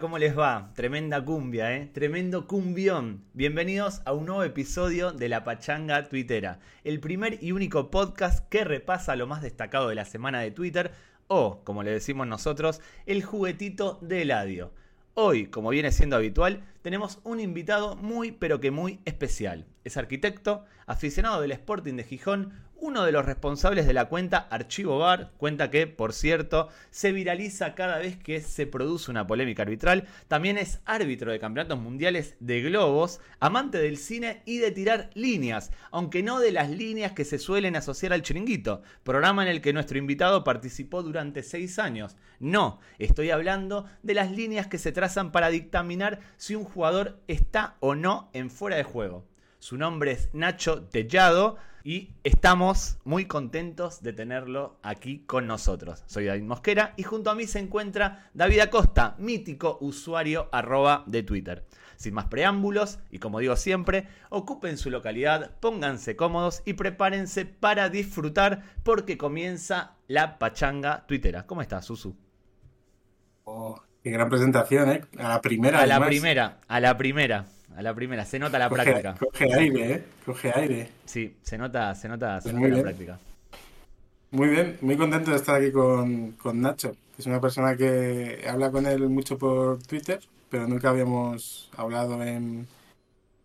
¿cómo les va? Tremenda cumbia, ¿eh? Tremendo cumbión. Bienvenidos a un nuevo episodio de La Pachanga Twittera, el primer y único podcast que repasa lo más destacado de la semana de Twitter, o, como le decimos nosotros, el juguetito de Eladio. Hoy, como viene siendo habitual, tenemos un invitado muy pero que muy especial. Es arquitecto, aficionado del Sporting de Gijón, uno de los responsables de la cuenta Archivo Bar, cuenta que, por cierto, se viraliza cada vez que se produce una polémica arbitral. También es árbitro de campeonatos mundiales de globos, amante del cine y de tirar líneas, aunque no de las líneas que se suelen asociar al chiringuito, programa en el que nuestro invitado participó durante seis años. No, estoy hablando de las líneas que se trazan para dictaminar si un jugador está o no en fuera de juego. Su nombre es Nacho Tellado y estamos muy contentos de tenerlo aquí con nosotros. Soy David Mosquera y junto a mí se encuentra David Acosta, mítico usuario arroba de Twitter. Sin más preámbulos, y como digo siempre, ocupen su localidad, pónganse cómodos y prepárense para disfrutar porque comienza la pachanga twittera. ¿Cómo estás, Susu? Oh, qué gran presentación, ¿eh? A la primera. A la primera, a la primera a la primera, se nota la práctica. Coge aire, ¿eh? Coge aire. Sí, se nota, se nota, se pues nota la práctica. Muy bien, muy contento de estar aquí con, con Nacho. Es una persona que habla con él mucho por Twitter, pero nunca habíamos hablado en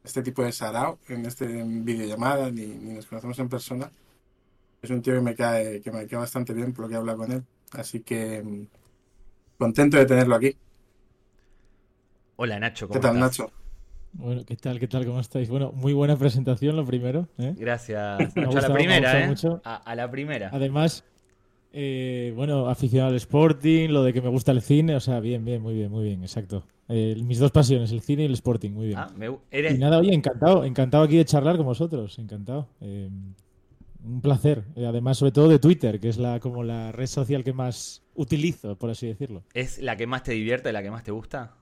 este tipo de sarao, en este videollamada, ni, ni nos conocemos en persona. Es un tío que me cae, que me cae bastante bien por lo que habla con él. Así que mm, contento de tenerlo aquí. Hola Nacho, ¿cómo ¿Qué tal, Nacho? Bueno, ¿qué tal? ¿Qué tal? ¿Cómo estáis? Bueno, muy buena presentación, lo primero. ¿eh? Gracias. a la primera, ¿eh? A, la primera. Además, eh, bueno, aficionado al Sporting, lo de que me gusta el cine, o sea, bien, bien, muy bien, muy bien, exacto. Eh, mis dos pasiones, el cine y el Sporting, muy bien. Ah, Y nada, oye, encantado, encantado aquí de charlar con vosotros, encantado. un placer. Además, sobre todo de Twitter, que es la como la red social que más utilizo, por así decirlo. ¿Es la que más te divierte, la que más te gusta?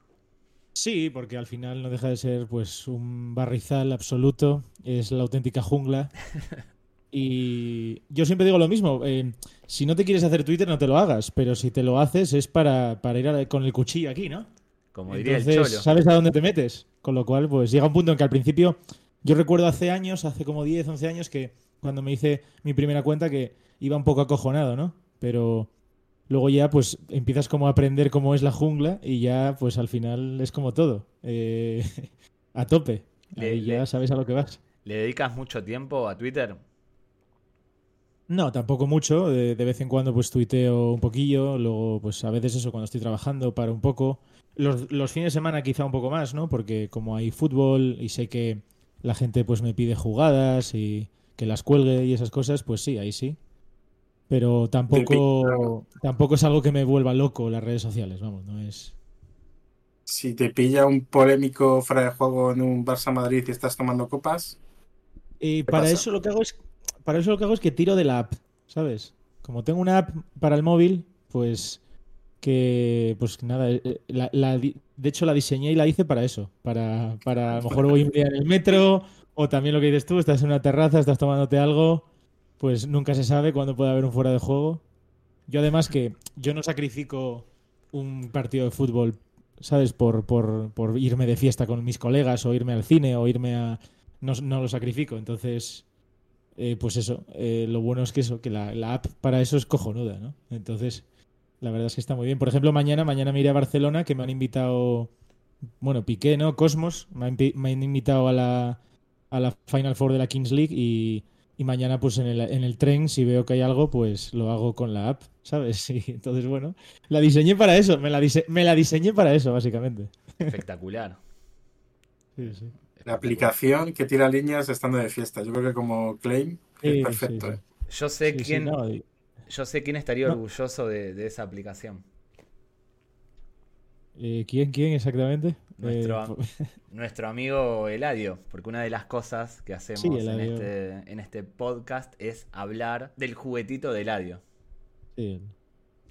Sí, porque al final no deja de ser pues un barrizal absoluto, es la auténtica jungla. Y yo siempre digo lo mismo, eh, si no te quieres hacer Twitter no te lo hagas, pero si te lo haces es para, para ir con el cuchillo aquí, ¿no? Como diría el cholo. sabes a dónde te metes, con lo cual pues llega un punto en que al principio, yo recuerdo hace años, hace como 10, 11 años, que cuando me hice mi primera cuenta que iba un poco acojonado, ¿no? Pero luego ya pues empiezas como a aprender cómo es la jungla y ya pues al final es como todo, eh, a tope. y ya sabes a lo que vas. ¿Le dedicas mucho tiempo a Twitter? No, tampoco mucho. De, vez en cuando pues tuiteo un poquillo, luego pues a veces eso cuando estoy trabajando para un poco. Los, los fines de semana quizá un poco más, ¿no? Porque como hay fútbol y sé que la gente pues me pide jugadas y que las cuelgue y esas cosas, pues sí, ahí sí. Pero tampoco, tampoco es algo que me vuelva loco las redes sociales, vamos, no es. Si te pilla un polémico fuera de juego en un Barça Madrid y estás tomando copas. Y para eso lo que hago es. Para eso lo que hago es que tiro de la app, ¿sabes? Como tengo una app para el móvil, pues que pues nada, eh, de hecho la diseñé y la hice para eso, para, para a lo mejor voy en el metro o también lo que dices tú, estás en una terraza, estás tomándote algo pues nunca se sabe cuándo puede haber un fuera de juego. Yo además que yo no sacrifico un partido de fútbol, ¿sabes? Por, por, por irme de fiesta con mis colegas o irme al cine o irme a... No, no lo sacrifico, entonces... Eh, pues eso, eh, lo bueno es que eso, que la, la, app para eso es cojonuda, ¿no? Entonces, la verdad es que está muy bien. Por ejemplo, mañana, mañana me iré a Barcelona, que me han invitado, bueno, Piqué, ¿no? Cosmos, me han, me han invitado a la, a la Final Four de la Kings League y, y mañana pues en el, en el tren si veo que hay algo pues lo hago con la app, ¿sabes? Y entonces bueno, la diseñé para eso, me la, me la diseñé para eso básicamente. Espectacular. sí, sí. La aplicación que tira líneas estando de fiesta, yo creo que como claim es perfecto. ¿eh? Yo sé quién yo sé quién estaría orgulloso de, de esa aplicación. Eh, ¿Quién, quién exactamente? Nuestro, eh, nuestro, amigo Eladio, porque una de las cosas que hacemos en, este, en este podcast es hablar del juguetito de Eladio. Sí,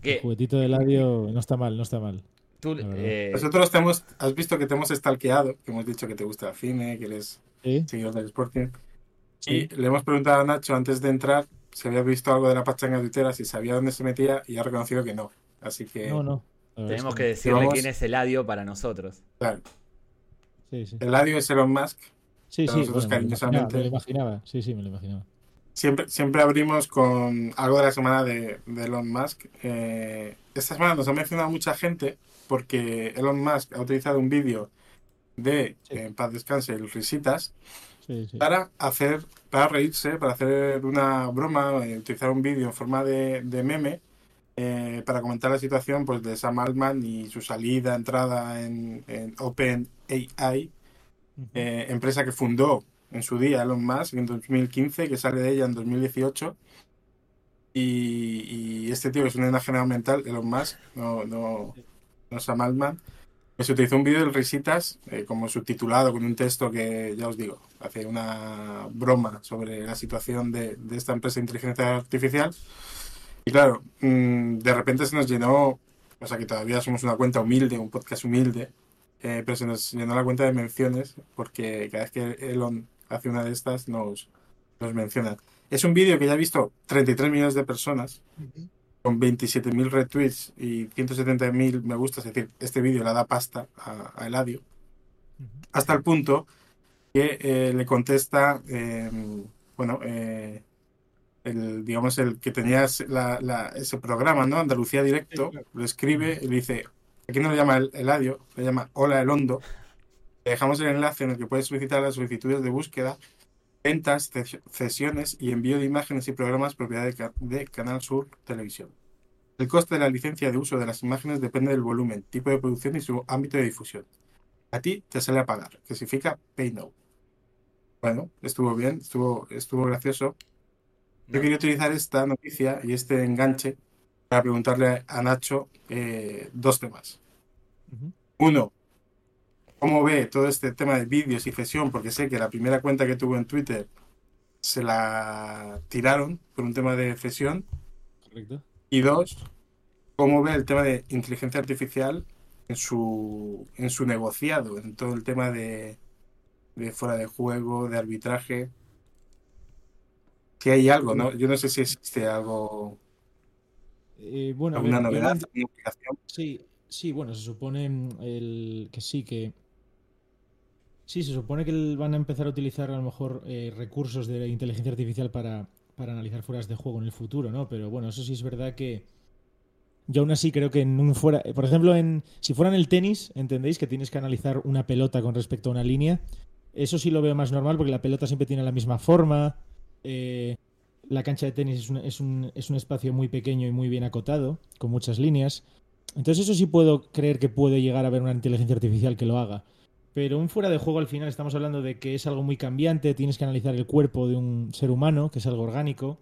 el, juguetito de Eladio no está mal, no está mal. Eh, Nosotros te hemos, has visto que te hemos stalkeado, que hemos dicho que te gusta el cine, que eres seguidor del Sporting. Y le hemos preguntado a Nacho antes de entrar si había visto algo de la pachanga de Twitter, si sabía dónde se metía y ha reconocido que no. Así que... No, no. Tenemos que decirle quién es Eladio para nosotros. Claro. Sí, sí. Eladio es Elon Musk. Sí, sí, me, lo imaginaba. Sí, sí, me lo imaginaba. Siempre, siempre abrimos con algo de la semana de, Elon Musk. Eh, esta semana nos ha mencionado mucha gente porque Elon Musk ha utilizado un vídeo de En paz descanse, el Risitas, para hacer, para reírse, para hacer una broma, eh, utilizar un vídeo en forma de, meme eh, para comentar la situación pues, de Sam Altman y su salida, entrada en, en OpenAI, eh, empresa que fundó en su día Elon Musk en 2015, que sale de ella en 2018. Y, este tío es un enajenado mental, Elon Musk, no, no, no Sam Altman. Se utilizó un vídeo del Risitas eh, como subtitulado con un texto que, ya os digo, hace una broma sobre la situación de, esta empresa de inteligencia artificial. Y claro, mm, de repente se nos llenó, o sea que todavía somos una cuenta humilde, un podcast humilde, eh, pero se nos llenó la cuenta de menciones porque cada vez que Elon hace una de estas nos, nos menciona. Es un vídeo que ya ha visto 33 millones de personas con 27.000 retweets y 170.000 me gusta, es decir, este vídeo le da pasta a, Eladio, hasta el punto que eh, le contesta, em, bueno, eh, el, digamos, el que tenía ese programa, ¿no? Andalucía Directo, lo escribe y le dice, aquí no le llama el, Eladio, le llama Hola Elondo, le dejamos el enlace en el que puedes solicitar las solicitudes de búsqueda ventas, cesiones y envío de imágenes y programas propiedad de, Canal Sur Televisión. El coste de la licencia de uso de las imágenes depende del volumen, tipo de producción y su ámbito de difusión. A ti te sale a pagar, que significa pay no. Bueno, estuvo bien, estuvo, estuvo gracioso. Yo quería utilizar esta noticia y este enganche para preguntarle a Nacho eh, dos temas. Uno, cómo ve todo este tema de vídeos y cesión, porque sé que la primera cuenta que tuvo en Twitter se la tiraron por un tema de cesión. Correcto. Y dos, cómo ve el tema de inteligencia artificial en su, en su negociado, en todo el tema de, de fuera de juego, de arbitraje. Si hay algo, ¿no? Yo no sé si existe algo. Eh, bueno, alguna novedad, Sí, sí, bueno, se supone mm, el, que sí, que Sí, se supone que van a empezar a utilizar a lo mejor eh, recursos de inteligencia artificial para, analizar fueras de juego en el futuro, ¿no? Pero bueno, eso sí es verdad que yo aún así creo que en un fuera, por ejemplo, en si fuera en el tenis, entendéis que tienes que analizar una pelota con respecto a una línea. Eso sí lo veo más normal porque la pelota siempre tiene la misma forma. Eh, la cancha de tenis es un, es, un, es un espacio muy pequeño y muy bien acotado, con muchas líneas. Entonces eso sí puedo creer que puede llegar a haber una inteligencia artificial que lo haga. Pero un fuera de juego al final estamos hablando de que es algo muy cambiante, tienes que analizar el cuerpo de un ser humano, que es algo orgánico,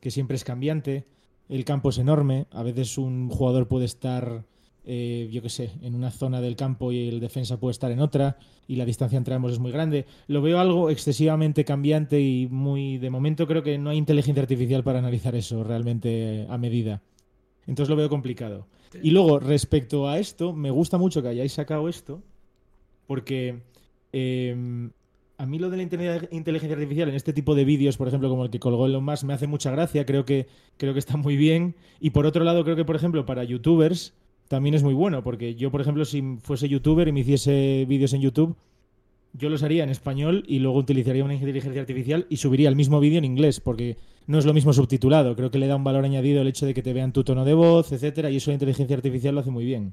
que siempre es cambiante, el campo es enorme, a veces un jugador puede estar, eh, yo qué sé, en una zona del campo y el defensa puede estar en otra, y la distancia entre ambos es muy grande. Lo veo algo excesivamente cambiante y muy, de momento creo que no hay inteligencia artificial para analizar eso realmente a medida. Entonces lo veo complicado. Y luego, respecto a esto, me gusta mucho que hayáis sacado esto, porque em, a mí lo de la inteligencia artificial en este tipo de vídeos, por ejemplo, como el que colgó Elon Musk, me hace mucha gracia, creo que, creo que está muy bien. Y por otro lado, creo que, por ejemplo, para youtubers también es muy bueno, porque yo, por ejemplo, si fuese youtuber y me hiciese vídeos en YouTube, yo los haría en español y luego utilizaría una inteligencia artificial y subiría el mismo vídeo en inglés, porque no es lo mismo subtitulado. Creo que le da un valor añadido el hecho de que te vean tu tono de voz, etcétera, y eso la inteligencia artificial lo hace muy bien.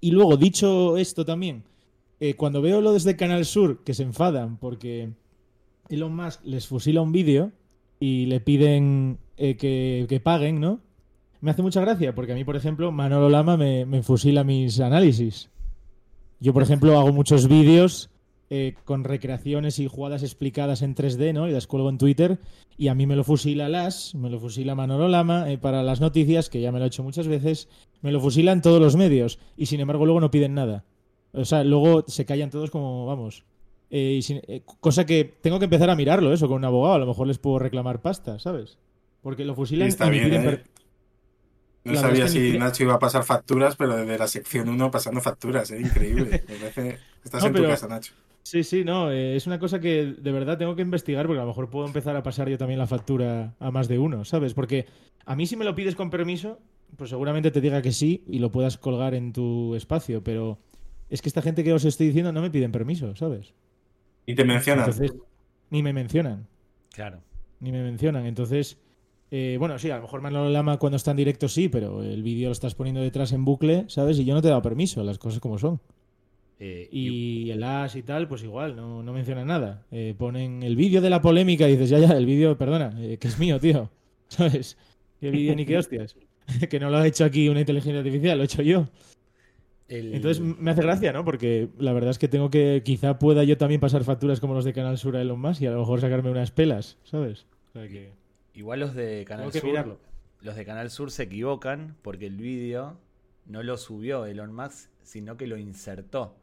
Y luego, dicho esto también, eh, cuando veo lo desde Canal Sur, que se enfadan porque Elon Musk les fusila un vídeo y le piden eh, que, paguen, ¿no? Me hace mucha gracia porque a mí, por ejemplo, Manolo Lama me, me fusila mis análisis. Yo, por ejemplo, hago muchos vídeos eh, con recreaciones y jugadas explicadas en 3D, ¿no? Y las cuelgo en Twitter. Y a mí me lo fusila Las, me lo fusila Manolo Lama para las noticias, que ya me lo he hecho muchas veces. Me lo fusilan todos los medios. Y sin embargo, luego no piden nada. O sea, luego se callan todos como, vamos. Eh, eh, cosa que tengo que empezar a mirarlo, eso, con un abogado. A lo mejor les puedo reclamar pasta, ¿sabes? Porque lo fusilan. está bien, ¿eh? No sabía si Nacho iba a pasar facturas, pero desde la sección 1 pasando facturas, es increíble. Estás en tu casa, Nacho. Sí, sí, no, es una cosa que de verdad tengo que investigar porque a lo mejor puedo empezar a pasar yo también la factura a más de uno, ¿sabes? Porque a mí si me lo pides con permiso, pues seguramente te diga que sí y lo puedas colgar en tu espacio, pero es que esta gente que os estoy diciendo no me piden permiso, ¿sabes? Y te mencionan. ni me mencionan. Claro. Ni me mencionan. Entonces, eh, bueno, sí, a lo mejor Manolo Lama cuando está en directo sí, pero el vídeo lo estás poniendo detrás en bucle, ¿sabes? Y yo no te he dado permiso, las cosas como son. Eh, y, el as y tal, pues igual, no, no menciona nada. Eh, ponen el vídeo de la polémica y dices, ya, ya, el vídeo, perdona, que es mío, tío. ¿Sabes? ¿Qué vídeo ni qué hostias? que no lo ha hecho aquí una inteligencia artificial, lo he hecho yo. Entonces me hace gracia, ¿no? Porque la verdad es que tengo que, quizá pueda yo también pasar facturas como los de Canal Sur a Elon Musk y a lo mejor sacarme unas pelas, ¿sabes? Igual los de Canal Sur, los de Canal Sur se equivocan porque el vídeo no lo subió Elon Musk, sino que lo insertó.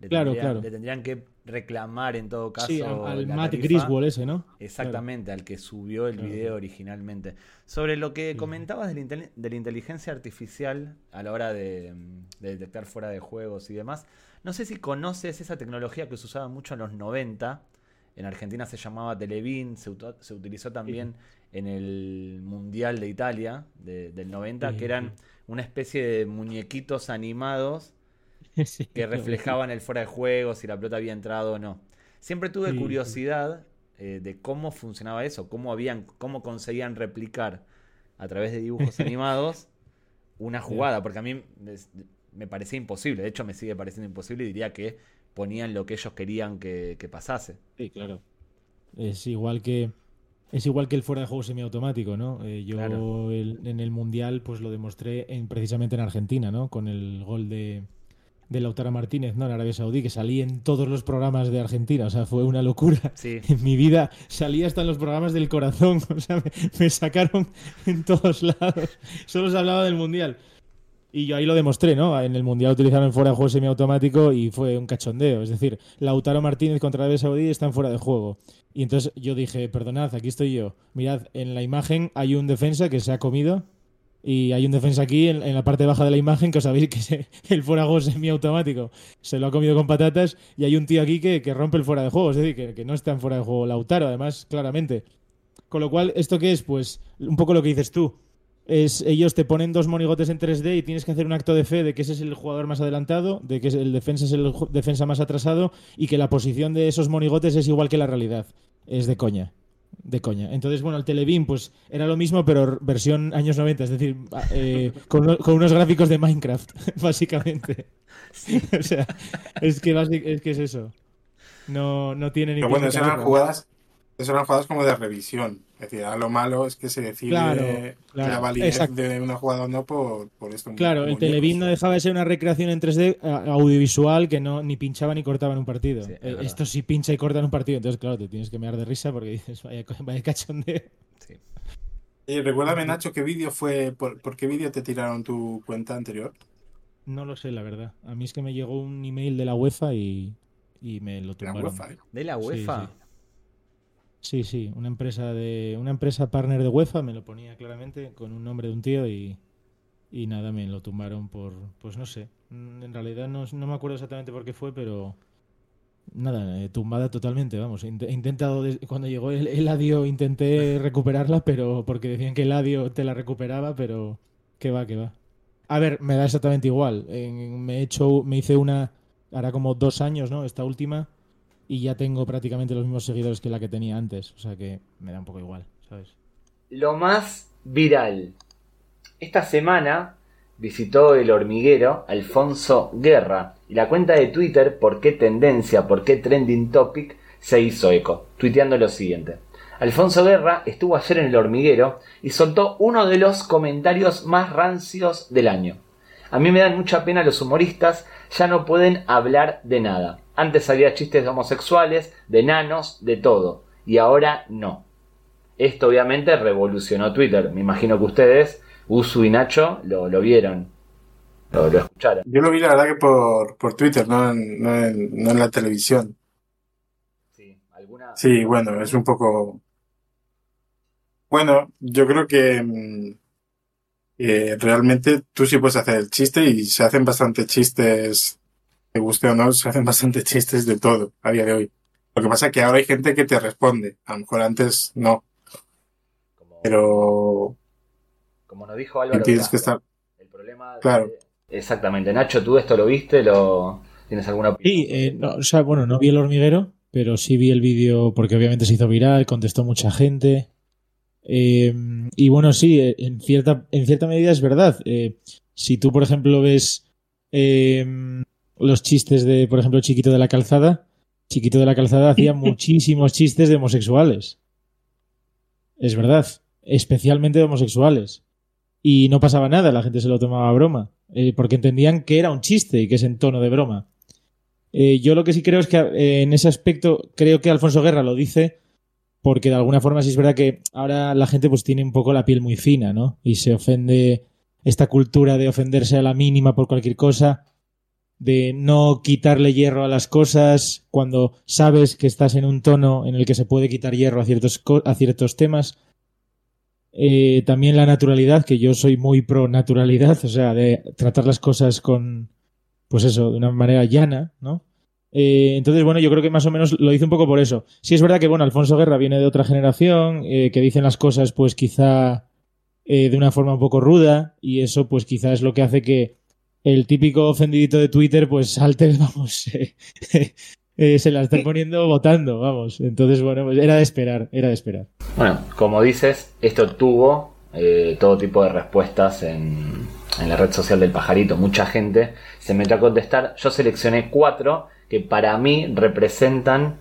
Le claro, claro. Le tendrían que reclamar en todo caso. al, Matt Griswold ese, ¿no? Exactamente, al que subió el video originalmente. Sobre lo que comentabas de la, inteligencia artificial a la hora de, detectar fuera de juegos y demás, no sé si conoces esa tecnología que se usaba mucho en los 90. En Argentina se llamaba Televin, se, utilizó también en el Mundial de Italia del 90, que eran una especie de muñequitos animados que reflejaban el fuera de juego, si la pelota había entrado o no. Siempre tuve curiosidad eh, de cómo funcionaba eso, cómo, habían, cómo conseguían replicar a través de dibujos animados una jugada, porque a mí me, parecía imposible, de hecho me sigue pareciendo imposible y diría que ponían lo que ellos querían que, pasase. Sí, claro. Es igual que es igual que el fuera de juego semiautomático, ¿no? Eh, yo en el mundial pues lo demostré en, precisamente en Argentina, ¿no? Con el gol de, de Lautaro Martínez, ¿no? En Arabia Saudí, que salí en todos los programas de Argentina. O sea, fue una locura. En mi vida salí hasta en los programas del corazón. O sea, me, sacaron en todos lados. Solo se hablaba del Mundial. Y yo ahí lo demostré, ¿no? En el Mundial utilizaron fuera de juego semiautomático y fue un cachondeo. Es decir, Lautaro Martínez contra Arabia Saudí están fuera de juego. Y entonces yo dije, perdonad, aquí estoy yo. Mirad, en la imagen hay un defensa que se ha comido y hay un defensa aquí en, la parte baja de la imagen que os sabéis que el fuera de juego semiautomático se lo ha comido con patatas y hay un tío aquí que, rompe el fuera de juego, es decir, que, no está en fuera de juego Lautaro, además, claramente. Con lo cual, ¿esto qué es? Pues un poco lo que dices tú. Es, ellos te ponen dos monigotes en 3D y tienes que hacer un acto de fe de que ese es el jugador más adelantado, de que el defensa es el defensa más atrasado y que la posición de esos monigotes es igual que la realidad. Es de coña de coña. Entonces, bueno, el Telebeam pues era lo mismo, pero versión años 90, es decir, eh, con, unos gráficos de Minecraft, básicamente. o sea, es que, es que es eso. No, no tiene ni Pero bueno, esas eran jugadas, eran jugadas como de revisión. Es decir, a lo malo es que se decide la validez de una jugada o no por, esto. Claro, el Telebeam no dejaba de ser una recreación en 3D audiovisual que no ni pinchaba ni cortaba en un partido. Eh, esto sí pincha y corta en un partido, entonces claro, te tienes que mear de risa porque dices, vaya, vaya cachondeo. Sí. Y recuérdame, Nacho, ¿qué vídeo fue, por, qué vídeo te tiraron tu cuenta anterior? No lo sé, la verdad. A mí es que me llegó un email de la UEFA y, me lo tumbaron. ¿De la UEFA? Sí, sí, una empresa de una empresa partner de UEFA me lo ponía claramente con un nombre de un tío y, y nada, me lo tumbaron por, pues no sé, mm, en realidad no, no me acuerdo exactamente por qué fue, pero nada, eh, tumbada totalmente, vamos, he intentado, cuando llegó el, el adio intenté recuperarla, pero porque decían que el adio te la recuperaba, pero que va, que va. A ver, me da exactamente igual, me he hecho, me hice una, hará como dos años, ¿no? Esta última y ya tengo prácticamente los mismos seguidores que la que tenía antes. O sea que me da un poco igual, ¿sabes? Lo más viral. Esta semana visitó el hormiguero Alfonso Guerra y la cuenta de Twitter por qué tendencia, por qué trending topic se hizo eco, tuiteando lo siguiente. Alfonso Guerra estuvo ayer en el hormiguero y soltó uno de los comentarios más rancios del año. A mí me dan mucha pena los humoristas, ya no pueden hablar de nada. Antes había chistes de homosexuales, de nanos, de todo. Y ahora no. Esto obviamente revolucionó Twitter. Me imagino que ustedes, Usu y Nacho, lo, vieron. Lo, escucharon. Yo lo vi la verdad que por, por Twitter, no en, no, en, la televisión. Sí, ¿alguna... sí, bueno, es un poco... Bueno, yo creo que mm, eh, realmente tú sí puedes hacer el chiste y se hacen bastante chistes te guste o no, se hacen bastante chistes de todo a día de hoy. Lo que pasa es que ahora hay gente que te responde. A lo mejor antes no. Pero. Como nos dijo Álvaro tienes que estar problema. Claro. Exactamente. Nacho, ¿tú esto lo viste? ¿Lo... ¿Tienes alguna opinión? Sí, eh, o sea, bueno, no vi el hormiguero, pero sí vi el vídeo porque obviamente se hizo viral, contestó mucha gente. Eh, y bueno, sí, eh, en cierta, en cierta medida es verdad. si tú, por ejemplo, ves los chistes de, por ejemplo, Chiquito de la Calzada, Chiquito de la Calzada hacía muchísimos chistes de homosexuales. Es verdad, especialmente de homosexuales. Y no pasaba nada, la gente se lo tomaba a broma, porque entendían que era un chiste y que es en tono de broma. Eh, yo lo que sí creo es que eh, en ese aspecto creo que Alfonso Guerra lo dice porque de alguna forma sí es verdad que ahora la gente pues tiene un poco la piel muy fina, ¿no? Y se ofende esta cultura de ofenderse a la mínima por cualquier cosa, de no quitarle hierro a las cosas cuando sabes que estás en un tono en el que se puede quitar hierro a ciertos, a ciertos temas. Eh, también la naturalidad, que yo soy muy pro naturalidad, o sea, de tratar las cosas con, pues eso, de una manera llana, ¿no? Eh, entonces, bueno, yo creo que más o menos lo hice un poco por eso. Sí es verdad que, bueno, Alfonso Guerra viene de otra generación, eh, que dicen las cosas, pues quizá de una forma un poco ruda, y eso, pues quizá es lo que hace que el típico ofendidito de Twitter, pues salte, vamos, se la esté poniendo votando, vamos. Entonces, bueno, pues era de esperar, era de esperar. Bueno, como dices, esto tuvo todo tipo de respuestas en, en la red social del pajarito, mucha gente se metió a contestar. Yo seleccioné cuatro que para mí representan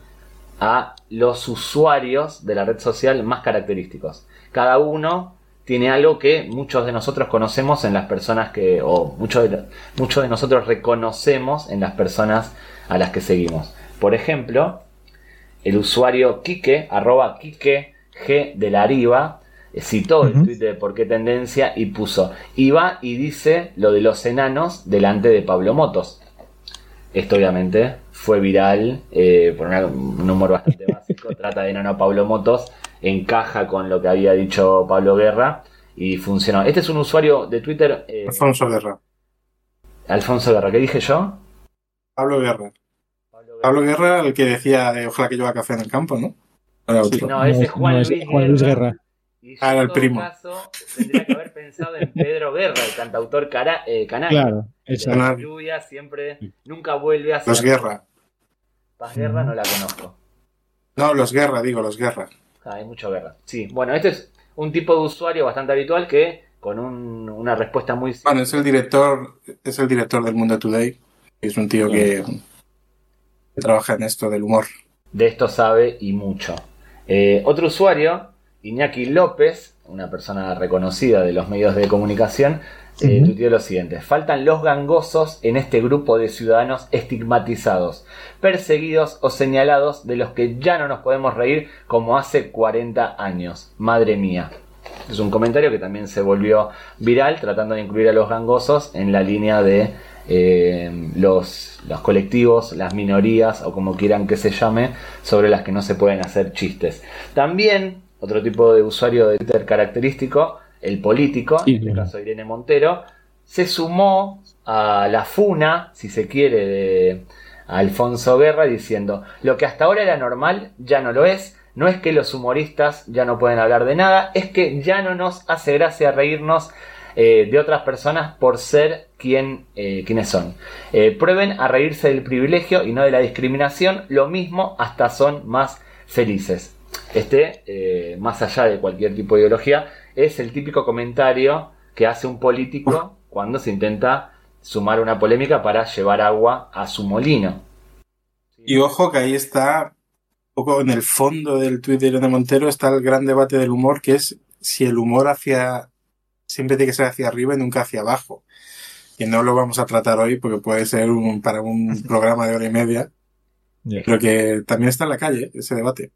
a los usuarios de la red social más característicos. Cada uno tiene algo que muchos de nosotros conocemos en las personas que, o muchos de, muchos de nosotros reconocemos en las personas a las que seguimos. Por ejemplo, el usuario Kike, arroba Kike G de la Riva, citó el tweet de por qué tendencia y puso, y va y dice lo de los enanos delante de Pablo Motos. Esto obviamente fue viral eh, por un humor bastante básico, trata de enano Pablo Motos, encaja con lo que había dicho Pablo Guerra y funcionó. Este es un usuario de Twitter... Eh, Alfonso Guerra. Alfonso Guerra, ¿qué dije yo? Pablo Guerra. Pablo Guerra, el que decía, eh, ojalá que lleva café en el campo, ¿no? no, ese es Juan, Luis Guerra. Y ah, el primo. caso, tendría que haber pensado en Pedro Guerra, el cantautor cara, eh, canario. Claro, La lluvia siempre, nunca vuelve a ser. Los Guerra. Paz Guerra no la conozco. No, los Guerra, digo, los Guerra. Ah, hay mucho Guerra. Sí, bueno, este es un tipo de usuario bastante habitual que con un, una respuesta muy... Bueno, es el director, es el director del Mundo Today. Es un tío que, que trabaja en esto del humor. De esto sabe y mucho. Eh, otro usuario Iñaki López, una persona reconocida de los medios de comunicación, eh, tuiteó lo siguiente: Faltan los gangosos en este grupo de ciudadanos estigmatizados, perseguidos o señalados de los que ya no nos podemos reír como hace 40 años. Madre mía. Es un comentario que también se volvió viral tratando de incluir a los gangosos en la línea de eh, los, los colectivos, las minorías o como quieran que se llame, sobre las que no se pueden hacer chistes. También otro tipo de usuario de Twitter característico, el político, en este caso Irene Montero, se sumó a la funa, si se quiere, de Alfonso Guerra diciendo, lo que hasta ahora era normal ya no lo es, no es que los humoristas ya no pueden hablar de nada, es que ya no nos hace gracia reírnos eh, de otras personas por ser quien, eh, quienes son. Eh, prueben a reírse del privilegio y no de la discriminación, lo mismo hasta son más felices. Este, más allá de cualquier tipo de ideología, es el típico comentario que hace un político cuando se intenta sumar una polémica para llevar agua a su molino. Y ojo que ahí está, un poco en el fondo del tuit de Irene Montero está el gran debate del humor, que es si el humor hacia siempre tiene que ser hacia arriba y nunca hacia abajo. Que no lo vamos a tratar hoy porque puede ser un, para un programa de hora y media. Pero que también está en la calle ese debate.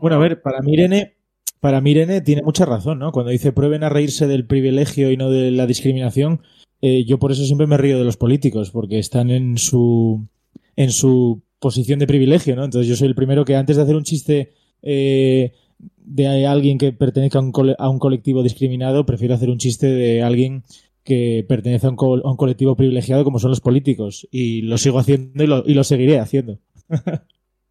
Bueno, a ver, para mí Irene, para mí Irene tiene mucha razón, ¿no? Cuando dice prueben a reírse del privilegio y no de la discriminación, eh, yo por eso siempre me río de los políticos, porque están en su, en su posición de privilegio, ¿no? Entonces yo soy el primero que antes de hacer un chiste eh, de alguien que pertenezca a un, a un, colectivo discriminado, prefiero hacer un chiste de alguien que pertenece a un, a un colectivo privilegiado como son los políticos. Y lo sigo haciendo y lo, y lo seguiré haciendo.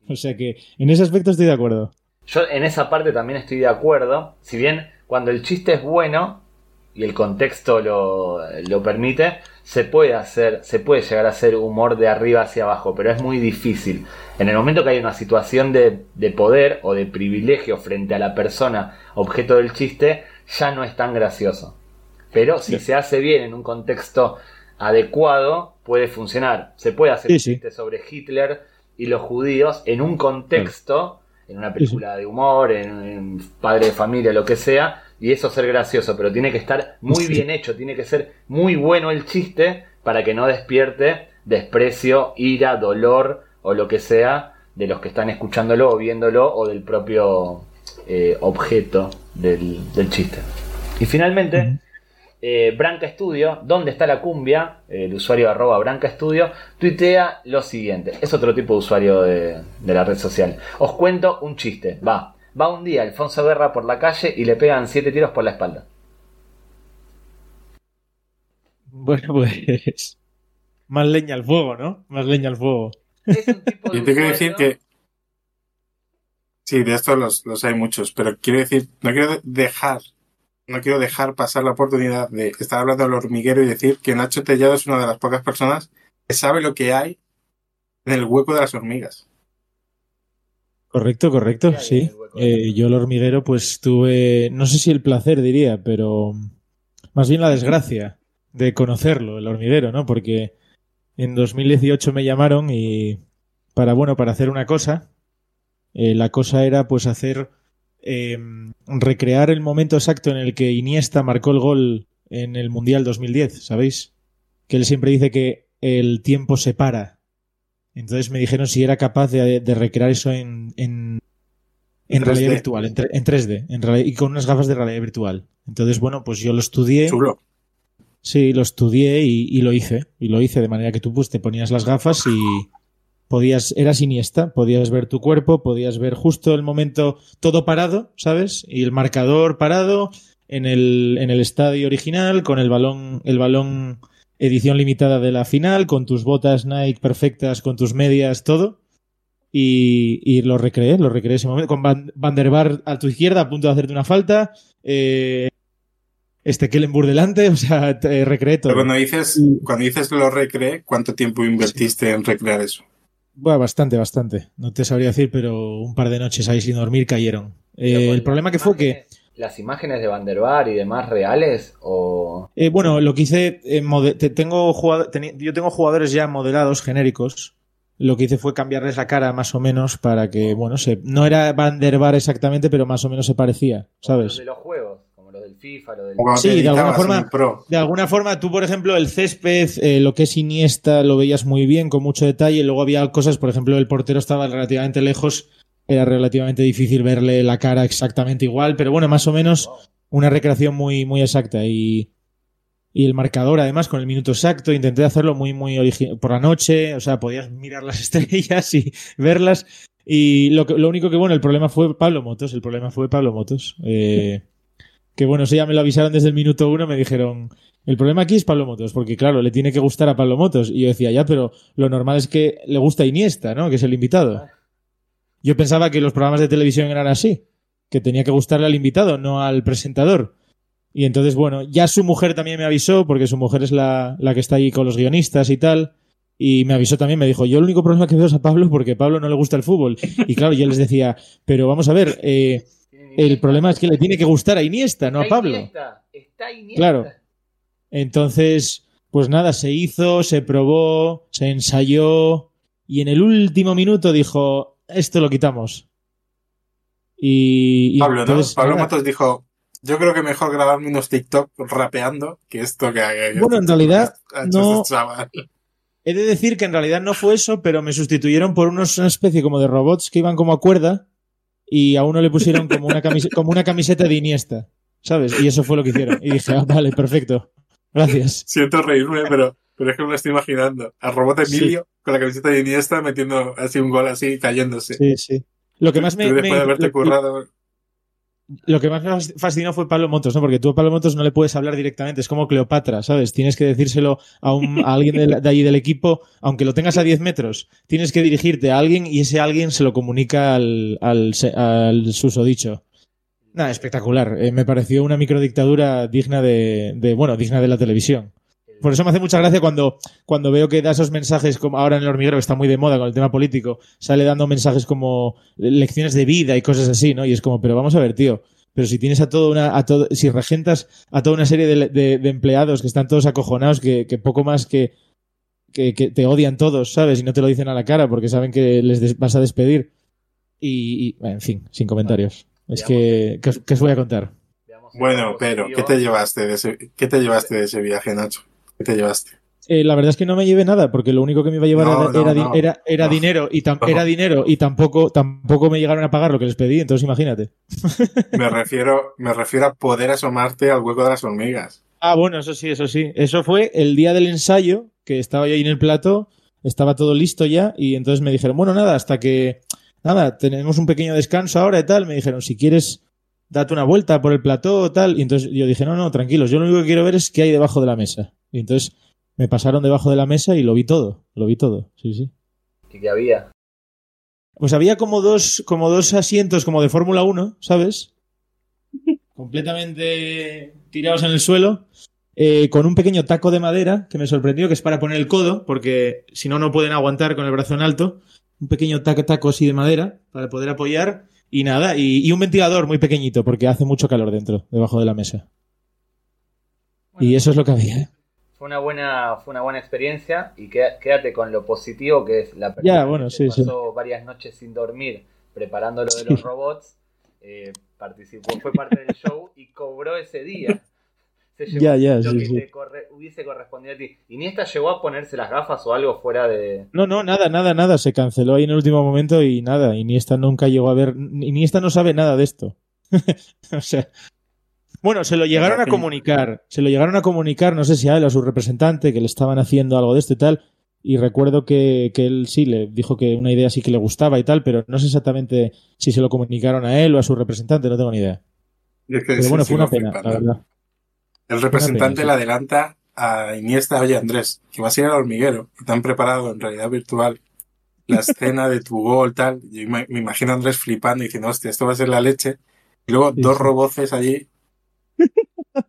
O sea que en ese aspecto estoy de acuerdo. Yo en esa parte también estoy de acuerdo. Si bien cuando el chiste es bueno, y el contexto lo, lo, permite, se puede hacer, se puede llegar a hacer humor de arriba hacia abajo, pero es muy difícil. En el momento que hay una situación de, de poder o de privilegio frente a la persona objeto del chiste, ya no es tan gracioso. Pero si se hace bien en un contexto adecuado, puede funcionar. Se puede hacer un chiste sobre Hitler y los judíos en un contexto, en una película de humor, en, padre de familia, lo que sea, y eso ser gracioso, pero tiene que estar muy bien hecho, tiene que ser muy bueno el chiste para que no despierte desprecio, ira, dolor o lo que sea de los que están escuchándolo o viéndolo o del propio eh, objeto del, chiste. Y finalmente, eh, Branca Studio, ¿dónde está la cumbia? El usuario arroba Branca Studio, tuitea lo siguiente. Es otro tipo de usuario de, la red social. Os cuento un chiste. Va. Va un día Alfonso Guerra por la calle y le pegan siete tiros por la espalda. Bueno, pues. Más leña al fuego, ¿no? Más leña al fuego. Es un tipo de Yo te quiero decir que. Sí, de estos los, los hay muchos, pero quiero decir, no quiero dejar no quiero dejar pasar la oportunidad de estar hablando del hormiguero y decir que Nacho Tellado es una de las pocas personas que sabe lo que hay en el hueco de las hormigas. Correcto, correcto, sí. Eh, yo el hormiguero pues tuve, no sé si el placer diría, pero más bien la desgracia de conocerlo, el hormiguero, ¿no? Porque en 2018 me llamaron y para, bueno, para hacer una cosa, eh, la cosa era pues hacer Em, recrear el momento exacto en el que Iniesta marcó el gol en el Mundial 2010, ¿sabéis? Que él siempre dice que el tiempo se para. Entonces me dijeron si era capaz de, recrear eso en, en, realidad virtual, en, 3D, en y con unas gafas de realidad virtual. Entonces, bueno, pues yo lo estudié. Sí, lo estudié y, y, lo hice. Y lo hice de manera que tú pues, te ponías las gafas y, podías, era siniestra, podías ver tu cuerpo, podías ver justo el momento todo parado, ¿sabes? Y el marcador parado en el, en el estadio original, con el balón, el balón edición limitada de la final, con tus botas Nike perfectas, con tus medias, todo. Y, y lo recreé, lo recreé ese momento, con Van, der Bar a tu izquierda a punto de hacerte una falta, eh, este Kellenburg delante, o sea, te recreé todo. Pero cuando dices, cuando dices lo recreé, ¿cuánto tiempo invertiste en recrear eso? Bueno, bastante, bastante. No te sabría decir, pero un par de noches ahí sin dormir cayeron. Eh, el problema que fue que... ¿Las imágenes de Van der y demás reales? O... Eh, bueno, lo que hice... Eh, tengo yo tengo jugadores ya modelados, genéricos. Lo que hice fue cambiarles la cara más o menos para que, bueno, se, no era Van der exactamente, pero más o menos se parecía, ¿sabes? de los juegos FIFA, lo del... Sí, de alguna forma, de alguna forma, tú, por ejemplo, el césped, eh, lo que es Iniesta, lo veías muy bien, con mucho detalle, luego había cosas, por ejemplo, el portero estaba relativamente lejos, era relativamente difícil verle la cara exactamente igual, pero bueno, más o menos una recreación muy, muy exacta y... Y el marcador, además, con el minuto exacto, intenté hacerlo muy, muy original. Por la noche, o sea, podías mirar las estrellas y verlas. Y lo, que, lo único que, bueno, el problema fue Pablo Motos. El problema fue Pablo Motos. Eh, que bueno, eso ya me lo avisaron desde el minuto uno, me dijeron, el problema aquí es Pablo Motos, porque claro, le tiene que gustar a Pablo Motos. Y yo decía, ya, pero lo normal es que le gusta Iniesta, ¿no? Que es el invitado. Yo pensaba que los programas de televisión eran así, que tenía que gustarle al invitado, no al presentador. Y entonces, bueno, ya su mujer también me avisó, porque su mujer es la, la que está ahí con los guionistas y tal. Y me avisó también, me dijo, yo el único problema que veo es a Pablo porque Pablo no le gusta el fútbol. Y claro, yo les decía, pero vamos a ver, eh, el problema es que le tiene que gustar a Iniesta, no a Pablo. Iniesta, está Iniesta. Claro. Entonces, pues nada, se hizo, se probó, se ensayó y en el último minuto dijo, esto lo quitamos. Y, Pablo, Pablo Matos dijo, yo creo que mejor grabarme unos TikTok rapeando que esto que haga. Bueno, en realidad no... He de decir que en realidad no fue eso, pero me sustituyeron por unos, una especie como de robots que iban como a cuerda y a uno le pusieron como una, camiseta, como una camiseta de Iniesta, ¿sabes? Y eso fue lo que hicieron. Y dije, ah, vale, perfecto. Gracias. Siento reírme, pero, pero es que me lo estoy imaginando. A Robot Emilio con la camiseta de Iniesta metiendo así un gol así cayéndose. Sí, sí. Lo que más me, después de haberte currado lo que más me fascinó fue Pablo Motos, ¿no? Porque tú a Pablo Motos no le puedes hablar directamente, es como Cleopatra, ¿sabes? Tienes que decírselo a, un, a alguien de, ahí del equipo, aunque lo tengas a 10 metros, tienes que dirigirte a alguien y ese alguien se lo comunica al, al, al susodicho. Nada, espectacular. Eh, me pareció una microdictadura digna de, de, bueno, digna de la televisión. Por eso me hace mucha gracia cuando, cuando veo que da esos mensajes, como ahora en el hormiguero, que está muy de moda con el tema político, sale dando mensajes como lecciones de vida y cosas así, ¿no? Y es como, pero vamos a ver, tío. Pero si tienes a toda una, a todo, si regentas a toda una serie de, de, empleados que están todos acojonados, que, que poco más que, que, que, te odian todos, ¿sabes? Y no te lo dicen a la cara porque saben que les vas a despedir. Y, y, en fin, sin comentarios. es que, ¿qué os, os voy a contar? Bueno, pero, ¿qué te llevaste de ese, qué te llevaste de ese viaje, Nacho? ¿Qué te llevaste? Eh, la verdad es que no me llevé nada, porque lo único que me iba a llevar No, era, no, era, no. era- era No. dinero y tam- era dinero y tampoco, tampoco me llegaron a pagar lo que les pedí, entonces imagínate. Me refiero, me refiero a poder asomarte al hueco de las hormigas. Ah, bueno, eso sí, eso sí. Eso fue el día del ensayo, que estaba yo ahí en el plato, estaba todo listo ya, y entonces me dijeron, bueno, nada, hasta que, nada, tenemos un pequeño descanso ahora y tal. Me dijeron, si quieres, date una vuelta por el plató, tal. Y entonces yo dije, no, no, tranquilos, yo lo único que quiero ver es qué hay debajo de la mesa. Y entonces me pasaron debajo de la mesa y lo vi todo, lo vi todo, sí, sí. ¿Y qué había? Pues había como dos, como dos asientos como de Fórmula 1, ¿sabes? Completamente tirados en el suelo, eh, con un pequeño taco de madera que me sorprendió, que es para poner el codo, porque si no, no pueden aguantar con el brazo en alto. Un pequeño taco, taco así de madera para poder apoyar y nada, y, y un ventilador muy pequeñito, porque hace mucho calor dentro, debajo de la mesa. Y eso es lo que había. Fue una buena, fue una buena experiencia y qué- quédate con lo positivo que es la persona bueno, que sí, sí. pasó varias noches sin dormir preparando lo de los robots, eh, participó, fue parte del show y cobró ese día. Se llevó lo que te corre- hubiese correspondido a ti. Iniesta llegó a ponerse las gafas o algo fuera de. No, no, nada, nada, nada. Se canceló ahí en el último momento y nada. Iniesta nunca llegó a ver. Iniesta no sabe nada de esto. o sea. Bueno, se lo llegaron a comunicar. Se lo llegaron a comunicar, no sé si a él o a su representante, que le estaban haciendo algo de esto y tal. Y recuerdo que, que él sí le dijo que una idea sí que le gustaba y tal, pero no sé exactamente si se lo comunicaron a él o a su representante, no tengo ni idea. Y es que Pero bueno, fue una pena, la verdad. El representante le adelanta a Iniesta, oye Andrés, que vas a ir al hormiguero, que te han preparado en realidad virtual la escena de tu gol, tal. Yo me, me imagino a Andrés flipando y diciendo, hostia, esto va a ser la leche. Y luego Sí, dos sí. roboces allí.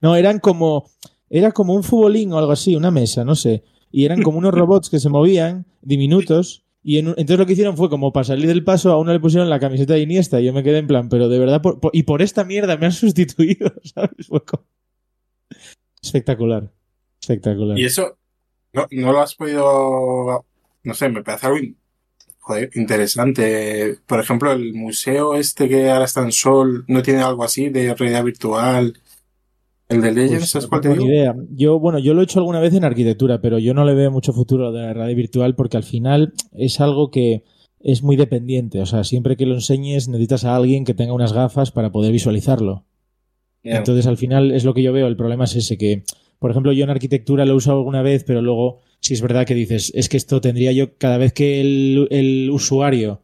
No, eran como. Era como un futbolín o algo así, una mesa, no sé. Y eran como unos robots que se movían, diminutos. Y entonces lo que hicieron fue como para salir del paso, a uno le pusieron la camiseta de Iniesta. Y yo me quedé en plan, pero de verdad, y por esta mierda me han sustituido, ¿sabes? Fue como- Espectacular. Espectacular. Y eso, no, no lo has podido, no sé, me parece algo joder, interesante. Por ejemplo, el museo este que ahora está en Sol, ¿no tiene algo así de realidad virtual? El de Legends, Pues, ¿sabes cuál te digo? idea. Yo, bueno, yo lo he hecho alguna vez en arquitectura, pero yo no le veo mucho futuro de la realidad virtual porque al final es algo que es muy dependiente. O sea, siempre que lo enseñes necesitas a alguien que tenga unas gafas para poder visualizarlo. Entonces, al final es lo que yo veo. El problema es ese que, por ejemplo, yo en arquitectura lo he usado alguna vez, pero luego si es verdad que dices, es que esto tendría yo, cada vez que el, usuario,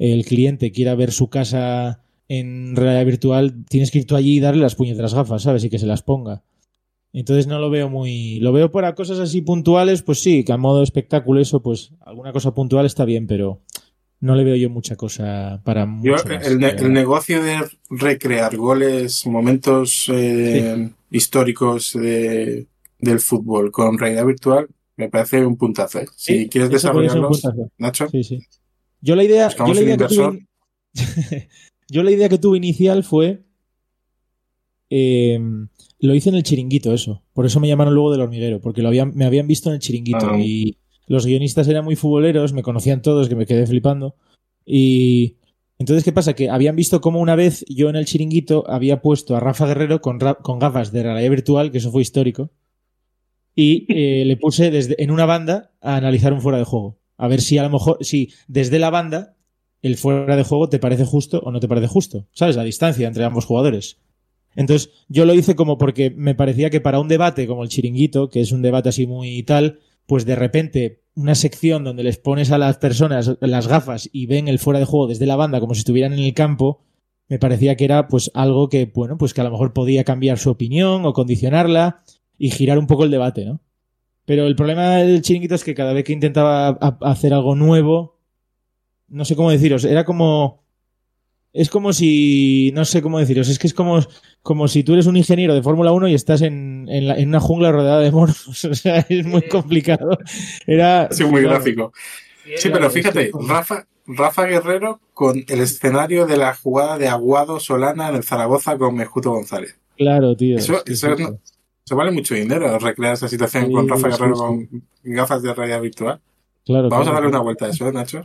el cliente quiera ver su casa en realidad virtual, tienes que ir tú allí y darle las puñeteras gafas, ¿sabes? Y que se las ponga. Entonces no lo veo muy... Lo veo para cosas así puntuales, pues sí, que a modo espectáculo eso, pues alguna cosa puntual está bien, pero no le veo yo mucha cosa para Yo, el, ne- el negocio de recrear goles, momentos eh, históricos de, del fútbol con realidad virtual, me parece un puntazo. ¿eh? Si Sí, quieres desarrollarlos. Nacho, Sí, sí. Yo la idea, yo la idea que tuve, yo la idea que tuve inicial fue eh, lo hice en el chiringuito eso. Por eso me llamaron luego del hormiguero, porque lo habían, me habían visto en el chiringuito Ah. y los guionistas eran muy futboleros, me conocían todos, que me quedé flipando. Y entonces, ¿qué pasa? Que habían visto como una vez yo en el chiringuito había puesto a Rafa Guerrero con gafas de realidad virtual, que eso fue histórico, y eh, le puse desde, en una banda a analizar un fuera de juego. A ver si a lo mejor, si desde la banda el fuera de juego te parece justo o no te parece justo. ¿Sabes? La distancia entre ambos jugadores. Entonces, yo lo hice como porque me parecía que para un debate como el chiringuito, que es un debate así muy tal, pues de repente una sección donde les pones a las personas las gafas y ven el fuera de juego desde la banda como si estuvieran en el campo, me parecía que era pues algo que, bueno, pues que a lo mejor podía cambiar su opinión o condicionarla y girar un poco el debate, ¿no? Pero el problema del chiringuito es que cada vez que intentaba hacer algo nuevo, no sé cómo deciros, era como es como si, no sé cómo deciros, es que es como, como si tú eres un ingeniero de Fórmula 1 y estás en, en, una jungla rodeada de monos. O sea, es muy complicado. Era, sí, muy gráfico. Sí, pero fíjate, Rafa, Rafa Guerrero con el escenario de la jugada de Aguado Solana en el Zaragoza con Mejuto González. Claro, tío. Eso, vale mucho dinero, recrear esa situación con Rafa Guerrero con gafas de realidad virtual. Claro, Vamos a darle una vuelta a eso, ¿eh, Nacho?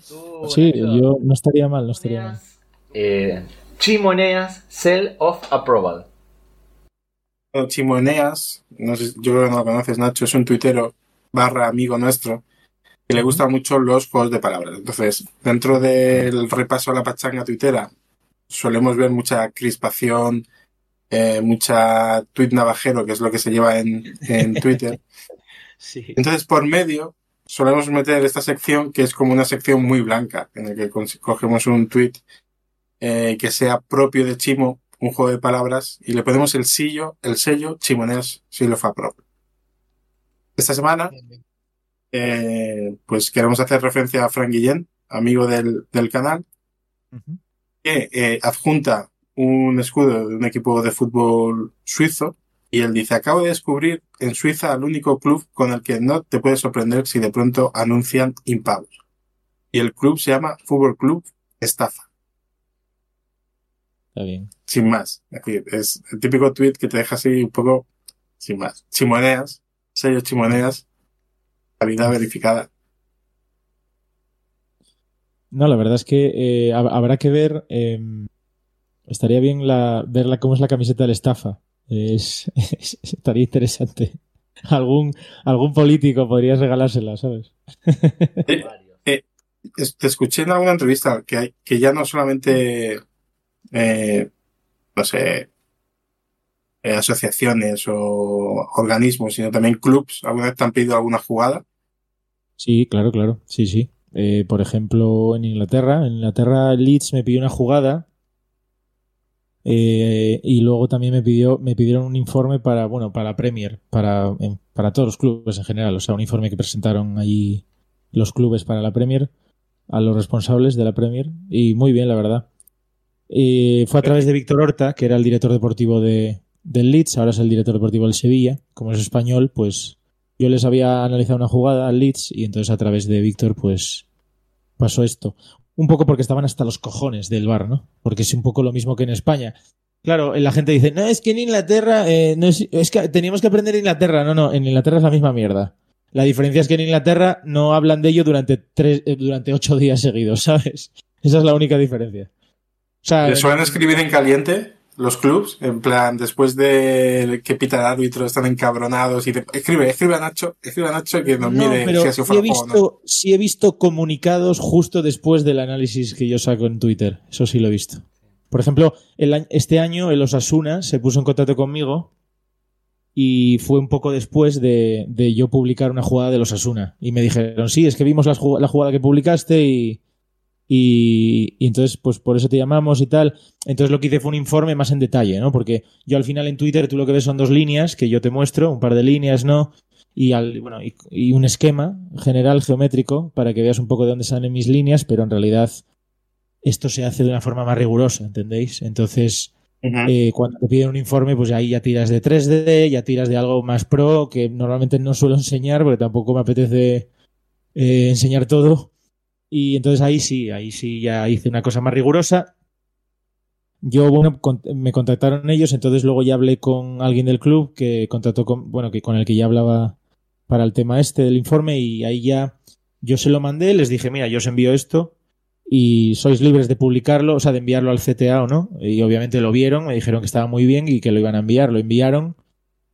Sí, yo no estaría mal, no estaría mal. Eh, Chimoneas Cell of Approval. Chimoneas, no sé, yo creo que no lo conoces, Nacho, es un tuitero barra amigo nuestro que le gustan mucho los juegos de palabras. Entonces, dentro del repaso a la pachanga tuitera, solemos ver mucha crispación, eh, mucha tweet navajero, que es lo que se lleva en, en Twitter. Entonces, por medio, solemos meter esta sección que es como una sección muy blanca, en la que cogemos un tweet eh, que sea propio de Chimo, un juego de palabras, y le ponemos el sello, el sello Chimoneas fa propio. Esta semana, eh, pues queremos hacer referencia a Frank Guillén, amigo del, canal, que eh, adjunta un escudo de un equipo de fútbol suizo y él dice, acabo de descubrir en Suiza el único club con el que no te puedes sorprender si de pronto anuncian impagos. Y el club se llama Fútbol Club Estafa. Está bien. Sin más. Es el típico tweet que te deja así un poco sin más. Chimoneas, sello chimoneas, vida verificada. No, la verdad es que eh, habrá que ver. Em, estaría bien la, ver cómo es la camiseta del estafa. Es, estaría interesante. Algún, algún político podría regalársela, ¿sabes? Eh, eh, te escuché en alguna entrevista que, hay, que ya no solamente eh, no sé, eh, asociaciones o organismos, sino también clubs. ¿Alguna vez te han pedido alguna jugada? Sí, claro, claro. Sí, sí. Eh, por ejemplo, en Inglaterra, en Inglaterra Leeds me pidió una jugada y luego también me pidió me pidieron un informe para bueno para Premier para para todos los clubes en general o sea un informe que presentaron allí los clubes para la Premier a los responsables de la Premier y muy bien la verdad fue a través de Víctor Horta, que era el director deportivo de, del Leeds, ahora es el director deportivo del Sevilla. Como es español, pues yo les había analizado una jugada al Leeds y entonces a través de Víctor, pues pasó esto. Un poco porque estaban hasta los cojones del bar, ¿no? Porque es un poco lo mismo que en España. Claro, la gente dice, no, es que en Inglaterra, eh, no es, es, que teníamos que aprender Inglaterra. No, no, en Inglaterra es la misma mierda. La diferencia es que en Inglaterra no hablan de ello durante, tres, eh, durante ocho días seguidos, ¿sabes? Esa es la única diferencia. ¿Le suelen escribir en caliente los clubs? En plan, después de que pita el árbitro, están encabronados y escribe, escribe a Nacho, escribe a Nacho que nos mire si ha sí he visto, Sí he visto comunicados justo después del análisis que yo saco en Twitter. Eso sí lo he visto. Por ejemplo, el, este año el Osasuna se puso en contacto conmigo y fue un poco después de, yo publicar una jugada de los Osasuna. Y me dijeron, sí, es que vimos la jugada que publicaste y, y, entonces, pues por eso te llamamos y tal. Entonces lo que hice fue un informe más en detalle, ¿no? Porque yo al final en Twitter tú lo que ves son dos líneas que yo te muestro, un par de líneas, ¿no? Y, al, bueno, y, un esquema general geométrico para que veas un poco de dónde salen mis líneas, pero en realidad esto se hace de una forma más rigurosa, ¿entendéis? Entonces, eh, cuando te piden un informe, pues ahí ya tiras de 3D, ya tiras de algo más pro, que normalmente no suelo enseñar porque tampoco me apetece eh, enseñar todo. Y entonces ahí sí, ahí sí ya hice una cosa más rigurosa. Yo, bueno, me contactaron ellos, entonces luego ya hablé con alguien del club que contactó con, bueno, que con el que ya hablaba para el tema este del informe y ahí ya yo se lo mandé, les dije, mira, yo os envío esto y sois libres de publicarlo, o sea, de enviarlo al CTA o no. Y obviamente lo vieron, me dijeron que estaba muy bien y que lo iban a enviar, lo enviaron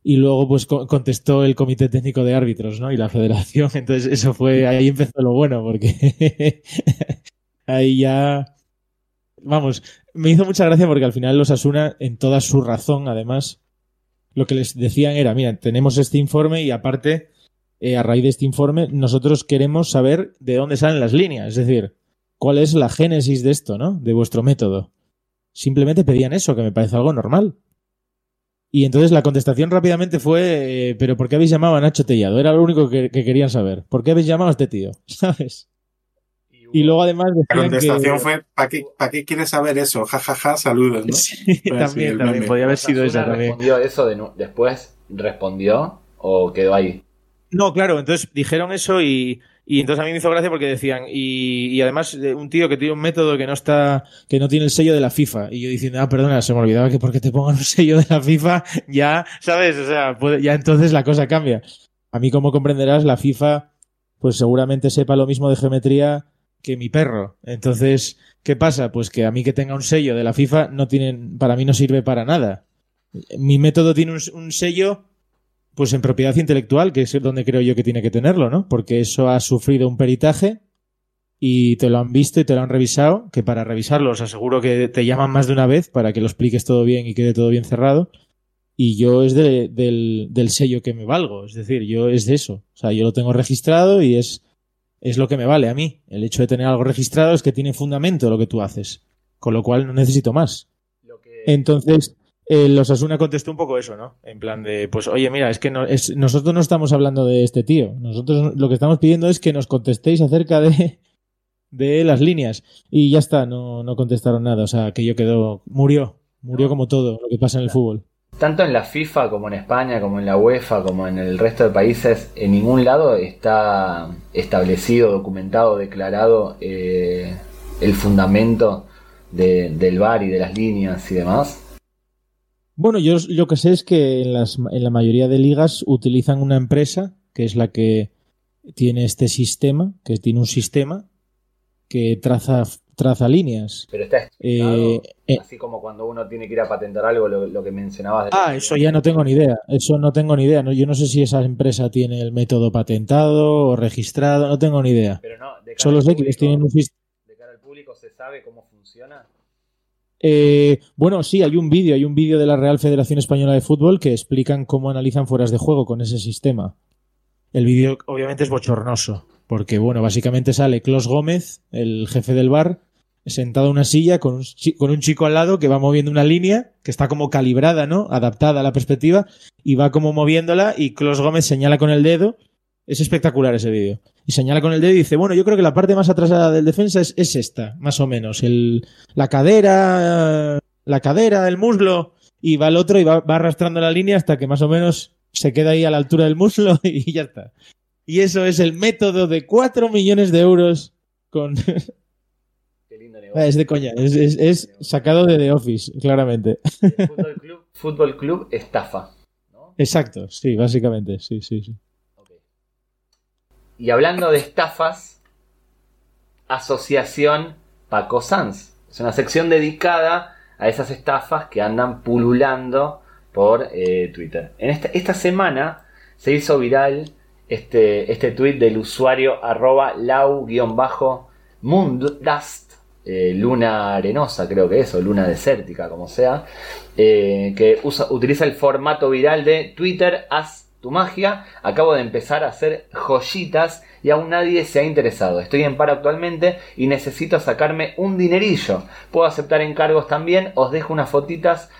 y luego pues contestó el comité técnico de árbitros, ¿no? Y la federación, entonces eso fue, ahí empezó lo bueno, porque ahí ya, vamos, me hizo mucha gracia porque al final los Asuna, en toda su razón, además, lo que les decían era, mira, tenemos este informe y aparte, eh, a raíz de este informe, nosotros queremos saber de dónde salen las líneas, es decir, cuál es la génesis de esto, ¿no? De vuestro método. Simplemente pedían eso, que me parece algo normal. Y entonces la contestación rápidamente fue, eh, pero ¿por qué habéis llamado a Nacho Tellado? Era lo único que, querían saber. ¿Por qué habéis llamado a este tío? ¿Sabes? Y luego además La contestación fue, ¿para qué, ¿para qué quieres saber eso? Ja, ja, ja, saludos, ¿no? Sí, también, también. Podría haber sido eso también. ¿Respondió eso de después? ¿Respondió o quedó ahí? No, claro, entonces dijeron eso y, y entonces a mí me hizo gracia porque decían, y, y, además un tío que tiene un método que no está, que no tiene el sello de la FIFA. Y yo diciendo, ah, perdona, se me olvidaba que porque te pongan un sello de la FIFA, ya, ¿sabes? O sea, ya entonces la cosa cambia. A mí, como comprenderás, la FIFA, pues seguramente sepa lo mismo de geometría que mi perro. Entonces, ¿qué pasa? Pues que a mí que tenga un sello de la FIFA no tienen, para mí no sirve para nada. Mi método tiene un, sello, pues en propiedad intelectual, que es donde creo yo que tiene que tenerlo, ¿no? Porque eso ha sufrido un peritaje y te lo han visto y te lo han revisado, que para revisarlo os aseguro que te llaman más de una vez para que lo expliques todo bien y quede todo bien cerrado. Y yo es del, del sello que me valgo, es decir, yo es de eso. O sea, yo lo tengo registrado y es es lo que me vale a mí. El hecho de tener algo registrado es que tiene fundamento lo que tú haces. Con lo cual no necesito más. Entonces, eh, los Asuna contestó un poco eso, ¿no? En plan de, pues, oye, mira, es que no, es, nosotros no estamos hablando de este tío. Nosotros lo que estamos pidiendo es que nos contestéis acerca de, las líneas. Y ya está, no, no contestaron nada. O sea, que yo quedó, murió. Murió como todo lo que pasa en el fútbol. Tanto en la FIFA como en España, como en la UEFA, como en el resto de países, en ningún lado está establecido, documentado, declarado eh, el fundamento del VAR y de las líneas y demás. Bueno, yo lo que sé es que en, las, en la mayoría de ligas utilizan una empresa que es la que tiene este sistema, que tiene un sistema que traza traza líneas. Pero está eh, eh, así como cuando uno tiene que ir a patentar algo, lo, que mencionabas. ah, eso ya no tengo ni idea. Eso no tengo ni idea. No, yo no sé si esa empresa tiene el método patentado o registrado, no tengo ni idea. Pero no, de Solo sé que tienen un ¿De cara al público se sabe cómo funciona? Eh, bueno, sí, hay un vídeo, hay un vídeo de la Real Federación Española de Fútbol que explican cómo analizan fueras de juego con ese sistema. El vídeo obviamente es bochornoso, porque bueno, básicamente sale Clos Gómez, el jefe del bar, sentado en una silla con un, con un chico al lado que va moviendo una línea que está como calibrada, ¿no? Adaptada a la perspectiva y va como moviéndola y Clos Gómez señala con el dedo. Es espectacular ese vídeo. Y señala con el dedo y dice, bueno, yo creo que la parte más atrasada del defensa es, es esta, más o menos. El, la cadera, la cadera, el muslo. Y va el otro y va, va arrastrando la línea hasta que más o menos se queda ahí a la altura del muslo y ya está. Y eso es el método de 4 millones de euros con Ah, es de coña, es, sacado de The Office, claramente. Fútbol Club, estafa. Exacto, sí, básicamente, sí, sí, sí. Y hablando de estafas, Asociación Paco Sanz. Es una sección dedicada a esas estafas que andan pululando por eh, Twitter. En esta, esta semana se hizo viral este, este tweet del usuario arroba lau-mundust eh, luna arenosa, creo que es, o luna desértica, como sea, eh, que utiliza el formato viral de Twitter, haz tu magia, acabo de empezar a hacer joyitas y aún nadie se ha interesado. Estoy en paro actualmente y necesito sacarme un dinerillo. Puedo aceptar encargos también, os dejo unas fotitas.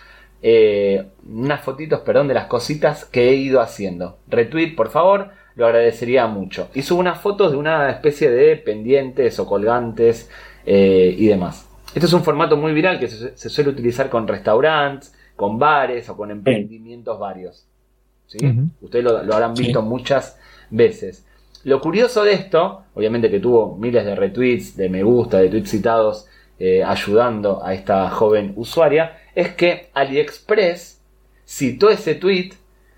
Eh, unas fotitos, perdón, de las cositas que he ido haciendo. Retweet, por favor, lo agradecería mucho. Y subo unas fotos de una especie de pendientes o colgantes eh, y demás. Este es un formato muy viral que se, suele utilizar con restaurantes, con bares o con emprendimientos varios. ¿Sí? Ustedes lo, habrán visto muchas veces. Lo curioso de esto, obviamente que tuvo miles de retweets, de me gusta, de tweets citados eh, ayudando a esta joven usuaria, es que AliExpress citó ese tweet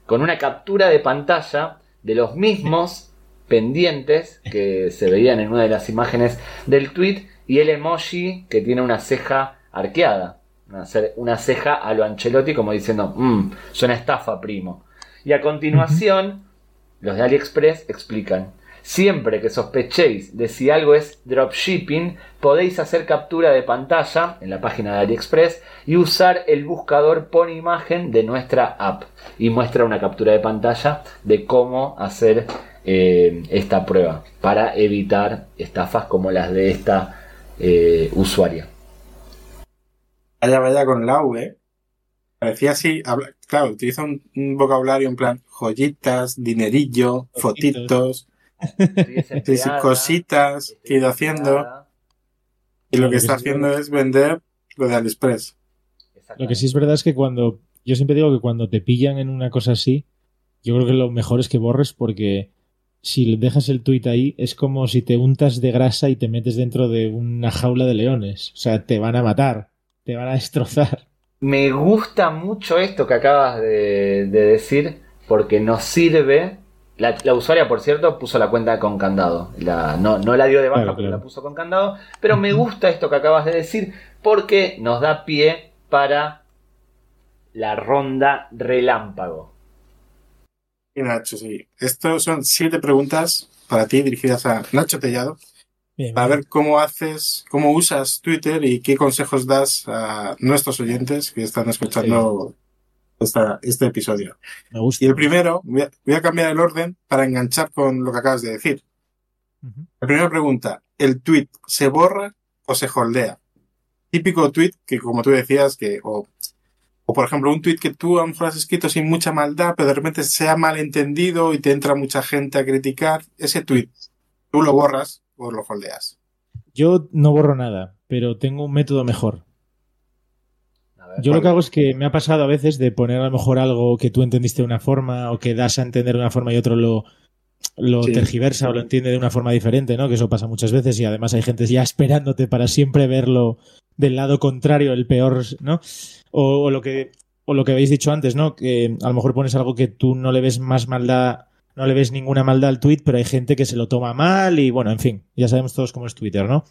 con una captura de pantalla de los mismos pendientes que se veían en una de las imágenes del tweet y el emoji que tiene una ceja arqueada. Una, ceja a lo Ancelotti como diciendo, mmm, suena estafa, primo. Y a continuación, los de AliExpress explican, siempre que sospechéis de si algo es dropshipping, podéis hacer captura de pantalla en la página de AliExpress y usar el buscador pon imagen de nuestra app. Y muestra una captura de pantalla de cómo hacer eh, esta prueba para evitar estafas como las de esta eh, usuaria. Vaya, vaya con la ¿eh? Parecía así, claro, utiliza un, vocabulario en plan joyitas, dinerillo, fotitos, cositas que he ido haciendo. Y lo que está haciendo es vender lo de AliExpress. Lo que sí es verdad es que cuando. Yo siempre digo que cuando te pillan en una cosa así, yo creo que lo mejor es que borres porque si dejas el tuit ahí es como si te untas de grasa y te metes dentro de una jaula de leones. O sea, te van a matar, te van a destrozar. Me gusta mucho esto que acabas de, decir porque nos sirve. La, usuaria, por cierto, puso la cuenta con candado. La, no, la dio de baja, pero la puso con candado. Pero me gusta esto que acabas de decir porque nos da pie para la ronda relámpago. Y Nacho, sí. Estos son siete preguntas para ti dirigidas a Nacho Tellado. Para ver cómo haces, cómo usas Twitter y qué consejos das a nuestros oyentes que están escuchando este episodio. Me gusta. Y el primero, voy a, cambiar el orden para enganchar con lo que acabas de decir. La primera pregunta, ¿el tweet se borra o se holdea? Típico tweet que, como tú decías, que o o por ejemplo, un tweet que tú a lo has escrito sin mucha maldad, pero de repente se ha malentendido y te entra mucha gente a criticar. Ese tweet, ¿tú lo borras o lo holdeas? Yo no borro nada, pero tengo un método mejor. Yo lo que hago es que me ha pasado a veces de poner a lo mejor algo que tú entendiste de una forma o que das a entender de una forma y otro lo, lo tergiversa o lo entiende de una forma diferente, ¿no? Que eso pasa muchas veces y además hay gente ya esperándote para siempre verlo del lado contrario, el peor, ¿no? O, lo que o lo que habéis dicho antes, ¿no? Que a lo mejor pones algo que tú no le ves más maldad, no le ves ninguna maldad al tweet, pero hay gente que se lo toma mal y bueno, en fin, ya sabemos todos cómo es Twitter, ¿no?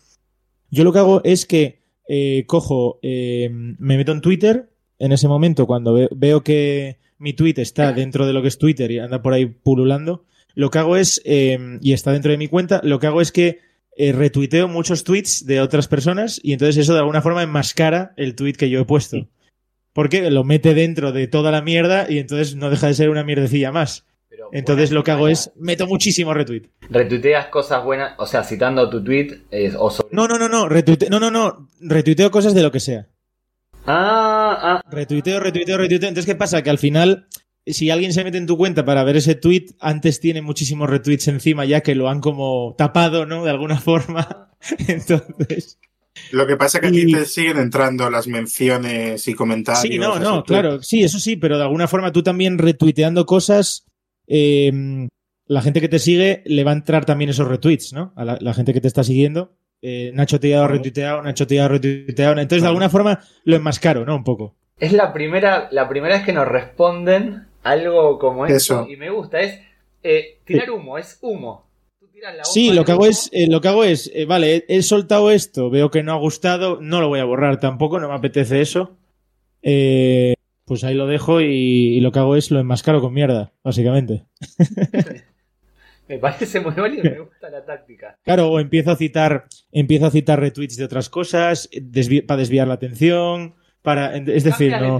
Yo lo que hago es que eh, cojo, eh, me meto en Twitter en ese momento cuando veo que mi tweet está dentro de lo que es Twitter y anda por ahí pululando, lo que hago es, eh, y está dentro de mi cuenta, lo que hago es que eh, retuiteo muchos tweets de otras personas y entonces eso de alguna forma enmascara el tweet que yo he puesto. Porque lo mete dentro de toda la mierda y entonces no deja de ser una mierdecilla más. Entonces lo que hago es meto muchísimo retweet. Retuiteas cosas buenas, o sea, citando tu tweet o No, no, no, no, no, no, no, retuiteo cosas de lo que sea. Ah, ah. Retuiteo, retuiteo, retuiteo. Entonces, ¿qué pasa? Que al final si alguien se mete en tu cuenta para ver ese tweet, antes tiene muchísimos retweets encima ya que lo han como tapado, ¿no? De alguna forma. Entonces. Lo que pasa es que aquí te siguen entrando las menciones y comentarios. Sí, no, no, claro, sí, eso sí, pero de alguna forma tú también retuiteando cosas, eh, la gente que te sigue le va a entrar también esos retweets, ¿no? A la, gente que te está siguiendo. Eh, Nacho te ha retuiteado, Nacho te ha retuiteado. Entonces, de alguna forma lo enmascaro, ¿no? Un poco. Es la primera, la primera vez que nos responden algo como eso. Y me gusta, es eh, tirar humo, es humo. sí, lo que, hago es, eh, lo que hago es, eh, vale, he, soltado esto, veo que no ha gustado, no lo voy a borrar tampoco, no me apetece eso. Pues ahí lo dejo y, lo que hago es lo enmascaro con mierda, básicamente. me parece muy bueno y me gusta la táctica. Claro, o empiezo a citar, empiezo a citar retweets de otras cosas para desviar la atención, para, es decir, no.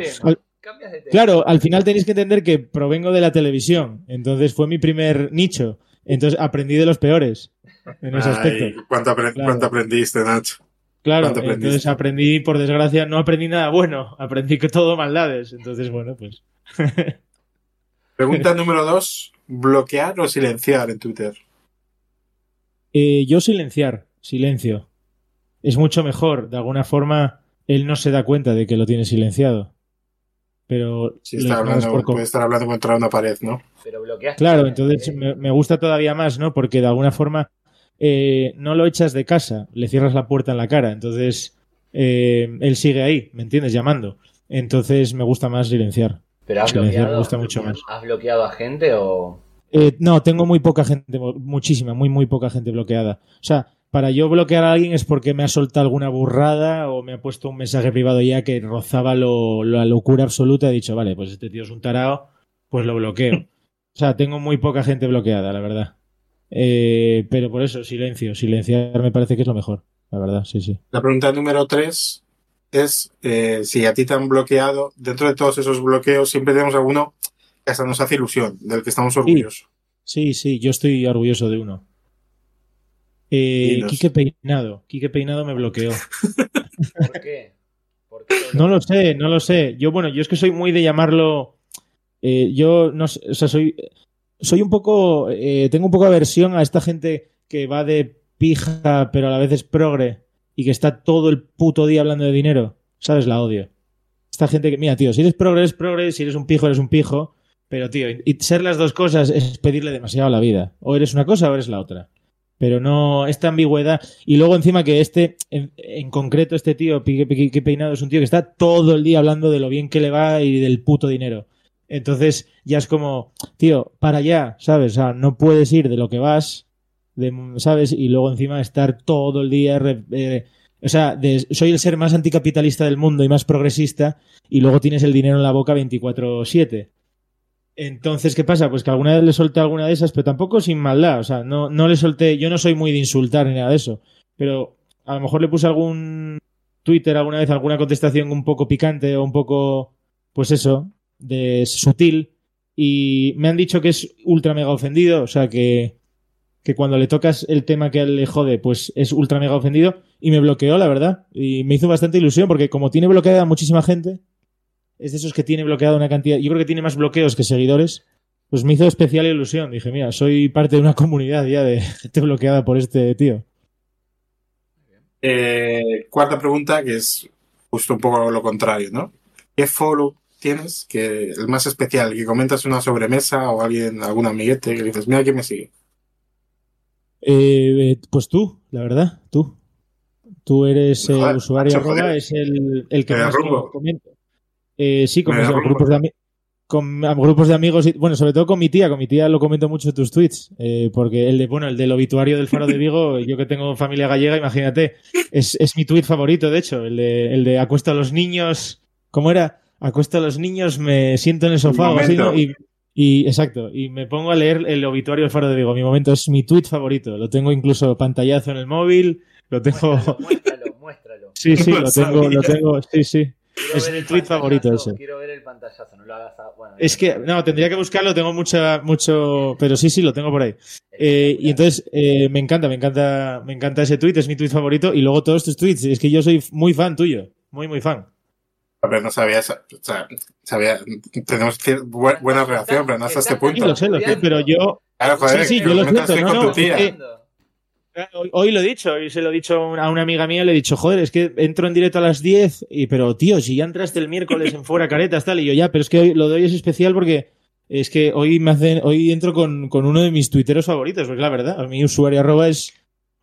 Claro, al final tenéis que entender que provengo de la televisión, entonces fue mi primer nicho. Entonces aprendí de los peores en ese aspecto. ¿cuánto, aprendiste, Nacho? Claro, entonces aprendí, por desgracia, no aprendí nada bueno, aprendí que todo maldades. Entonces, bueno, pues. Pregunta número dos: ¿bloquear o silenciar en Twitter? Eh, yo silenciar, silencio. Es mucho mejor, de alguna forma, él no se da cuenta de que lo tiene silenciado pero puede estar hablando contra una pared, ¿no? Pero Claro, entonces me, gusta todavía más, ¿no? Porque de alguna forma eh, no lo echas de casa, le cierras la puerta en la cara, entonces eh, él sigue ahí, ¿me entiendes? Llamando. Entonces me gusta más silenciar. Pero has bloqueado, me gusta mucho más. ¿Has bloqueado a gente o...? Eh, no, tengo muy poca gente, muchísima, muy, muy poca gente bloqueada. O sea, para yo bloquear a alguien es porque me ha soltado alguna burrada o me ha puesto un mensaje privado ya que rozaba lo, la locura absoluta. He dicho, vale, pues este tío es un tarao, pues lo bloqueo. o sea, tengo muy poca gente bloqueada, la verdad. Eh, pero por eso, silencio. Silenciar me parece que es lo mejor, la verdad, sí, sí. La pregunta número tres es eh, si a ti te han bloqueado, dentro de todos esos bloqueos siempre tenemos alguno que hasta nos hace ilusión, del que estamos orgullosos. sí, sí yo estoy orgulloso de uno. Eh, Quique Peinado. Quique Peinado me bloqueó. ¿Por qué? no lo sé, no lo sé. Yo, bueno, yo es que soy muy de llamarlo. Eh, yo no sé, o sea, soy. Soy un poco. Eh, tengo un poco aversión a esta gente que va de pija, pero a la vez es progre. y que está todo el puto día hablando de dinero, ¿sabes? La odio. Esta gente que, mira, tío, si eres progre, eres progre, si eres un pijo, eres un pijo. Pero, tío, y ser las dos cosas es pedirle demasiado a la vida. O eres una cosa o eres la otra. Pero no, esta ambigüedad. Y luego encima que este, en, concreto, este tío, que Peinado, es un tío que está todo el día hablando de lo bien que le va y del puto dinero. Entonces ya es como, tío, para allá, ¿sabes? O sea, no puedes ir de lo que vas, de, ¿sabes? Y luego encima estar todo el día... Eh, o sea, soy el ser más anticapitalista del mundo y más progresista y luego tienes el dinero en la boca 24/7. Entonces, ¿qué pasa? Pues que alguna vez le solté alguna de esas, pero tampoco sin maldad. O sea, no, no le solté. Yo no soy muy de insultar ni nada de eso. Pero a lo mejor le puse algún Twitter alguna vez, alguna contestación un poco picante o un poco, pues eso, de sutil. Y me han dicho que es ultra mega ofendido. O sea, que, que cuando le tocas el tema que le jode, pues es ultra mega ofendido. Y me bloqueó, la verdad. Y me hizo bastante ilusión porque como tiene bloqueada muchísima gente es de esos que tiene bloqueado una cantidad. Yo creo que tiene más bloqueos que seguidores. Pues me hizo especial ilusión. Dije, mira, soy parte de una comunidad ya de gente bloqueada por este tío. Eh, cuarta pregunta, que es justo un poco lo contrario, ¿no? ¿Qué follow tienes que el más especial? Que comentas una sobremesa o alguien, algún amiguete que dices, mira quién me sigue. Eh, eh, pues tú, la verdad, tú. Tú eres el usuario arroba, es el, el que más comenta. Eh, sí, con, grupos de, con grupos de amigos y, bueno, sobre todo con mi tía, con mi tía lo comento mucho en tus tweets, porque el de, bueno, el del obituario del Faro de Vigo, yo que tengo familia gallega, imagínate, es, es mi tweet favorito, de hecho, el de, el de acuesto a los niños, ¿cómo era? Acuesto a los niños, me siento en el sofá o así, ¿no? Y, y, exacto, y me pongo a leer el obituario del Faro de Vigo, mi momento es mi tweet favorito, lo tengo incluso pantallazo en el móvil, lo tengo... Muéstralo, muéstralo, Sí, sí, lo tengo, lo tengo, sí, sí es mi tweet favorito ese. Quiero ver el pantallazo, no lo hagas bueno, Es que, no, tendría que buscarlo, tengo mucha, mucho, pero sí, sí, lo tengo por ahí. Eh, y entonces, eh, me encanta, me encanta, me encanta ese tweet, es mi tweet favorito, y luego todos tus tweets, es que yo soy muy fan tuyo, muy, muy fan. Pero no sabía, o sea, sabía, tenemos buena relación, pero no hasta este punto. Sí, lo sé, lo sé, pero yo... Claro, joder, sí, sí, yo lo siento, no, no, Hoy, lo he dicho, hoy se lo he dicho a una amiga mía, le he dicho, joder, es que entro en directo a las 10, y, pero tío, si ya entraste el miércoles en fuera caretas, tal, y yo ya, pero es que hoy, lo de hoy es especial porque es que hoy me hacen, hoy entro con, uno de mis tuiteros favoritos, porque la verdad, a mi usuario arroba es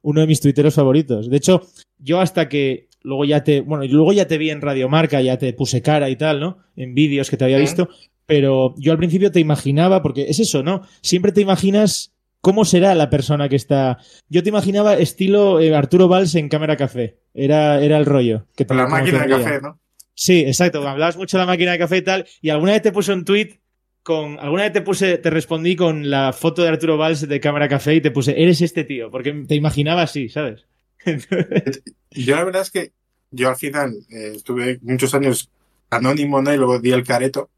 uno de mis tuiteros favoritos. De hecho, yo hasta que luego ya te, bueno, luego ya te vi en Radiomarca, ya te puse cara y tal, ¿no? En vídeos que te había visto, pero yo al principio te imaginaba, porque es eso, ¿no? Siempre te imaginas ¿Cómo será la persona que está? Yo te imaginaba estilo eh, Arturo Valls en Cámara Café. Era, era el rollo. Que Con la máquina de café, ¿no? Sí, exacto. Hablabas mucho de la máquina de café y tal. Y alguna vez te puse un tweet con. Alguna vez te puse, te respondí con la foto de Arturo Valls de Cámara Café y te puse, eres este tío. Porque te imaginaba así, ¿sabes? yo la verdad es que yo al final eh, estuve muchos años anónimo, ¿no? Y luego di el careto.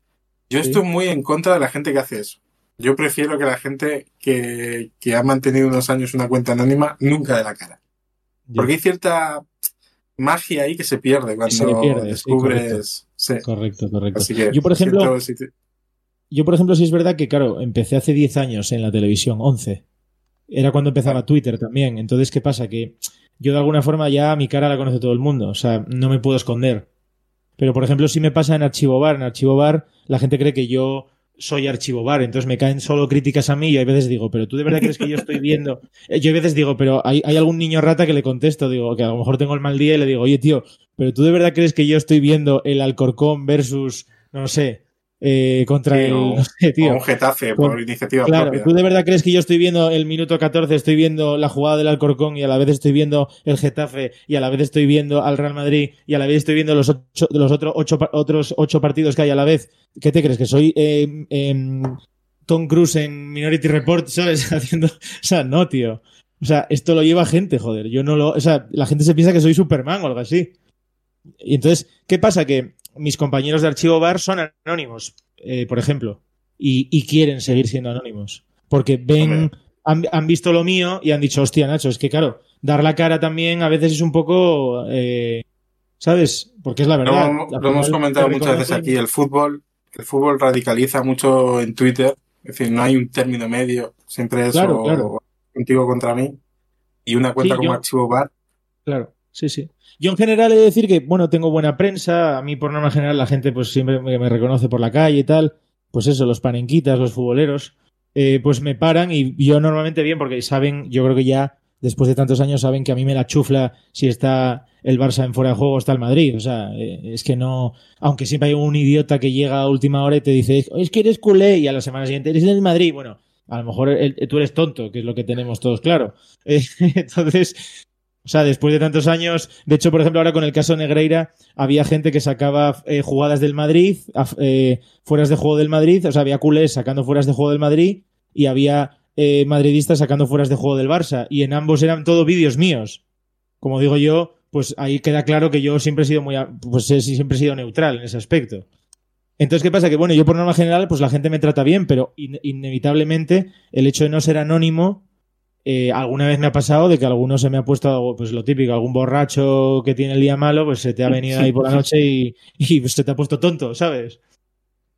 Yo estoy muy en contra de la gente que hace eso. Yo prefiero que la gente que, ha mantenido unos años una cuenta anónima nunca dé la cara. Porque hay cierta magia ahí que se pierde cuando descubres. correcto. correcto, yo, por ejemplo, yo, por ejemplo, sí es verdad que, claro, empecé hace 10 años en la televisión, 11. Era cuando empezaba Twitter también. Entonces, ¿qué pasa? Que yo de alguna forma ya mi cara la conoce todo el mundo. O sea, no me puedo esconder. Pero, por ejemplo, si me pasa en Archivo Bar. En Archivo Bar, la gente cree que yo soy archivo bar, entonces me caen solo críticas a mí y a veces digo, pero tú de verdad crees que yo estoy viendo. Eh, yo a veces digo, pero hay, hay algún niño rata que le contesto, digo, que a lo mejor tengo el mal día y le digo, oye tío, pero tú de verdad crees que yo estoy viendo el Alcorcón versus, no sé, eh, contra el. un Getafe por iniciativa claro, ¿Tú de verdad crees que yo estoy viendo el minuto 14, estoy viendo la jugada del Alcorcón y a la vez estoy viendo el Getafe y a la vez estoy viendo al Real Madrid y a la vez estoy viendo los, ocho, los otros ocho, otros ocho partidos que hay a la vez? ¿Qué te crees? ¿Que soy em, em, Tom Cruise en Minority Report, ¿sabes? Haciendo. O sea, no, tío. O sea, esto lo lleva gente, joder. Yo no lo. O sea, la gente se piensa que soy Superman o algo así. Y entonces, ¿qué pasa? Que mis compañeros de archivo bar son anónimos, eh, por ejemplo, y, quieren seguir siendo anónimos. Porque ven, han, visto lo mío y han dicho, hostia, Nacho, es que claro, dar la cara también a veces es un poco, eh, ¿sabes? Porque es la verdad. Lo, hemos comentado muchas veces aquí, el fútbol, el fútbol radicaliza mucho en Twitter, es decir, no hay un término medio, siempre es contigo contra mí, y una cuenta como archivo bar. Claro. Sí, sí. Yo en general he de decir que, bueno, tengo buena prensa. A mí, por norma general, la gente pues siempre me, reconoce por la calle y tal. Pues eso, los panenquitas, los futboleros, eh, pues me paran y yo normalmente bien, porque saben, yo creo que ya después de tantos años saben que a mí me la chufla si está el Barça en fuera de juego está el Madrid. O sea, eh, es que no. Aunque siempre hay un idiota que llega a última hora y te dice, es que eres culé, y a la semana siguiente eres del Madrid. Bueno, a lo mejor tú eres tonto, que es lo que tenemos todos claro. entonces, o sea, después de tantos años, de hecho, por ejemplo, ahora con el caso Negreira, había gente que sacaba eh, jugadas del Madrid, eh, fueras de juego del Madrid, o sea, había culés sacando fueras de juego del Madrid y había eh, madridistas sacando fueras de juego del Barça. Y en ambos eran todo vídeos míos. Como digo yo, pues ahí queda claro que yo siempre he sido muy, pues siempre he sido neutral en ese aspecto. Entonces, ¿qué pasa? Que bueno, yo por norma general, pues la gente me trata bien, pero inevitablemente el hecho de no ser anónimo eh, alguna vez me ha pasado de que alguno se me ha puesto, pues lo típico, algún borracho que tiene el día malo, pues se te ha venido ahí por la noche y, y se te ha puesto tonto, ¿sabes?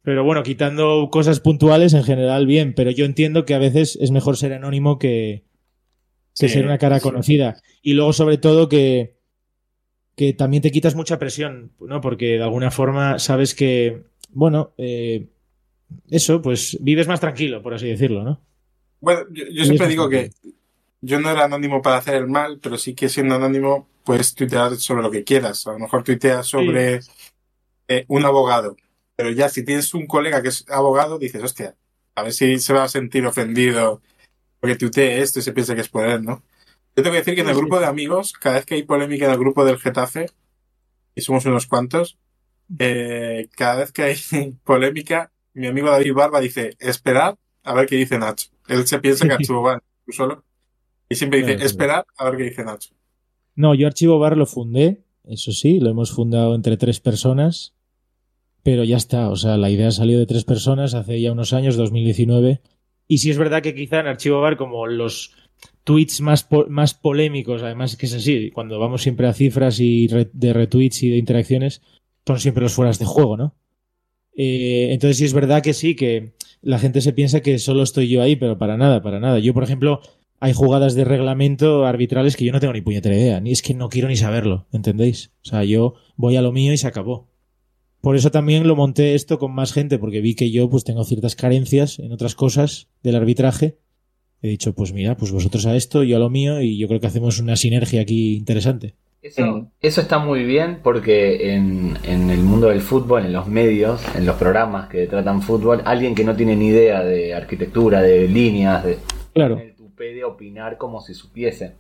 Pero bueno, quitando cosas puntuales, en general bien, pero yo entiendo que a veces es mejor ser anónimo que, ser una cara conocida. Y luego, sobre todo, que, que también te quitas mucha presión, ¿no? Porque de alguna forma sabes que, bueno, eh, eso, pues vives más tranquilo, por así decirlo, ¿no? Bueno, yo siempre digo que yo no era anónimo para hacer el mal, pero sí que siendo anónimo puedes tuitear sobre lo que quieras. A lo mejor tuiteas sobre eh, un abogado. Pero ya si tienes un colega que es abogado, dices, hostia, a ver si se va a sentir ofendido porque tuitee esto y se piensa que es por él, ¿no? Yo tengo que decir que en el grupo de amigos, cada vez que hay polémica en el grupo del Getafe, y somos unos cuantos, eh, cada vez que hay polémica, mi amigo David Barba dice, esperad a ver qué dice Nacho. Él se piensa que Archivo va tú solo. Y siempre dice, esperar a ver qué dice Nacho. No, yo Archivo Bar lo fundé, eso sí, lo hemos fundado entre tres personas, pero ya está, o sea, la idea salió de tres personas hace ya unos años, 2019, y sí es verdad que quizá en Archivo Bar, como los tweets más, más polémicos, además que es así, cuando vamos siempre a cifras y de retweets y de interacciones, son siempre los fueras de juego, ¿no? Eh, entonces sí es verdad que sí, que la gente se piensa que solo estoy yo ahí, pero para nada, para nada. Yo, por ejemplo, hay jugadas de reglamento arbitrales que yo no tengo ni puñetera idea, ni es que no quiero ni saberlo, ¿entendéis? O sea, yo voy a lo mío y se acabó. Por eso también lo monté esto con más gente, porque vi que yo pues tengo ciertas carencias en otras cosas del arbitraje. He dicho, pues mira, pues vosotros a esto, yo a lo mío, y yo creo que hacemos una sinergia aquí interesante. Eso, eso está muy bien porque en, en, el mundo del fútbol, en los medios, en los programas que tratan fútbol, alguien que no tiene ni idea de arquitectura, de líneas, de, claro de opinar como si supiese.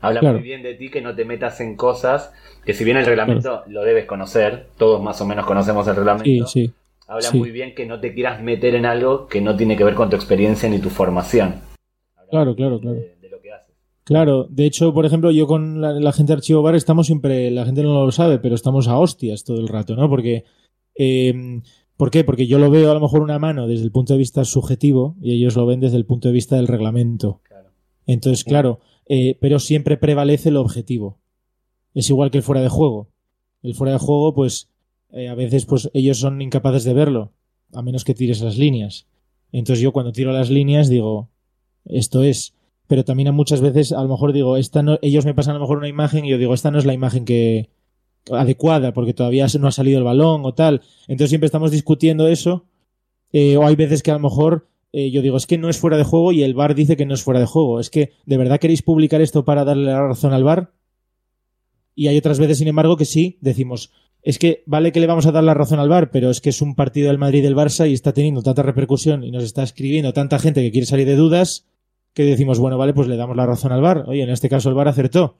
Habla muy bien de ti que no te metas en cosas que si bien el reglamento lo debes conocer, todos más o menos conocemos el reglamento. Habla muy bien que no te quieras meter en algo que no tiene que ver con tu experiencia ni tu formación. claro, claro, claro. De. Claro, de hecho, por ejemplo, yo con la, gente de Archivo Bar estamos siempre, la gente no lo sabe, pero estamos a hostias todo el rato, ¿no? Porque eh, ¿Por qué? Porque yo lo veo a lo mejor una mano desde el punto de vista subjetivo y ellos lo ven desde el punto de vista del reglamento. Entonces, claro, eh, pero siempre prevalece el objetivo. Es igual que el fuera de juego. El fuera de juego, pues, eh, a veces, pues, ellos son incapaces de verlo, a menos que tires las líneas. Entonces yo cuando tiro las líneas digo, esto es. Pero también muchas veces, a lo mejor digo, esta no, ellos me pasan a lo mejor una imagen y yo digo, esta no es la imagen que, adecuada porque todavía no ha salido el balón o tal. Entonces siempre estamos discutiendo eso. Eh, o hay veces que a lo mejor eh, yo digo, es que no es fuera de juego y el VAR dice que no es fuera de juego. Es que, ¿de verdad queréis publicar esto para darle la razón al VAR? Y hay otras veces, sin embargo, que sí, decimos, es que vale que le vamos a dar la razón al VAR, pero es que es un partido del Madrid del Barça y está teniendo tanta repercusión y nos está escribiendo tanta gente que quiere salir de dudas que decimos, bueno, vale, pues le damos la razón al VAR. Oye, en este caso el VAR acertó.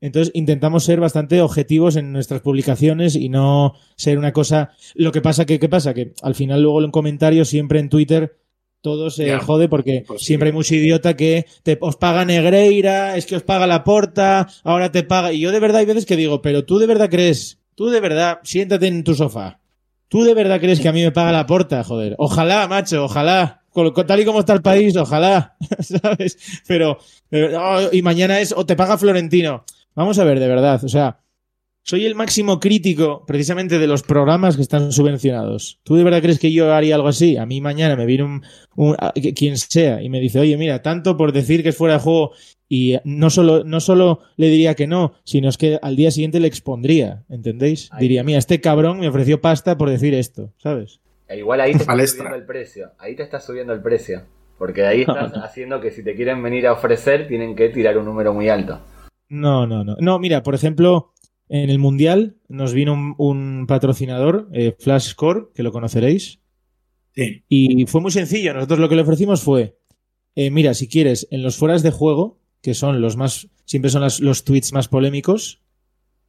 Entonces intentamos ser bastante objetivos en nuestras publicaciones y no ser una cosa. Lo que pasa que, ¿qué pasa? Que al final luego en comentarios siempre en Twitter todo se jode porque pues siempre hay mucho idiota que te, os paga Negreira, es que os paga la porta, ahora te paga. Y yo de verdad hay veces que digo, pero tú de verdad crees, tú de verdad, siéntate en tu sofá. ¿Tú de verdad crees que a mí me paga la porta? Joder. Ojalá, macho, ojalá. Tal y como está el país, ojalá. ¿Sabes? Pero, oh, y mañana es, o te paga Florentino. Vamos a ver, de verdad, o sea, soy el máximo crítico precisamente de los programas que están subvencionados. ¿Tú de verdad crees que yo haría algo así? A mí mañana me viene un, quien sea y me dice, oye, mira, tanto por decir que es fuera de juego y no solo, no solo le diría que no, sino es que al día siguiente le expondría, ¿entendéis? Diría, mira, este cabrón me ofreció pasta por decir esto, ¿sabes? E igual ahí te está subiendo el precio, ahí te está subiendo el precio, porque ahí estás haciendo que si te quieren venir a ofrecer tienen que tirar un número muy alto. No, no, no. No, mira, por ejemplo, en el Mundial nos vino un, patrocinador, eh, Flash Score, que lo conoceréis. Sí. Y fue muy sencillo. Nosotros lo que le ofrecimos fue, eh, mira, si quieres, en los fueras de juego, que son los más, siempre son los tweets más polémicos,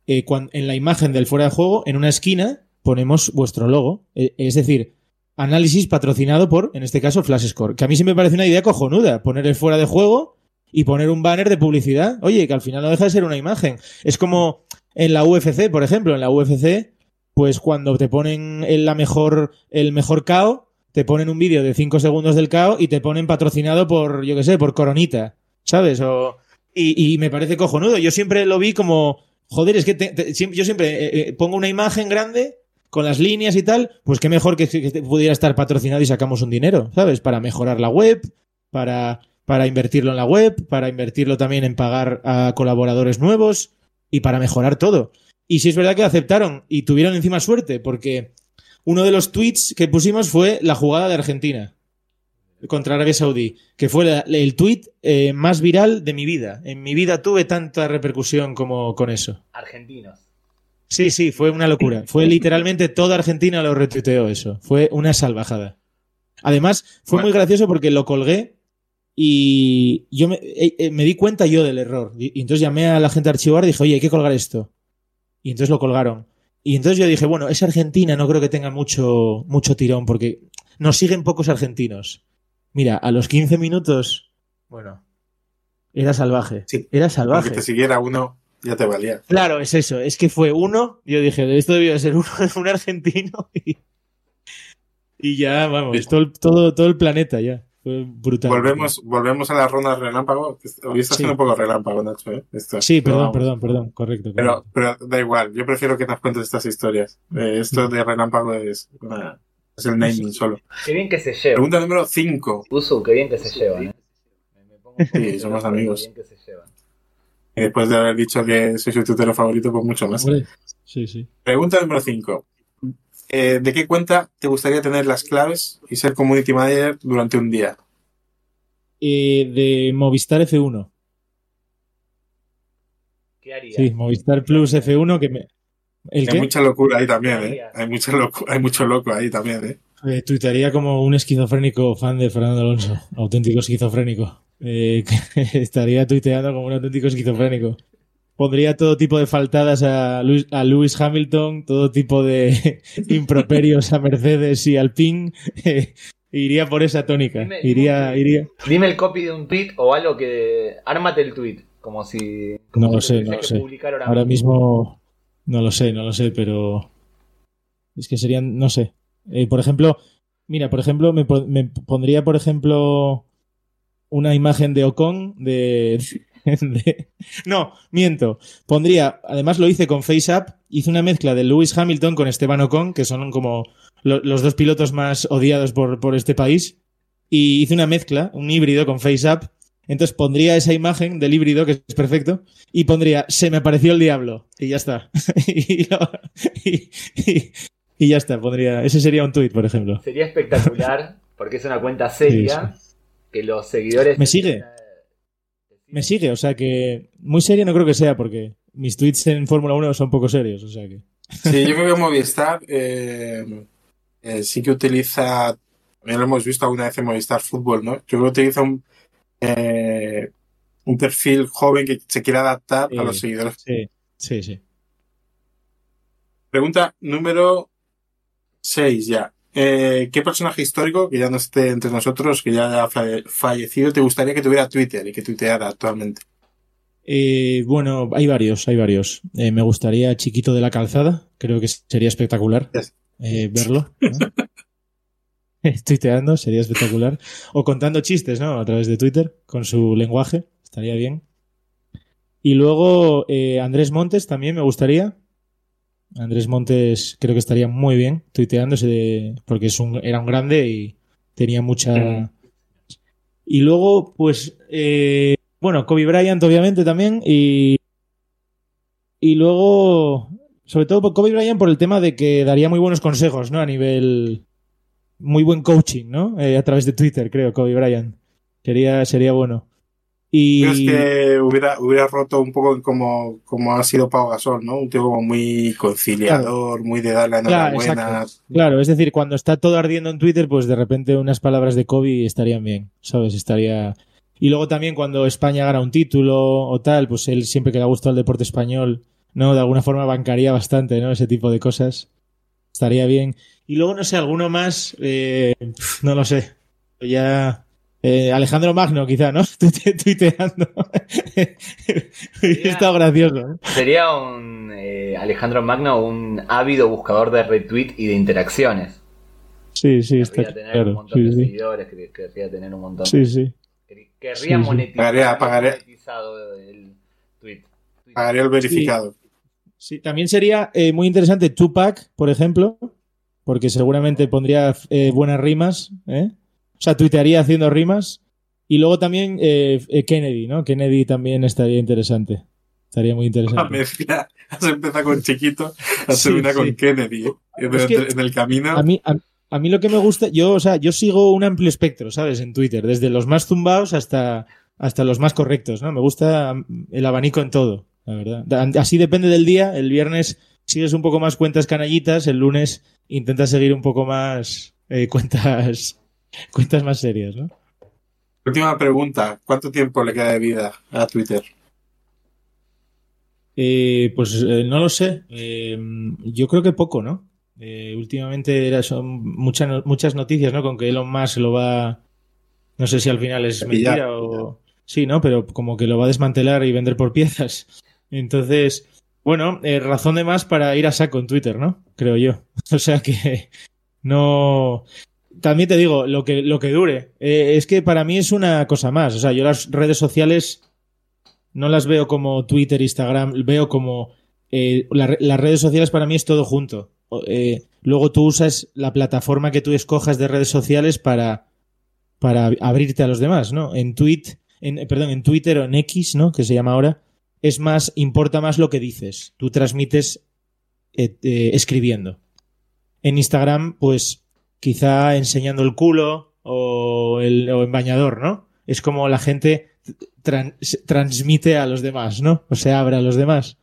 eh, en la imagen del fuera de juego, en una esquina, ponemos vuestro logo. Eh, es decir, análisis patrocinado por, en este caso, Flash Score. Que a mí sí me parece una idea cojonuda, poner el fuera de juego y poner un banner de publicidad. Oye, que al final no deja de ser una imagen. Es como en la UFC, por ejemplo, en la UFC, pues cuando te ponen el, la mejor, el mejor KO, te ponen un vídeo de 5 segundos del KO y te ponen patrocinado por, yo qué sé, por Coronita. ¿sabes? O, y, me parece cojonudo. Yo siempre lo vi como, joder, es que yo siempre eh, eh, pongo una imagen grande con las líneas y tal, pues qué mejor que, pudiera estar patrocinado y sacamos un dinero, ¿sabes? Para mejorar la web, para, para invertirlo en la web, para invertirlo también en pagar a colaboradores nuevos y para mejorar todo. Y si es verdad que aceptaron y tuvieron encima suerte, porque uno de los tweets que pusimos fue la jugada de Argentina contra Arabia Saudí, que fue el tuit eh, más viral de mi vida. En mi vida tuve tanta repercusión como con eso. Argentinos. Sí, sí, fue una locura. Fue literalmente toda Argentina lo retuiteó eso. Fue una salvajada. Además, fue muy gracioso porque lo colgué y yo eh, eh, me, di cuenta yo del error. Y, entonces llamé a la gente a archivar y dije, oye, hay que colgar esto. Y entonces lo colgaron. Y entonces yo dije, bueno, es Argentina, no creo que tenga mucho, mucho tirón porque nos siguen pocos argentinos. Mira, a los 15 minutos, bueno, era salvaje. Sí, era salvaje. Que te siguiera uno, ya te valía. Claro, es eso. Es que fue uno. Yo dije, esto debió ser uno, un argentino. Y, ya, vamos, todo, todo, todo el planeta ya. Fue brutal. Volvemos, volvemos a la ronda relámpago. Hoy está siendo un poco relámpago, Nacho. ¿eh? sí, perdón, perdón, perdón, correcto, Pero, pero da igual, yo prefiero que nos cuentes estas historias. Eh, esto de relámpago es una, es el naming solo. Qué bien que se lleva. Pregunta número 5. Uso, qué bien que se llevan. ¿eh? sí, somos amigos. Y después de haber dicho que soy su tutero favorito, pues mucho más. Sí, sí. Pregunta número 5. Eh, ¿De qué cuenta te gustaría tener las claves y ser community manager durante un día? Eh, de Movistar F1. ¿Qué haría? Sí, Movistar Plus F1 que me, hay mucha locura ahí también, ¿eh? Hay, mucha hay mucho loco ahí también, ¿eh? eh tuitaría como un esquizofrénico fan de Fernando Alonso, auténtico esquizofrénico. Eh, estaría tuiteando como un auténtico esquizofrénico. Pondría todo tipo de faltadas a, Lewis Hamilton, todo tipo de improperios a Mercedes y al PIN. iría por esa tónica. iría, iría. Dime el copy de un tweet o algo que. Ármate el tweet. Como si. no lo sé, no lo sé. Ahora, mismo no lo sé, no lo sé, pero es que serían, no sé. Eh, por ejemplo, mira, por ejemplo, me, pondría, por ejemplo, una imagen de Ocon de, No, miento. Pondría, además lo hice con FaceApp, hice una mezcla de Lewis Hamilton con Esteban Ocon, que son como los dos pilotos más odiados por, por este país, y hice una mezcla, un híbrido con FaceApp, entonces pondría esa imagen del híbrido, que es perfecto, y pondría, se me apareció el diablo, y ya está. y, ya está, pondría, ese sería un tuit, por ejemplo. Sería espectacular, porque es una cuenta seria, que los seguidores... Me sigue. Me sigue, o sea que muy seria no creo que sea, porque mis tweets en Fórmula 1 son poco serios, o sea que... Sí, yo creo que Movistar eh, eh, sí que utiliza, también lo hemos visto alguna vez en Movistar Fútbol, ¿no? Yo creo que utiliza un eh, un perfil joven que se quiera adaptar a los seguidores. Sí, sí, sí. Pregunta número 6 ya. Eh, ¿Qué personaje histórico que ya no esté entre nosotros, que ya haya fallecido, te gustaría que tuviera Twitter y que tuiteara actualmente? Eh, bueno, hay varios, hay varios. me gustaría Chiquito de la Calzada, creo que sería espectacular verlo. tuiteando, sería espectacular. O contando chistes, ¿no? A través de Twitter, con su lenguaje, estaría bien. Y luego eh, Andrés Montes también me gustaría. Andrés Montes creo que estaría muy bien tuiteándose porque es un, era un grande y tenía mucha... Y luego, pues, eh, bueno, Kobe Bryant obviamente también y, y luego, sobre todo Kobe Bryant por el tema de que daría muy buenos consejos, ¿no? A nivel... Muy buen coaching, ¿no? Eh, a través de Twitter, creo, Kobe Bryant. Sería, sería bueno. Y... es que hubiera, hubiera roto un poco como, como ha sido Pau Gasol, ¿no? Un como muy conciliador, muy de darle enhorabuena. Claro, claro, es decir, cuando está todo ardiendo en Twitter, pues de repente unas palabras de Kobe estarían bien, ¿sabes? Estaría... Y luego también cuando España gana un título o tal, pues él siempre que le ha gustado el deporte español, ¿no? De alguna forma bancaría bastante, ¿no? Ese tipo de cosas. Estaría bien. Y luego, no sé, alguno más, eh, no lo sé. Ya eh, Alejandro Magno, quizá, ¿no? Tuiteando. Está gracioso. ¿eh? Sería un eh, Alejandro Magno un ávido buscador de retweet y de interacciones. Sí, sí, está tener claro. un montón de seguidores, querría tener un montón sí, sí. Querría monetizar, pagaría, monetizado el tweet. Pagaría el verificado. Sí, también sería muy interesante Tupac, por ejemplo, porque seguramente pondría buenas rimas, ¿eh? O sea, tuitearía haciendo rimas. Y luego también eh, eh, Kennedy, ¿no? Kennedy también estaría interesante. Estaría muy interesante. Has empezado con chiquito, has una con Kennedy. ¿eh? En, el camino. A mí, a, mí lo que me gusta, yo, o sea, yo sigo un amplio espectro, ¿sabes? En Twitter, desde los más zumbados hasta, hasta los más correctos, ¿no? Me gusta el abanico en todo, la verdad. Así depende del día. El viernes sigues un poco más cuentas canallitas, el lunes intentas seguir un poco más cuentas cuentas más serias, ¿no? Última pregunta, ¿cuánto tiempo le queda de vida a Twitter? Eh, pues eh, no lo sé. Eh, yo creo que poco, ¿no? últimamente era, son muchas, muchas noticias, ¿no? Con que Elon Musk lo va. No sé si al final es mentira o. Sí, ¿no? Pero como que lo va a desmantelar y vender por piezas. Entonces, bueno, razón de más para ir a saco en Twitter, ¿no? Creo yo. O sea que no también te digo, lo que, lo que dure. Eh, es que para mí es una cosa más. O sea, yo las redes sociales no las veo como Twitter, Instagram, veo como... Eh, las redes sociales para mí es todo junto. Eh, luego tú usas la plataforma que tú escojas de redes sociales para, para abrirte a los demás, ¿no? En tweet, perdón, en Twitter o en X, ¿no? Que se llama ahora, es más, importa más lo que dices. Tú transmites escribiendo. En Instagram, pues quizá enseñando el culo o, el, en bañador, ¿no? Es como la gente transmite a los demás, ¿no? O se abre a los demás.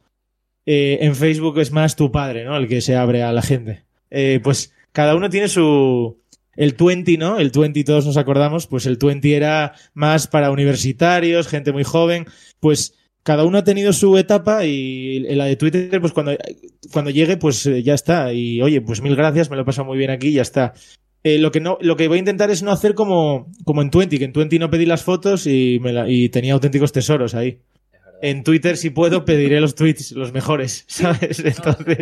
Eh, en Facebook es más tu padre, ¿no? El que se abre a la gente. Eh, pues cada uno tiene su... El 20, ¿no? El 20 todos nos acordamos, pues el 20 era más para universitarios, gente muy joven, pues cada uno ha tenido su etapa y la de Twitter, pues cuando, cuando llegue, pues eh, ya está. Y oye, pues mil gracias, me lo he pasado muy bien aquí y ya está. Eh, lo, que no, lo que voy a intentar es no hacer como, como en Twenty, que en Twenty no pedí las fotos y, me y tenía auténticos tesoros ahí. En Twitter, si puedo, pediré los tweets, los mejores, ¿sabes? Entonces.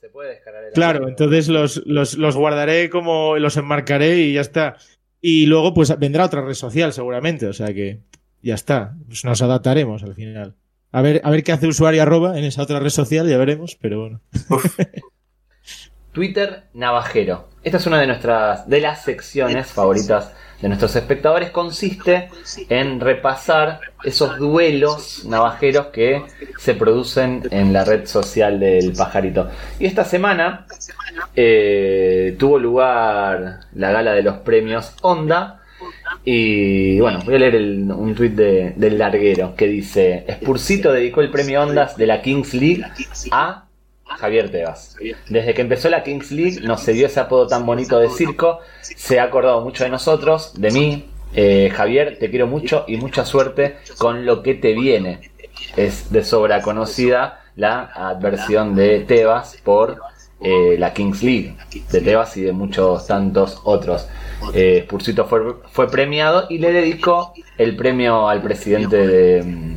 se puede, descargar claro, entonces los, los, los guardaré como los enmarcaré y ya está. Y luego, pues vendrá otra red social, seguramente. O sea que ya está. Pues nos adaptaremos al final. A ver, a ver qué hace usuario arroba en esa otra red social, ya veremos, pero bueno. Twitter Navajero. Esta es una de nuestras de las secciones favoritas de nuestros espectadores. Consiste en repasar esos duelos navajeros que se producen en la red social del pajarito. Y esta semana eh, tuvo lugar la gala de los premios Onda y bueno, voy a leer un tuit de, del larguero que dice: Spursito dedicó el premio Ondas de la Kings League a Javier Tebas. Desde que empezó la Kings League nos dio ese apodo tan bonito de circo, se ha acordado mucho de nosotros, de mí. Eh, Javier, te quiero mucho y mucha suerte con lo que te viene. Es de sobra conocida la adversión de Tebas por eh, la Kings League, de Tebas y de muchos tantos otros. Eh, Spursito fue, premiado y le dedicó el premio al presidente de,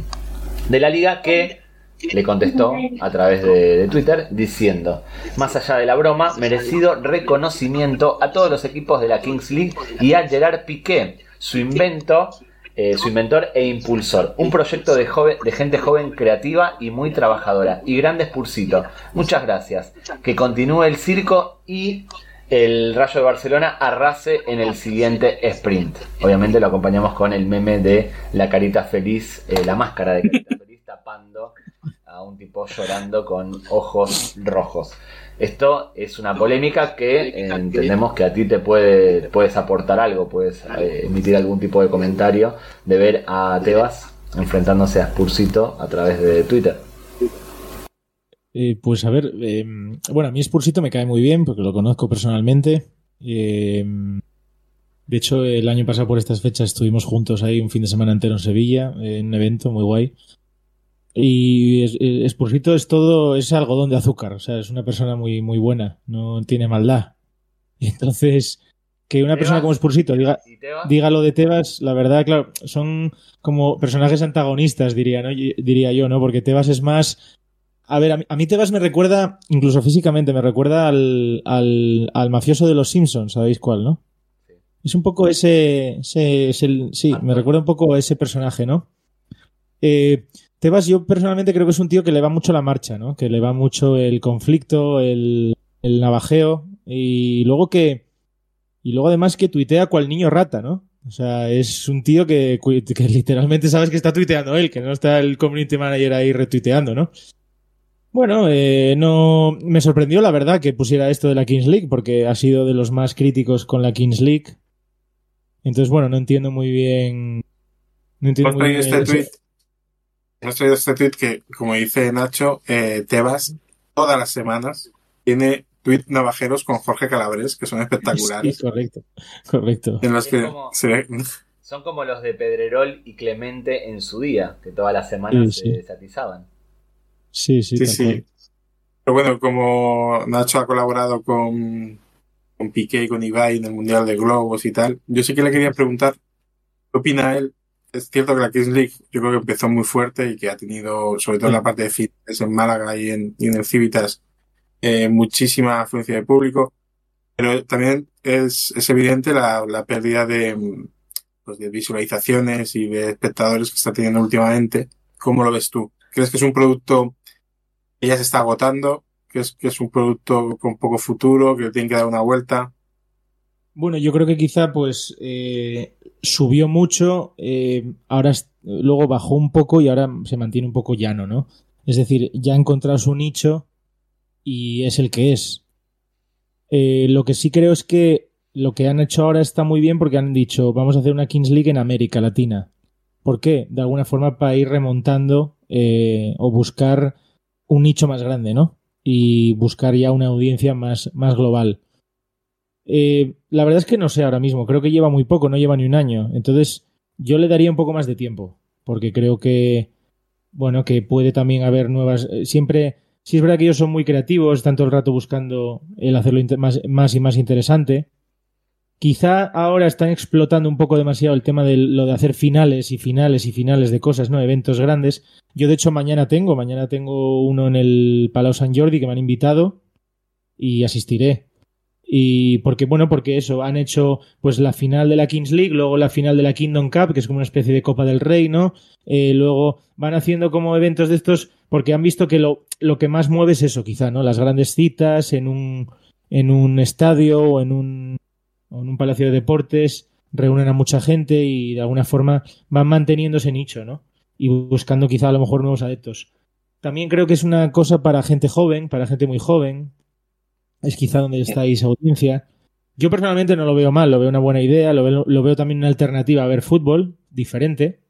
de la liga que le contestó a través de, Twitter diciendo, más allá de la broma, merecido reconocimiento a todos los equipos de la Kings League y a Gerard Piqué. Su eh, su inventor e impulsor. Un proyecto de, gente joven, creativa y muy trabajadora. Y grande Spursito. Muchas gracias. Que continúe el circo y el Rayo de Barcelona arrase en el siguiente sprint. Obviamente lo acompañamos con el meme de la carita feliz, eh, la máscara de carita feliz tapando a un tipo llorando con ojos rojos. Esto es una polémica que eh, entendemos que a ti te puede puedes aportar algo, puedes eh, emitir algún tipo de comentario de ver a Tebas enfrentándose a Spursito a través de Twitter. Eh, pues a ver, em, bueno, a mí Spursito me cae muy bien porque lo conozco personalmente. Em, de hecho, el año pasado por estas fechas estuvimos juntos ahí un fin de semana entero en Sevilla, en un evento muy guay. Y Spursito es todo, es algodón de azúcar, o sea, es una persona muy, muy buena, no tiene maldad. Y entonces, que una persona como Spursito diga, diga lo de Tebas, la verdad, claro, son como personajes antagonistas, diría, ¿no? diría yo, ¿no? Porque Tebas es más a ver, a mí, Tebas me recuerda, incluso físicamente, me recuerda al, al, mafioso de los Simpsons, ¿sabéis cuál, no? Es un poco ese, ese, sí, me recuerda un poco a ese personaje, ¿no? Eh, Tebas yo personalmente creo que es un tío que le va mucho la marcha, ¿no? Que le va mucho el conflicto, el, el navajeo y luego que y luego además que tuitea cual niño rata, ¿no? O sea, es un tío que, que literalmente sabes que está tuiteando él, que no está el community manager ahí retuiteando, ¿no? Bueno, eh, no me sorprendió la verdad que pusiera esto de la Kings League porque ha sido de los más críticos con la Kings League. Entonces, bueno, no entiendo muy bien. No entiendo muy bien este tweet. Hemos traído este tweet que, como dice Nacho, eh, Tebas todas las semanas tiene tweet navajeros con Jorge Calabres que son espectaculares. Sí, correcto, correcto. En los que Son como los de Pedrerol y Clemente en su día, que todas las semanas se desatizaban. Sí, sí, sí. sí. Pero bueno, como Nacho ha colaborado con, con Piqué y con Ibai en el Mundial de Globos y tal, yo sí que le quería preguntar, ¿qué opina él? Es cierto que la Kings League yo creo que empezó muy fuerte y que ha tenido, sobre todo en la parte de fitness en Málaga y en, y en el Civitas, eh, muchísima afluencia de público, pero también es, es evidente la, la pérdida de, pues de visualizaciones y de espectadores que está teniendo últimamente. ¿Cómo lo ves tú? ¿Crees que es un producto ya se está agotando, que es, que es un producto con poco futuro, que tiene que dar una vuelta. Bueno, yo creo que quizá pues eh, subió mucho, eh, ahora luego bajó un poco y ahora se mantiene un poco llano, ¿no? Es decir, ya ha encontrado su nicho y es el que es. Eh, lo que sí creo es que lo que han hecho ahora está muy bien porque han dicho vamos a hacer una Kings League en América Latina. ¿Por qué? De alguna forma para ir remontando o buscar un nicho más grande, ¿no? Y buscar ya una audiencia más, más global. Eh, la verdad es que no sé ahora mismo, creo que lleva muy poco, no lleva ni un año. Entonces, yo le daría un poco más de tiempo, porque creo que, bueno, que puede también haber nuevas. Eh, siempre, si es verdad que ellos son muy creativos, todo el rato buscando el hacerlo más, más y más interesante. Quizá ahora están explotando un poco demasiado el tema de lo de hacer finales y finales y finales de cosas, ¿no? Eventos grandes. Yo, de hecho, mañana tengo, mañana tengo uno en el Palau San Jordi que me han invitado y asistiré. Y porque, bueno, porque eso, han hecho pues la final de la Kings League, luego la final de la Kingdom Cup, que es como una especie de Copa del Rey, ¿no? Eh, luego van haciendo como eventos de estos porque han visto que lo, lo que más mueve es eso, quizá, ¿no? Las grandes citas en un, en un estadio o en un en un palacio de deportes, reúnen a mucha gente y de alguna forma van manteniendo ese nicho, ¿no? Y buscando quizá a lo mejor nuevos adeptos. También creo que es una cosa para gente joven, para gente muy joven. Es quizá donde estáis audiencia. Yo personalmente no lo veo mal, lo veo una buena idea, lo veo, lo veo también una alternativa a ver fútbol diferente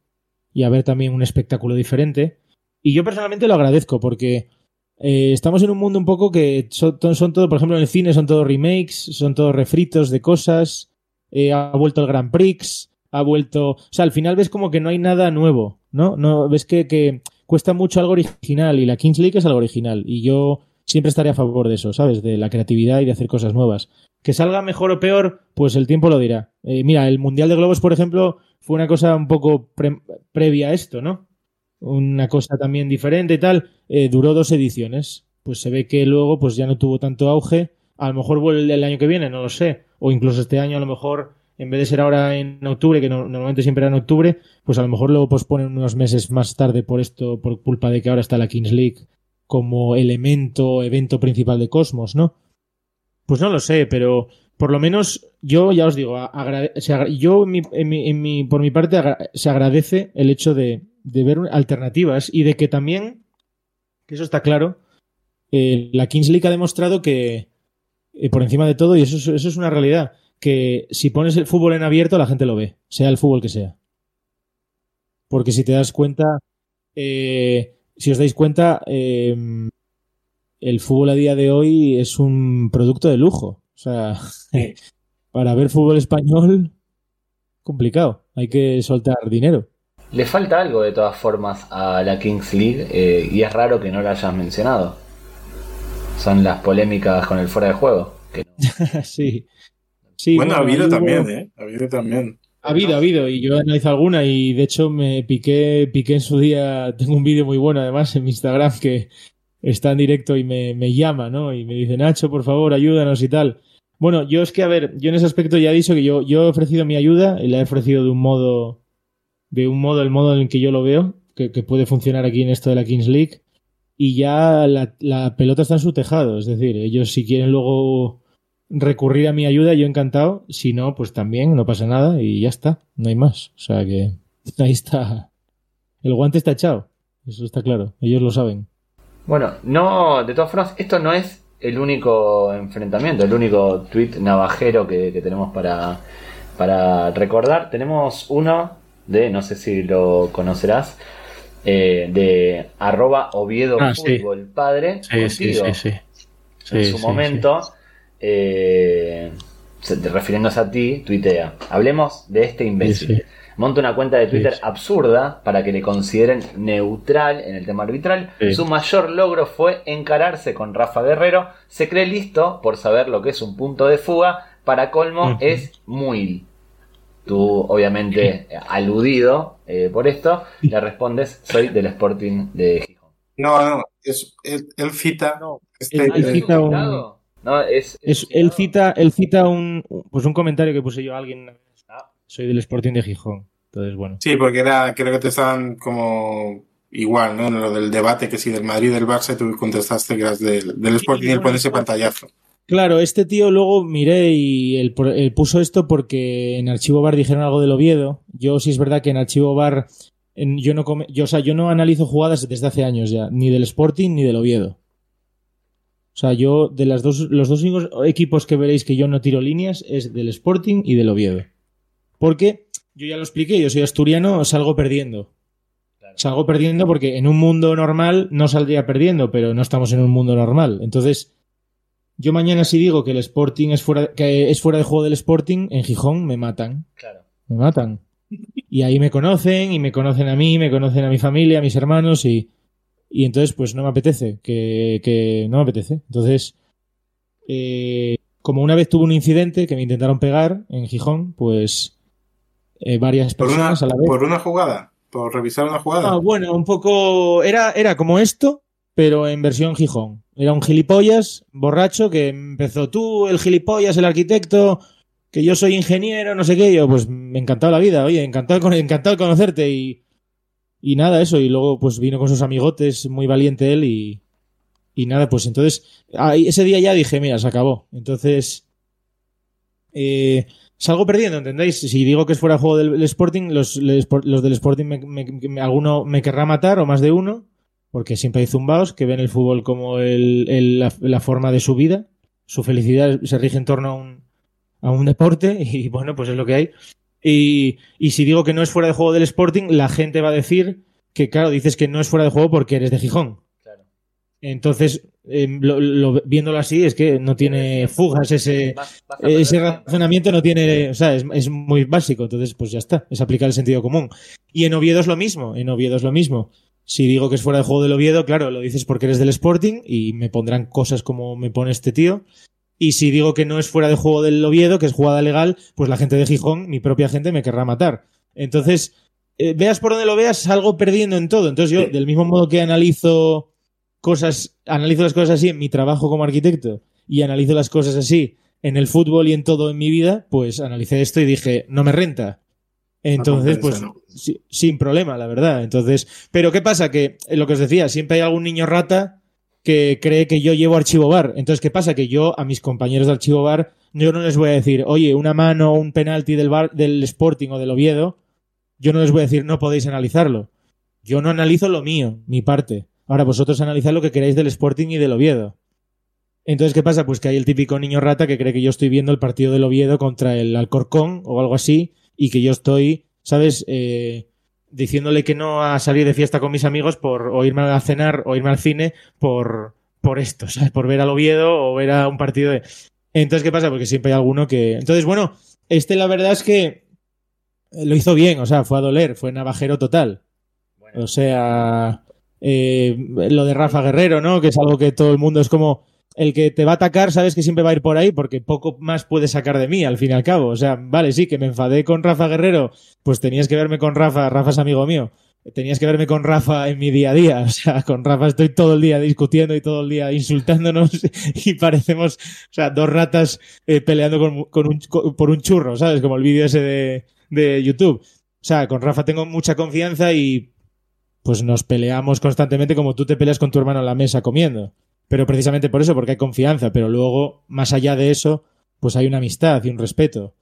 y a ver también un espectáculo diferente. Y yo personalmente lo agradezco porque eh, estamos en un mundo un poco que son, todo, por ejemplo, en el cine son todos remakes, son todos refritos de cosas. Eh, ha vuelto el Grand Prix, ha vuelto. O sea, al final ves como que no hay nada nuevo, ¿no? no ves que, que cuesta mucho algo original y la Kings League es algo original. Y yo siempre estaré a favor de eso, ¿sabes? De la creatividad y de hacer cosas nuevas. Que salga mejor o peor, pues el tiempo lo dirá. Eh, mira, el Mundial de Globos, por ejemplo, fue una cosa un poco previa a esto, ¿no? Una cosa también diferente y tal, eh, duró dos ediciones. Pues se ve que luego pues ya no tuvo tanto auge. A lo mejor vuelve el año que viene, no lo sé. O incluso este año a lo mejor en vez de ser ahora en octubre, que normalmente siempre era en octubre, pues a lo mejor lo posponen unos meses más tarde por esto, por culpa de que ahora está la Kings League como elemento, evento principal de Cosmos, ¿no? Pues no lo sé, pero por lo menos yo ya os digo, yo en mi, por mi parte se agradece el hecho de, ver alternativas y de que también, que eso está claro, eh, la Kings League ha demostrado que, eh, por encima de todo, y eso, eso es una realidad, que si pones el fútbol en abierto la gente lo ve, sea el fútbol que sea. Porque si te das cuenta, eh, si os dais cuenta, em, el fútbol a día de hoy es un producto de lujo. O sea, para ver fútbol español, complicado. Hay que soltar dinero. Le falta algo de todas formas a la Kings League eh, y es raro que no lo hayas mencionado. Son las polémicas con el fuera de juego. sí. sí. Bueno, ha habido también, ¿eh? Ha habido también. Ha habido, ha habido, y yo he analizado alguna y de hecho me piqué, piqué en su día, tengo un vídeo muy bueno además en mi Instagram que está en directo y me, me llama, ¿no? Y me dice, Nacho, por favor, ayúdanos y tal. Bueno, yo es que, a ver, yo en ese aspecto ya he dicho que yo, yo he ofrecido mi ayuda y la he ofrecido de un modo, de un modo, el modo en el que yo lo veo, que, que puede funcionar aquí en esto de la Kings League, y ya la, la pelota está en su tejado, es decir, ellos si quieren luego recurrir a mi ayuda, yo encantado. Si no, pues también, no pasa nada y ya está, no hay más. O sea que ahí está. El guante está echado, eso está claro, ellos lo saben. Bueno, no, de todas formas, esto no es el único enfrentamiento, el único tweet navajero que, tenemos para, para recordar. Tenemos uno de, no sé si lo conocerás, eh, de arroba Oviedo ah, Fútbol Padre. Sí, sí, sí, en su momento eh, refiriéndose a ti, tuitea. Hablemos de este imbécil. Monta una cuenta de Twitter absurda para que le consideren neutral en el tema arbitral. Su mayor logro fue encararse con Rafa Guerrero. Se cree listo por saber lo que es un punto de fuga. Para colmo es muy. Tú, obviamente, aludido eh, por esto, le respondes: Soy del Sporting de Gijón. No, no, es, él, cita. este, cita un es, él cita, él cita un, pues un comentario que puse yo a alguien. Ah, soy del Sporting de Gijón. Entonces, bueno. Sí, porque era, creo que te estaban como igual, ¿no? En lo del debate que si del Madrid del Barça, tú contestaste que eras del, Sporting y él pone ese pantallazo. Claro, este tío luego miré y él, puso esto porque en Archivo Bar dijeron algo del Oviedo. Yo sí es verdad que en Archivo Bar yo no yo, o sea, yo no analizo jugadas desde hace años ya, ni del Sporting ni del Oviedo. O sea, yo de las dos, los dos equipos que veréis que yo no tiro líneas es del Sporting y del Oviedo. Porque, yo ya lo expliqué, yo soy asturiano, salgo perdiendo. Salgo perdiendo porque en un mundo normal no saldría perdiendo, pero no estamos en un mundo normal. Entonces, yo mañana si digo que el Sporting es fuera, que es fuera de juego del Sporting, en Gijón me matan. Claro. Me matan. Y ahí me conocen, y me conocen a mí, me conocen a mi familia, a mis hermanos, y y entonces, pues no me apetece, que, no me apetece. Entonces, eh, como una vez tuve un incidente que me intentaron pegar en Gijón, pues eh, varias personas a la vez. ¿Por una jugada? ¿Por revisar una jugada? Ah, bueno, un poco. Era, era como esto, pero en versión Gijón. Era un gilipollas borracho que empezó tú, el gilipollas, el arquitecto, que yo soy ingeniero, no sé qué. Yo, pues me encantaba la vida, oye, encantado, encantado de conocerte y y nada, eso, y luego pues vino con sus amigotes, muy valiente él, y, y nada, pues entonces, ahí, ese día ya dije, mira, se acabó. Entonces, eh, salgo perdiendo, ¿entendéis? Si digo que es fuera juego del, Sporting, los, los, del Sporting, me, alguno me querrá matar, o más de uno, porque siempre hay zumbaos que ven el fútbol como el, la, la, forma de su vida. Su felicidad se rige en torno a un, a un deporte, y bueno, pues es lo que hay. Y, si digo que no es fuera de juego del Sporting, la gente va a decir que, claro, dices que no es fuera de juego porque eres de Gijón. Entonces, em, viéndolo así, es que no tiene fugas ese, ese razonamiento, no tiene, o sea, es, muy básico. Entonces, pues ya está, es aplicar el sentido común. Y en Oviedo es lo mismo, en Oviedo es lo mismo. Si digo que es fuera de juego del Oviedo, claro, lo dices porque eres del Sporting y me pondrán cosas como me pone este tío. Y si digo que no es fuera de juego del Oviedo, que es jugada legal, pues la gente de Gijón, mi propia gente, me querrá matar. Entonces, eh, veas por donde lo veas, salgo perdiendo en todo. Entonces yo, del mismo modo que analizo cosas, analizo las cosas así en mi trabajo como arquitecto y analizo las cosas así en el fútbol y en todo en mi vida, pues analicé esto y dije, no me renta. Entonces, pues sin problema, la verdad. Entonces, pero ¿qué pasa? Que lo que os decía, siempre hay algún niño rata que cree que yo llevo archivo bar. Entonces, ¿qué pasa? Que yo a mis compañeros de archivo bar, yo no les voy a decir, oye, una mano o un penalti del bar, del Sporting o del Oviedo, yo no les voy a decir, no podéis analizarlo. Yo no analizo lo mío, mi parte. Ahora vosotros analizad lo que queráis del Sporting y del Oviedo. Entonces, ¿qué pasa? Pues que hay el típico niño rata que cree que yo estoy viendo el partido del Oviedo contra el Alcorcón o algo así y que yo estoy, ¿sabes? Eh, diciéndole que no a salir de fiesta con mis amigos por o irme a cenar o irme al cine por, por esto, ¿sabes? Por ver al Oviedo o ver a un partido de... Entonces, ¿qué pasa? Porque siempre hay alguno que... Entonces, bueno, este la verdad es que lo hizo bien, o sea, fue a doler, fue navajero total. O sea, eh, lo de Rafa Guerrero, ¿no? Que es algo que todo el mundo es como el que te va a atacar, sabes que siempre va a ir por ahí porque poco más puede sacar de mí, al fin y al cabo. O sea, vale, sí, que me enfadé con Rafa Guerrero, pues tenías que verme con Rafa, Rafa es amigo mío. Tenías que verme con Rafa en mi día a día. O sea, con Rafa estoy todo el día discutiendo y todo el día insultándonos y parecemos, o sea, dos ratas eh, peleando con, un, por un churro, ¿sabes? Como el vídeo ese de, de YouTube. O sea, con Rafa tengo mucha confianza y pues nos peleamos constantemente como tú te peleas con tu hermano en la mesa comiendo. Pero precisamente por eso, porque hay confianza, pero luego, más allá de eso, pues hay una amistad y un respeto.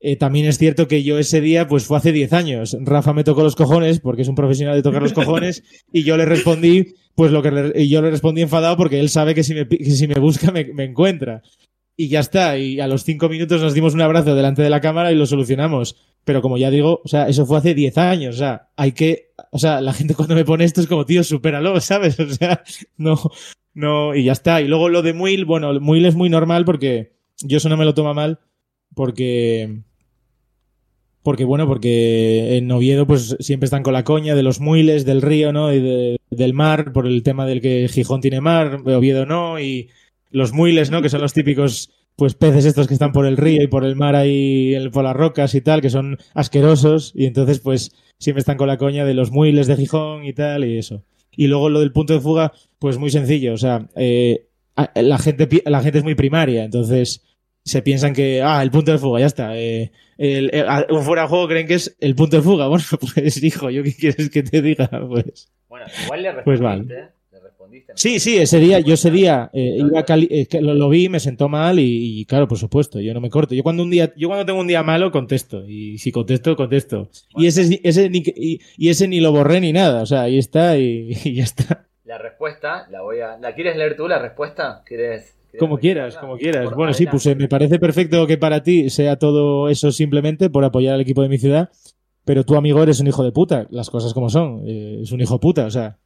Eh, también es cierto que yo ese día, pues fue hace 10 años. Rafa me tocó los cojones, porque es un profesional de tocar los cojones, y yo le respondí, pues lo que yo le respondí enfadado porque él sabe que si me, busca me, encuentra. Y ya está, y a los 5 minutos nos dimos un abrazo delante de la cámara y lo solucionamos. Pero como ya digo, o sea, eso fue hace 10 años, o sea, hay que, o sea, la gente cuando me pone esto es como, tío, supéralo, ¿sabes? O sea, no, no, y ya está. Y luego lo de Muil, bueno, Muil es muy normal porque yo eso no me lo toma mal porque porque bueno, porque en Oviedo pues siempre están con la coña de los muiles, del río, ¿no? Y del mar, por el tema del que Gijón tiene mar, Oviedo no, y los muiles, ¿no? Que son los típicos pues peces estos que están por el río y por el mar ahí, por las rocas y tal, que son asquerosos, y entonces pues siempre están con la coña de los muiles de Gijón y tal, y eso. Y luego lo del punto de fuga, pues muy sencillo. O sea, eh, la, gente, la gente es muy primaria, entonces se piensan que, ah, el punto de fuga, ya está. Eh, el, un fuera de juego creen que es el punto de fuga. Bueno, pues hijo, ¿yo qué quieres que te diga? Pues, bueno, igual le pues vale. Sí, sí, ese día, yo ese día eh, iba eh, lo, vi, me sentó mal y, claro, por supuesto, yo no me corto. Yo cuando un día, yo cuando tengo un día malo contesto y si contesto, contesto. Y ese, ese ni, y, ese ni lo borré ni nada, o sea, ahí está y, ya está. La respuesta, la voy a, ¿la quieres leer tú la respuesta? ¿Quieres? como quieras, como quieras. Bueno, sí, pues me parece perfecto que para ti sea todo eso simplemente por apoyar al equipo de mi ciudad, pero tu amigo eres un hijo de puta, las cosas como son, eh, es un hijo de puta, o sea,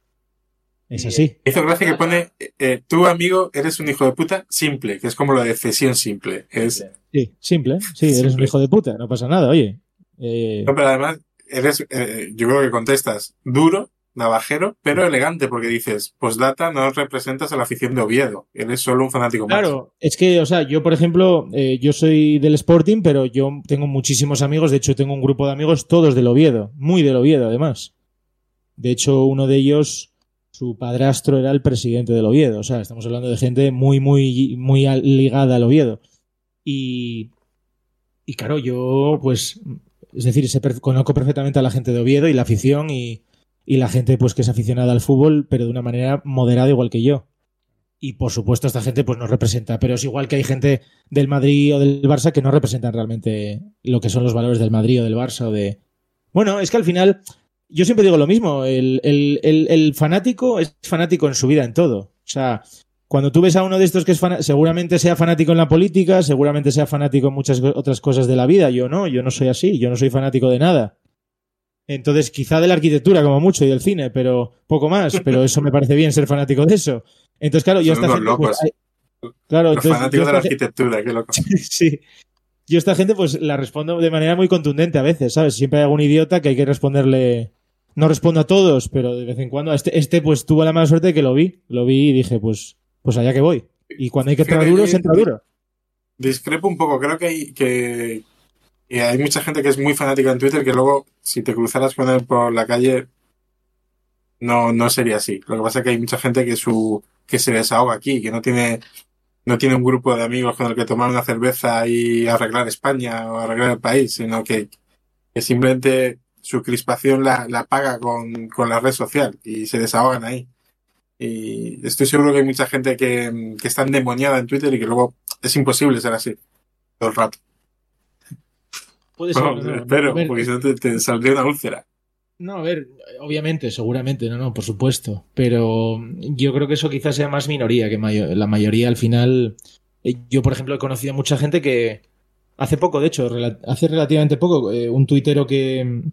es así. Hizo gracia que pone, eh, tu amigo eres un hijo de puta simple, que es como la de cesión simple. Es... Sí, simple. Sí, eres un hijo de puta, no pasa nada, oye. Eh, no, pero además, eres, eh, yo creo que contestas duro, navajero, pero elegante, porque dices, pues data no representas a la afición de Oviedo, eres solo un fanático más. Claro, es que, o sea, yo, por ejemplo, yo soy del Sporting, pero yo tengo muchísimos amigos, de hecho tengo un grupo de amigos todos del Oviedo, muy del Oviedo, además. De hecho, uno de ellos su padrastro era el presidente del Oviedo. O sea, estamos hablando de gente muy, muy, muy ligada al Oviedo. Y, y claro, yo, pues, es decir, conozco perfectamente a la gente de Oviedo y la afición y, y la gente, pues, que es aficionada al fútbol, pero de una manera moderada igual que yo. Y por supuesto, esta gente, pues, nos representa. Pero es igual que hay gente del Madrid o del Barça que no representan realmente lo que son los valores del Madrid o del Barça o de. Bueno, es que al final yo siempre digo lo mismo, el, el, el, fanático es fanático en su vida, en todo. O sea, cuando tú ves a uno de estos que es seguramente sea fanático en la política, seguramente sea fanático en muchas otras cosas de la vida, yo no, yo no soy así, yo no soy fanático de nada. Entonces, quizá de la arquitectura como mucho y del cine, pero poco más, pero eso me parece bien ser fanático de eso. Entonces, claro, yo esta gente, pues, claro, entonces, de la arquitectura, qué loco. sí. Yo esta gente pues la respondo de manera muy contundente a veces, ¿sabes? Siempre hay algún idiota que hay que responderle no respondo a todos, pero de vez en cuando. Este, este pues tuvo la mala suerte de que lo vi. Lo vi y dije, pues, pues allá que voy. Y cuando hay que entrar duro, se entra duro. Discrepo un poco. Creo que hay, que, hay mucha gente que es muy fanática en Twitter que luego, si te cruzaras con él por la calle, no, no sería así. Lo que pasa es que hay mucha gente que su que se desahoga aquí, que no tiene no tiene un grupo de amigos con el que tomar una cerveza y arreglar España o arreglar el país, sino que, que simplemente su crispación la, la paga con, con, la red social y se desahogan ahí. Y estoy seguro que hay mucha gente que, que está endemoniada en Twitter y que luego es imposible ser así todo el rato. Puede ser. No, espero, porque si no te, te saldría una úlcera. No, a ver, obviamente, seguramente, no, no, por supuesto. Pero yo creo que eso quizás sea más minoría que mayor, la mayoría al final. eh, Yo, por ejemplo, he conocido a mucha gente que hace poco, de hecho, hace relativamente poco, eh, un tuitero que,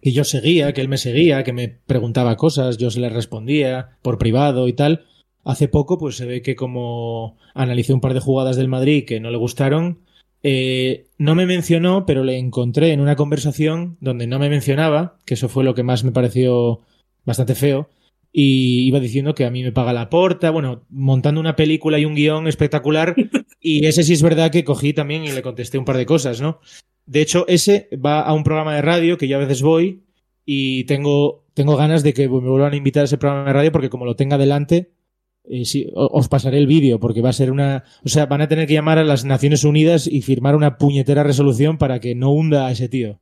que yo seguía, que él me seguía, que me preguntaba cosas, yo se le respondía por privado y tal. Hace poco, pues se ve que como analicé un par de jugadas del Madrid que no le gustaron, eh, no me mencionó, pero le encontré en una conversación donde no me mencionaba, que eso fue lo que más me pareció bastante feo, y iba diciendo que a mí me paga la porta, bueno, montando una película y un guion espectacular, y ese sí es verdad que cogí también y le contesté un par de cosas, ¿no? De hecho, ese va a un programa de radio que yo a veces voy y tengo, tengo ganas de que me vuelvan a invitar a ese programa de radio porque como lo tenga delante, eh, sí, os pasaré el vídeo porque va a ser una... O sea, van a tener que llamar a las Naciones Unidas y firmar una puñetera resolución para que no hunda a ese tío.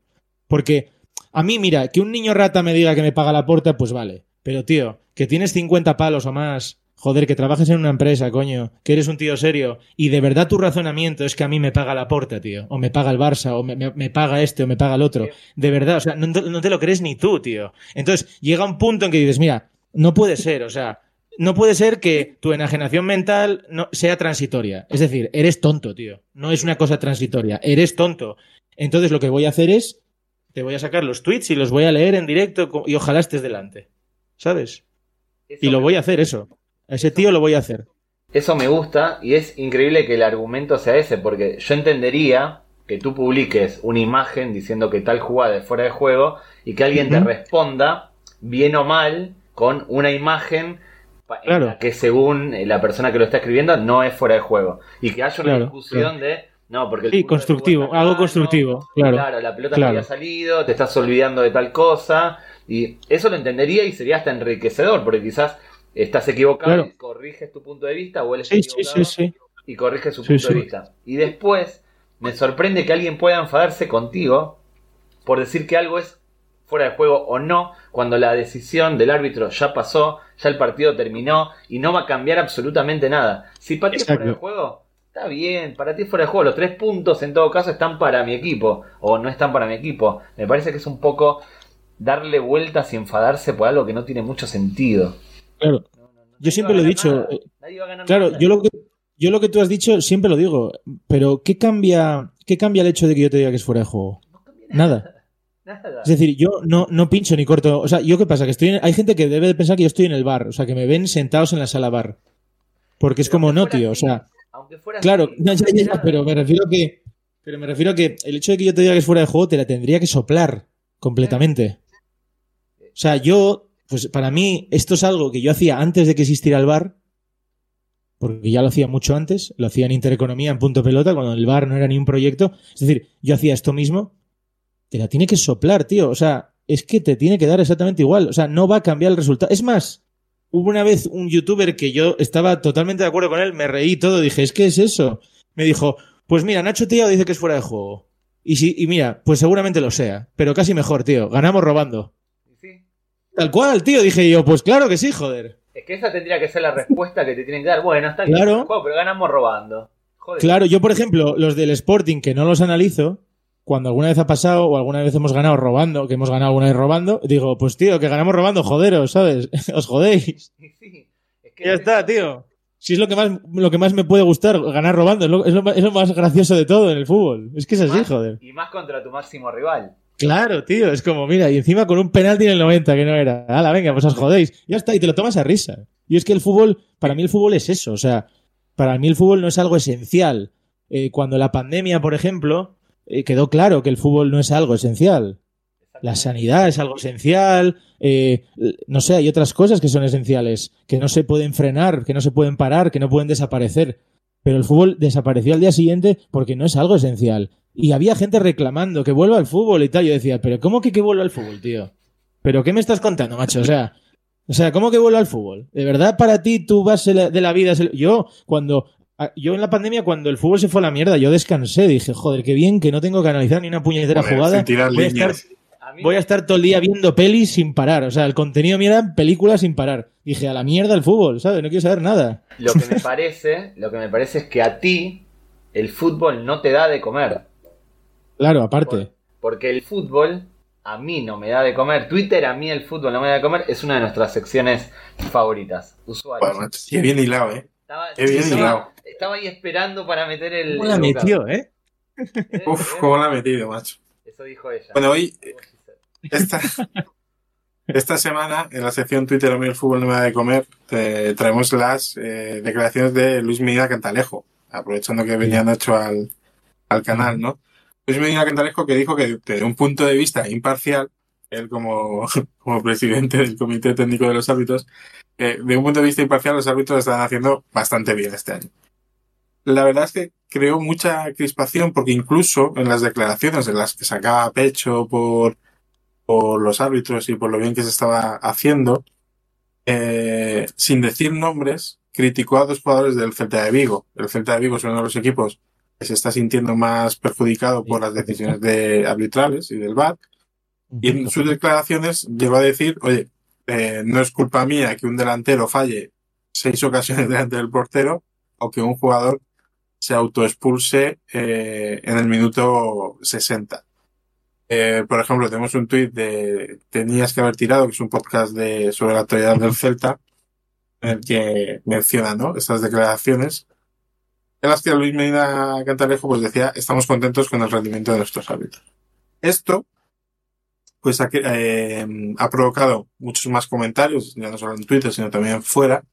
Porque a mí, mira, que un niño rata me diga que me paga la puerta, pues vale. Pero, tío, que tienes 50 palos o más, joder, que trabajes en una empresa, coño, que eres un tío serio, y de verdad tu razonamiento es que a mí me paga la puerta, tío, o me paga el Barça, o me, me- me paga este, o me paga el otro. De verdad, o sea, no, te- no te lo crees ni tú, tío. Entonces, llega un punto en que dices, mira, no puede ser, o sea, no puede ser que tu enajenación mental no, sea transitoria. Es decir, eres tonto, tío. No es una cosa transitoria, eres tonto. Entonces lo que voy a hacer es, te voy a sacar los tweets y los voy a leer en directo y ojalá estés delante. ¿Sabes? Y lo voy a hacer eso. Ese tío lo voy a hacer. Eso me gusta y es increíble que el argumento sea ese, porque yo entendería que tú publiques una imagen diciendo que tal jugada es fuera de juego y que alguien te responda, bien o mal, con una imagen en Claro. la que según la persona que lo está escribiendo no es fuera de juego. Y que haya una Claro, discusión de... No, porque el Sí, constructivo, algo constructivo, claro. la pelota no había salido, te estás olvidando de tal cosa. Y eso lo entendería y sería hasta enriquecedor, porque quizás estás equivocado Claro. y corriges tu punto de vista, o él está Sí, sí, equivocado sí, sí. y corrige su punto de vista. Y después me sorprende que alguien pueda enfadarse contigo por decir que algo es fuera de juego o no, cuando la decisión del árbitro ya pasó, ya el partido terminó y no va a cambiar absolutamente nada. Si para ti es fuera de Exacto. juego, está bien, para ti es fuera de juego. Los tres puntos en todo caso están para mi equipo o no están para mi equipo. Me parece que es un poco darle vueltas y enfadarse por algo que no tiene mucho sentido. Claro. No, no, no, Yo siempre lo he dicho, nada. eh, Nadie va a ganar Claro, nada. yo lo que yo lo que tú has dicho siempre lo digo, pero ¿qué cambia qué cambia el hecho de que yo te diga que es fuera de juego? No cambia Nada. Nada. Es decir, yo no, no pincho ni corto. O sea, ¿yo qué pasa? Que estoy en- hay gente que debe de pensar que yo estoy en el bar. O sea, que me ven sentados en la sala bar. Porque es como, no, tío. O sea, aunque fuera claro, así, no, ya, ya, pero me refiero a que. Pero me refiero a que el hecho de que yo te diga que es fuera de juego te la tendría que soplar completamente. O sea, yo, pues para mí, esto es algo que yo hacía antes de que existiera el bar. Porque ya lo hacía mucho antes, lo hacía en Intereconomía, en punto pelota, cuando el bar no era ni un proyecto. Es decir, yo hacía esto mismo, te la tiene que soplar, tío. O sea, es que te tiene que dar exactamente igual. O sea, no va a cambiar el resultado. Es más, hubo una vez un youtuber que yo estaba totalmente de acuerdo con él, me reí todo, dije, es que es eso. Me dijo, pues mira, Nacho Tío dice que es fuera de juego. Y, si, y mira, pues seguramente lo sea, pero casi mejor, tío. Ganamos robando. Tal cual, tío. Dije yo, pues claro que sí, joder. Es que esa tendría que ser la respuesta que te tienen que dar. Bueno, está Claro. juego, pero ganamos robando. Joder. Claro, yo por ejemplo, los del Sporting que no los analizo, cuando alguna vez ha pasado o alguna vez hemos ganado robando, que hemos ganado alguna vez robando, digo, pues tío, que ganamos robando, joderos, ¿sabes? Os jodéis. Sí, es que Ya es está, eso. tío. Si es lo que más, lo que más me puede gustar, ganar robando, es lo, es lo ma- es lo más gracioso de todo en el fútbol. Es que es así, Más- joder. Y más contra tu máximo rival. Claro, tío, es como, mira, y encima con un penalti en el 90 que no era. Hala, venga, pues os jodéis. Ya está, y te lo tomas a risa. Y es que el fútbol, para mí el fútbol es eso, o sea, para mí el fútbol no es algo esencial. Eh, cuando la pandemia, por ejemplo, eh, quedó claro que el fútbol no es algo esencial. La sanidad es algo esencial, eh, no sé, hay otras cosas que son esenciales, que no se pueden frenar, que no se pueden parar, que no pueden desaparecer. Pero el fútbol desapareció al día siguiente porque no es algo esencial. Y había gente reclamando que vuelva al fútbol y tal. Yo decía, pero ¿cómo que que vuelva al fútbol, tío? ¿Pero qué me estás contando, macho? O sea, o sea, ¿cómo que vuelva al fútbol? ¿De verdad para ti tu base de la vida es el... Yo, cuando yo en la pandemia, cuando el fútbol se fue a la mierda, yo descansé. Dije, joder, qué bien que no tengo que analizar ni una puñetera jugada. Voy a, estar, voy a, estar, todo el día viendo pelis sin parar. O sea, el contenido mío era películas sin parar. Dije, a la mierda el fútbol, ¿sabes? No quiero saber nada. Lo que me parece, lo que me parece es que a ti el fútbol no te da de comer. Claro, aparte. porque el fútbol a mí no me da de comer. Twitter a mí el fútbol no me da de comer. Es una de nuestras secciones favoritas. Usuarios. qué bien hilado, eh. Estaba, bien hilado. Estaba ahí esperando para meter el. ¿Cómo la metió, eh? Uf, cómo la ha metido, macho. Eso dijo ella. Bueno, hoy. Esta, esta semana, en la sección Twitter a mí el fútbol no me da de comer, traemos las eh, declaraciones de Luis Medina Cantalejo, aprovechando que venía Nacho al, al canal, ¿no? Luis Medina Cantalejo que dijo que desde un punto de vista imparcial, él como, como presidente del Comité Técnico de los Árbitros, eh, de un punto de vista imparcial los árbitros están haciendo bastante bien este año. La verdad es que creó mucha crispación porque incluso en las declaraciones en las que sacaba pecho por, por los árbitros y por lo bien que se estaba haciendo, eh, sin decir nombres, criticó a dos jugadores del Celta de Vigo. El Celta de Vigo es uno de los equipos se está sintiendo más perjudicado por las decisiones de arbitrales y del VAR. Y en sus declaraciones llegó a decir, oye, eh, no es culpa mía que un delantero falle seis ocasiones delante del portero o que un jugador se autoexpulse eh, en el minuto 60. Eh, por ejemplo, tenemos un tuit de Tenías que haber tirado, que es un podcast de, sobre la actualidad del Celta, en el que menciona ¿no? estas declaraciones en las que Luis Medina Cantalejo pues decía, estamos contentos con el rendimiento de nuestros árbitros. Esto, pues ha, eh, ha provocado muchos más comentarios, ya no solo en Twitter, sino también fuera.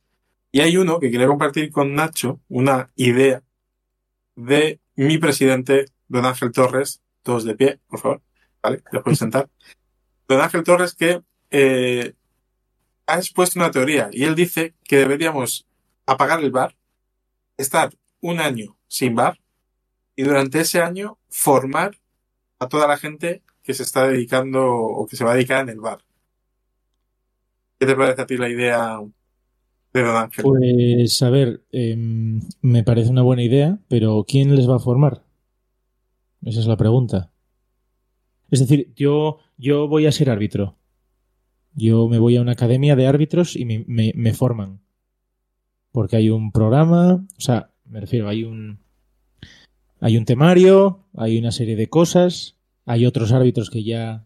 Y hay uno que quería compartir con Nacho, una idea de mi presidente, don Ángel Torres, todos de pie, por favor, ¿vale? Les podéis sentar. Don Ángel Torres que eh, ha expuesto una teoría y él dice que deberíamos apagar el bar, estar un año sin bar y durante ese año formar a toda la gente que se está dedicando o que se va a dedicar en el bar. ¿Qué te parece a ti la idea de Don Ángel? Pues a ver, em, me parece una buena idea, pero ¿quién les va a formar? Esa es la pregunta. Es decir, yo, yo voy a ser árbitro. Yo me voy a una academia de árbitros y me, me forman. Porque hay un programa, o sea, me refiero, hay un, hay un temario, hay una serie de cosas, hay otros árbitros que ya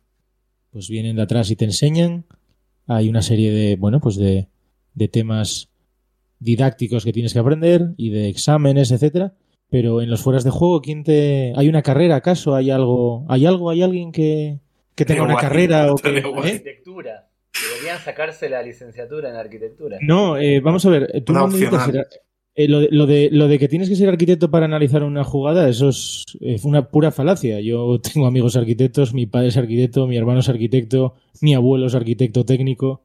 pues vienen de atrás y te enseñan, hay una serie de, bueno, pues de, de temas didácticos que tienes que aprender y de exámenes, etcétera. Pero en los fueras de juego, ¿quién te. ¿Hay una carrera acaso? ¿Hay algo? ¿Hay algo? ¿Hay alguien que, que tenga una carrera o que. ¿eh? Arquitectura. Deberían sacarse la licenciatura en arquitectura. No, eh, vamos a ver. Tú no necesitas eh, lo, de, lo, de, que tienes que ser arquitecto para analizar una jugada, eso es, una pura falacia. Yo tengo amigos arquitectos, mi padre es arquitecto, mi hermano es arquitecto, mi abuelo es arquitecto técnico.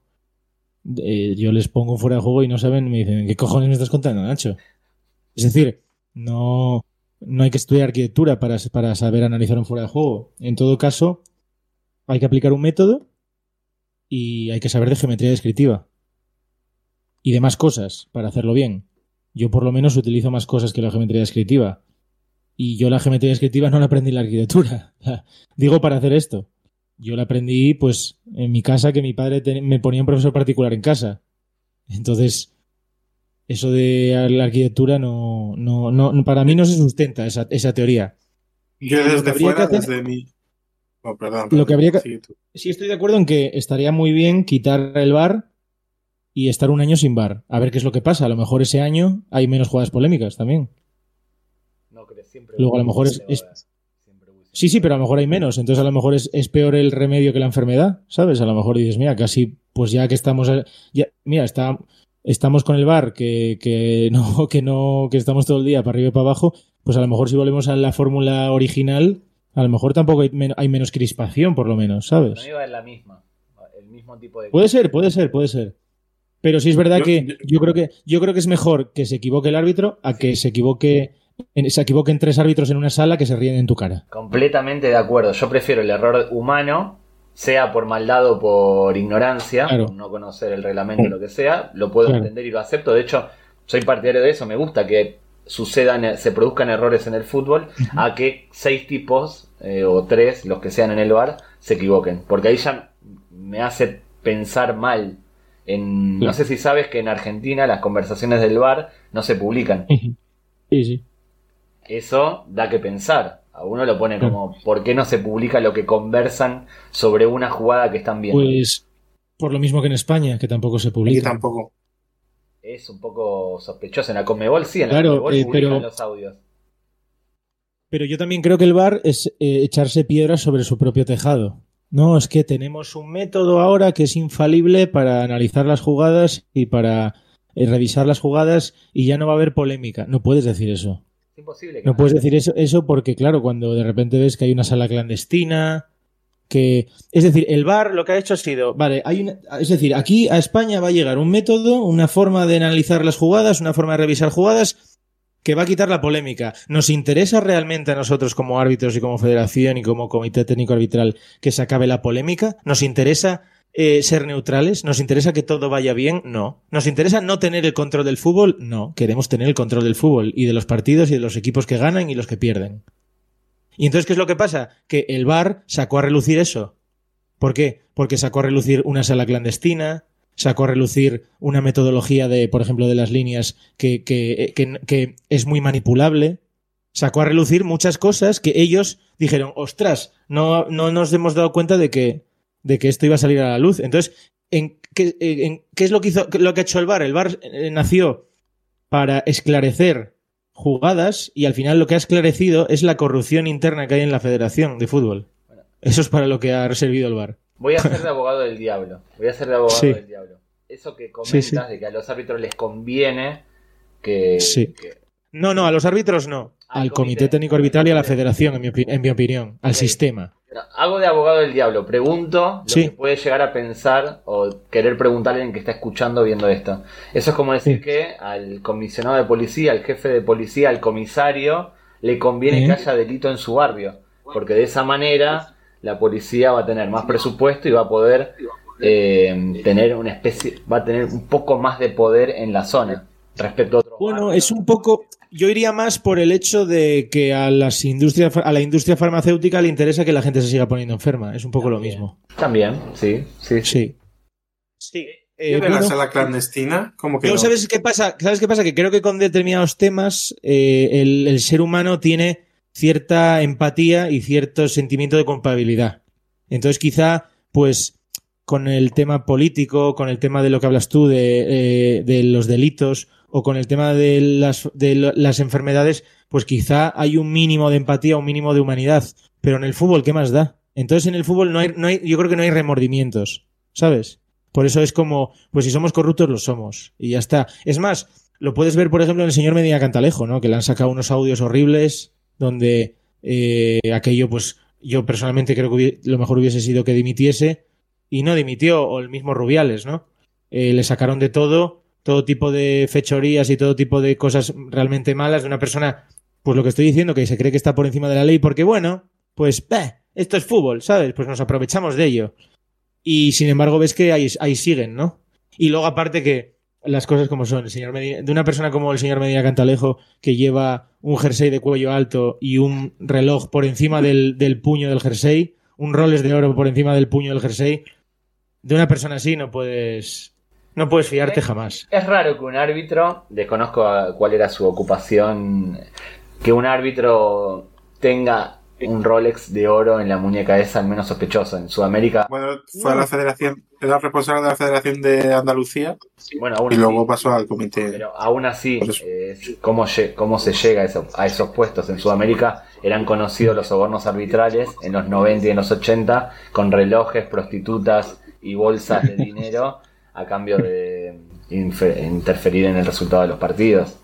Eh, yo les pongo fuera de juego y no saben, me dicen, ¿qué cojones me estás contando, Nacho? Es decir, no, no hay que estudiar arquitectura para, para saber analizar un fuera de juego. En todo caso, hay que aplicar un método y hay que saber de geometría descriptiva y demás cosas para hacerlo bien. Yo por lo menos utilizo más cosas que la geometría descriptiva. Y yo la geometría descriptiva no la aprendí en la arquitectura. Digo para hacer esto. Yo la aprendí pues en mi casa que mi padre me ponía un profesor particular en casa. Entonces, eso de la arquitectura no, no, no para mí no se sustenta esa, esa teoría. Yo desde fuera, desde mi... Oh, perdón, Lo que habría que... Sí, estoy de acuerdo en que estaría muy bien quitar el bar y estar un año sin bar. A ver qué es lo que pasa. A lo mejor ese año hay menos jugadas polémicas también. No, siempre Luego a lo mejor es, Sí, sí, pero a lo mejor hay menos. Entonces a lo mejor es, peor el remedio que la enfermedad, ¿sabes? A lo mejor dices, mira, casi, pues ya que estamos... Ya, mira, está, estamos con el bar que, que, no, que no, que estamos todo el día para arriba y para abajo, pues a lo mejor si volvemos a la fórmula original, a lo mejor tampoco hay, hay menos crispación, por lo menos, ¿sabes? No iba en la misma. El mismo tipo de... Puede ser, puede ser, puede ser. Pero sí es verdad que yo creo que yo creo que es mejor que se equivoque el árbitro a que se equivoque se equivoquen tres árbitros en una sala que se ríen en tu cara. Completamente de acuerdo. Yo prefiero el error humano, sea por maldad o por ignorancia, por no conocer el reglamento o lo que sea, lo puedo entender y lo acepto. De hecho, soy partidario de eso. Me gusta que sucedan, se produzcan errores en el fútbol, a que seis tipos eh, o tres, los que sean en el bar, se equivoquen. Porque ahí ya me hace pensar mal. En, No sé si sabes que en Argentina las conversaciones del bar no se publican. Sí, sí. Eso da que pensar. A uno lo pone como, ¿por qué no se publica lo que conversan sobre una jugada que están viendo? Pues por lo mismo que en España, que tampoco se publica. Y tampoco. Es un poco sospechoso. En la Comebol sí, en la Comebol eh, pero, los audios. Pero yo también creo que el VAR es eh, echarse piedras sobre su propio tejado. No, es que tenemos un método ahora que es infalible para analizar las jugadas y para eh, revisar las jugadas y ya no va a haber polémica. No puedes decir eso. Es imposible. no puedes decir eso, eso porque, claro, cuando de repente ves que hay una sala clandestina, que... Es decir, el VAR lo que ha hecho ha sido, vale, hay una, es decir, aquí a España va a llegar un método, una forma de analizar las jugadas, una forma de revisar jugadas que va a quitar la polémica. ¿Nos interesa realmente a nosotros como árbitros y como federación y como comité técnico arbitral que se acabe la polémica? ¿Nos interesa eh, ser neutrales? ¿Nos interesa que todo vaya bien? No. ¿Nos interesa no tener el control del fútbol? No. Queremos tener el control del fútbol y de los partidos y de los equipos que ganan y los que pierden. Y entonces, ¿qué es lo que pasa? Que el VAR sacó a relucir eso. ¿Por qué? Porque sacó a relucir una sala clandestina, sacó a relucir una metodología de, por ejemplo, de las líneas que, que, que, es muy manipulable. Sacó a relucir muchas cosas que ellos dijeron, ostras, no, no nos hemos dado cuenta de que, de que esto iba a salir a la luz. Entonces, ¿en qué, ¿qué es lo que hizo, lo que ha hecho el VAR? El VAR eh, nació para esclarecer jugadas y al final lo que ha esclarecido es la corrupción interna que hay en la Federación de Fútbol. Eso es para lo que ha servido el VAR. Voy a ser de abogado del diablo. Voy a ser de abogado del diablo. Eso que comentas de que a los árbitros les conviene que, No, no, a los árbitros no. Al, comité, técnico arbitral y a la federación, en mi, en mi opinión. Al sistema. Hago de abogado del diablo. Pregunto lo que puede llegar a pensar o querer preguntarle a alguien que está escuchando viendo esto. Eso es como decir que al comisionado de policía, al jefe de policía, al comisario, le conviene que haya delito en su barrio. Porque de esa manera la policía va a tener más presupuesto y va a poder eh, tener una especie, va a tener un poco más de poder en la zona respecto a otros. Bueno, es un poco, yo iría más por el hecho de que a las industrias, a la industria farmacéutica le interesa que la gente se siga poniendo enferma. Es un poco lo mismo. También, sí, sí, sí. Sí. Eh, la sala clandestina? ¿Cómo que ¿sabes qué pasa? ¿Sabes qué pasa? Que creo que con determinados temas eh, el ser humano tiene cierta empatía y cierto sentimiento de culpabilidad. Entonces, quizá, pues, con el tema político, con el tema de lo que hablas tú, de, eh, de los delitos, o con el tema de las, de las enfermedades, pues quizá hay un mínimo de empatía, un mínimo de humanidad. Pero en el fútbol, ¿qué más da? Entonces en el fútbol no hay, no hay, yo creo que no hay remordimientos, ¿sabes? Por eso es como, pues si somos corruptos, lo somos. Y ya está. Es más, lo puedes ver, por ejemplo, en el señor Medina Cantalejo, ¿no? Que le han sacado unos audios horribles donde eh, aquello, pues yo personalmente creo que lo mejor hubiese sido que dimitiese y no dimitió, o el mismo Rubiales, ¿no? Eh, le sacaron de todo, todo tipo de fechorías y todo tipo de cosas realmente malas de una persona, pues lo que estoy diciendo, que se cree que está por encima de la ley, porque bueno, pues, esto es fútbol, ¿sabes? Pues nos aprovechamos de ello. Y sin embargo ves que ahí, ahí siguen, ¿no? Y luego aparte que las cosas como son. El señor de una persona como el señor Medina Cantalejo, que lleva un jersey de cuello alto y un reloj por encima del, puño del jersey, un roles de oro por encima del puño del jersey, de una persona así no puedes, no puedes fiarte jamás. Es raro que un árbitro, desconozco cuál era su ocupación, que un árbitro tenga un Rolex de oro en la muñeca esa, al menos sospechoso. En Sudamérica. Bueno, fue a la federación, era responsable de la Federación de Andalucía. Bueno, y luego pasó al comité. Pero aún así, eh, ¿cómo, ¿cómo, se llega a, esos puestos? En Sudamérica eran conocidos los sobornos arbitrales en los 90 y en los 80, con relojes, prostitutas y bolsas de dinero a cambio de interferir en el resultado de los partidos.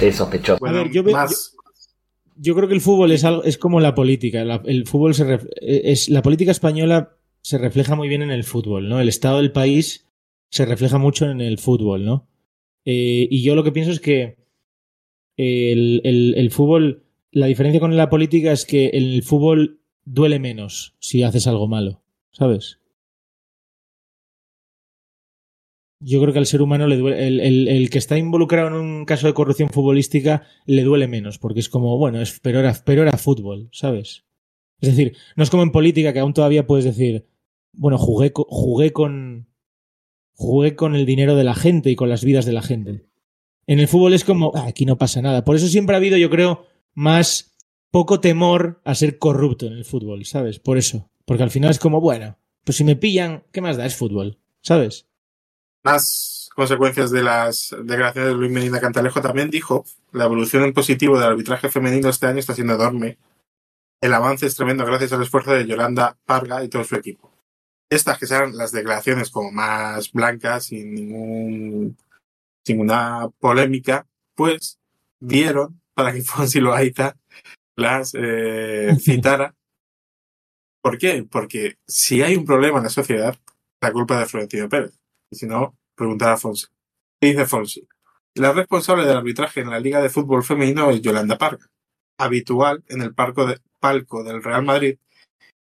Es sospechoso. más, yo creo que el fútbol es algo, es como la política. La, el fútbol se es, la política española se refleja muy bien en el fútbol, ¿no? El estado del país se refleja mucho en el fútbol, ¿no? Eh, y yo lo que pienso es que el, el, fútbol, la diferencia con la política es que el fútbol duele menos si haces algo malo, ¿sabes? Yo creo que al ser humano le duele, el, que está involucrado en un caso de corrupción futbolística le duele menos, porque es como, bueno, es, pero, era, pero era fútbol, ¿sabes? Es decir, no es como en política que aún todavía puedes decir, bueno, jugué, jugué con jugué con el dinero de la gente y con las vidas de la gente. En el fútbol es como, ah, aquí no pasa nada. Por eso siempre ha habido, yo creo, más poco temor a ser corrupto en el fútbol, ¿sabes? Por eso. Porque al final es como, bueno, pues si me pillan, ¿qué más da? Es fútbol, ¿sabes? Más consecuencias de las declaraciones de Luis Medina Cantalejo también dijo, la evolución en positivo del arbitraje femenino este año está siendo enorme. El avance es tremendo gracias al esfuerzo de Yolanda Parga y todo su equipo. Estas que sean las declaraciones como más blancas, sin ningún, ninguna polémica, pues dieron para que Fonsi Loaiza las eh, citara. ¿Por qué? Porque si hay un problema en la sociedad, la culpa es de Florentino Pérez. Y si no, preguntar a Fonsi. ¿Qué dice Fonsi? La responsable del arbitraje en la Liga de Fútbol Femenino es Yolanda Parga, habitual en el palco del Real Madrid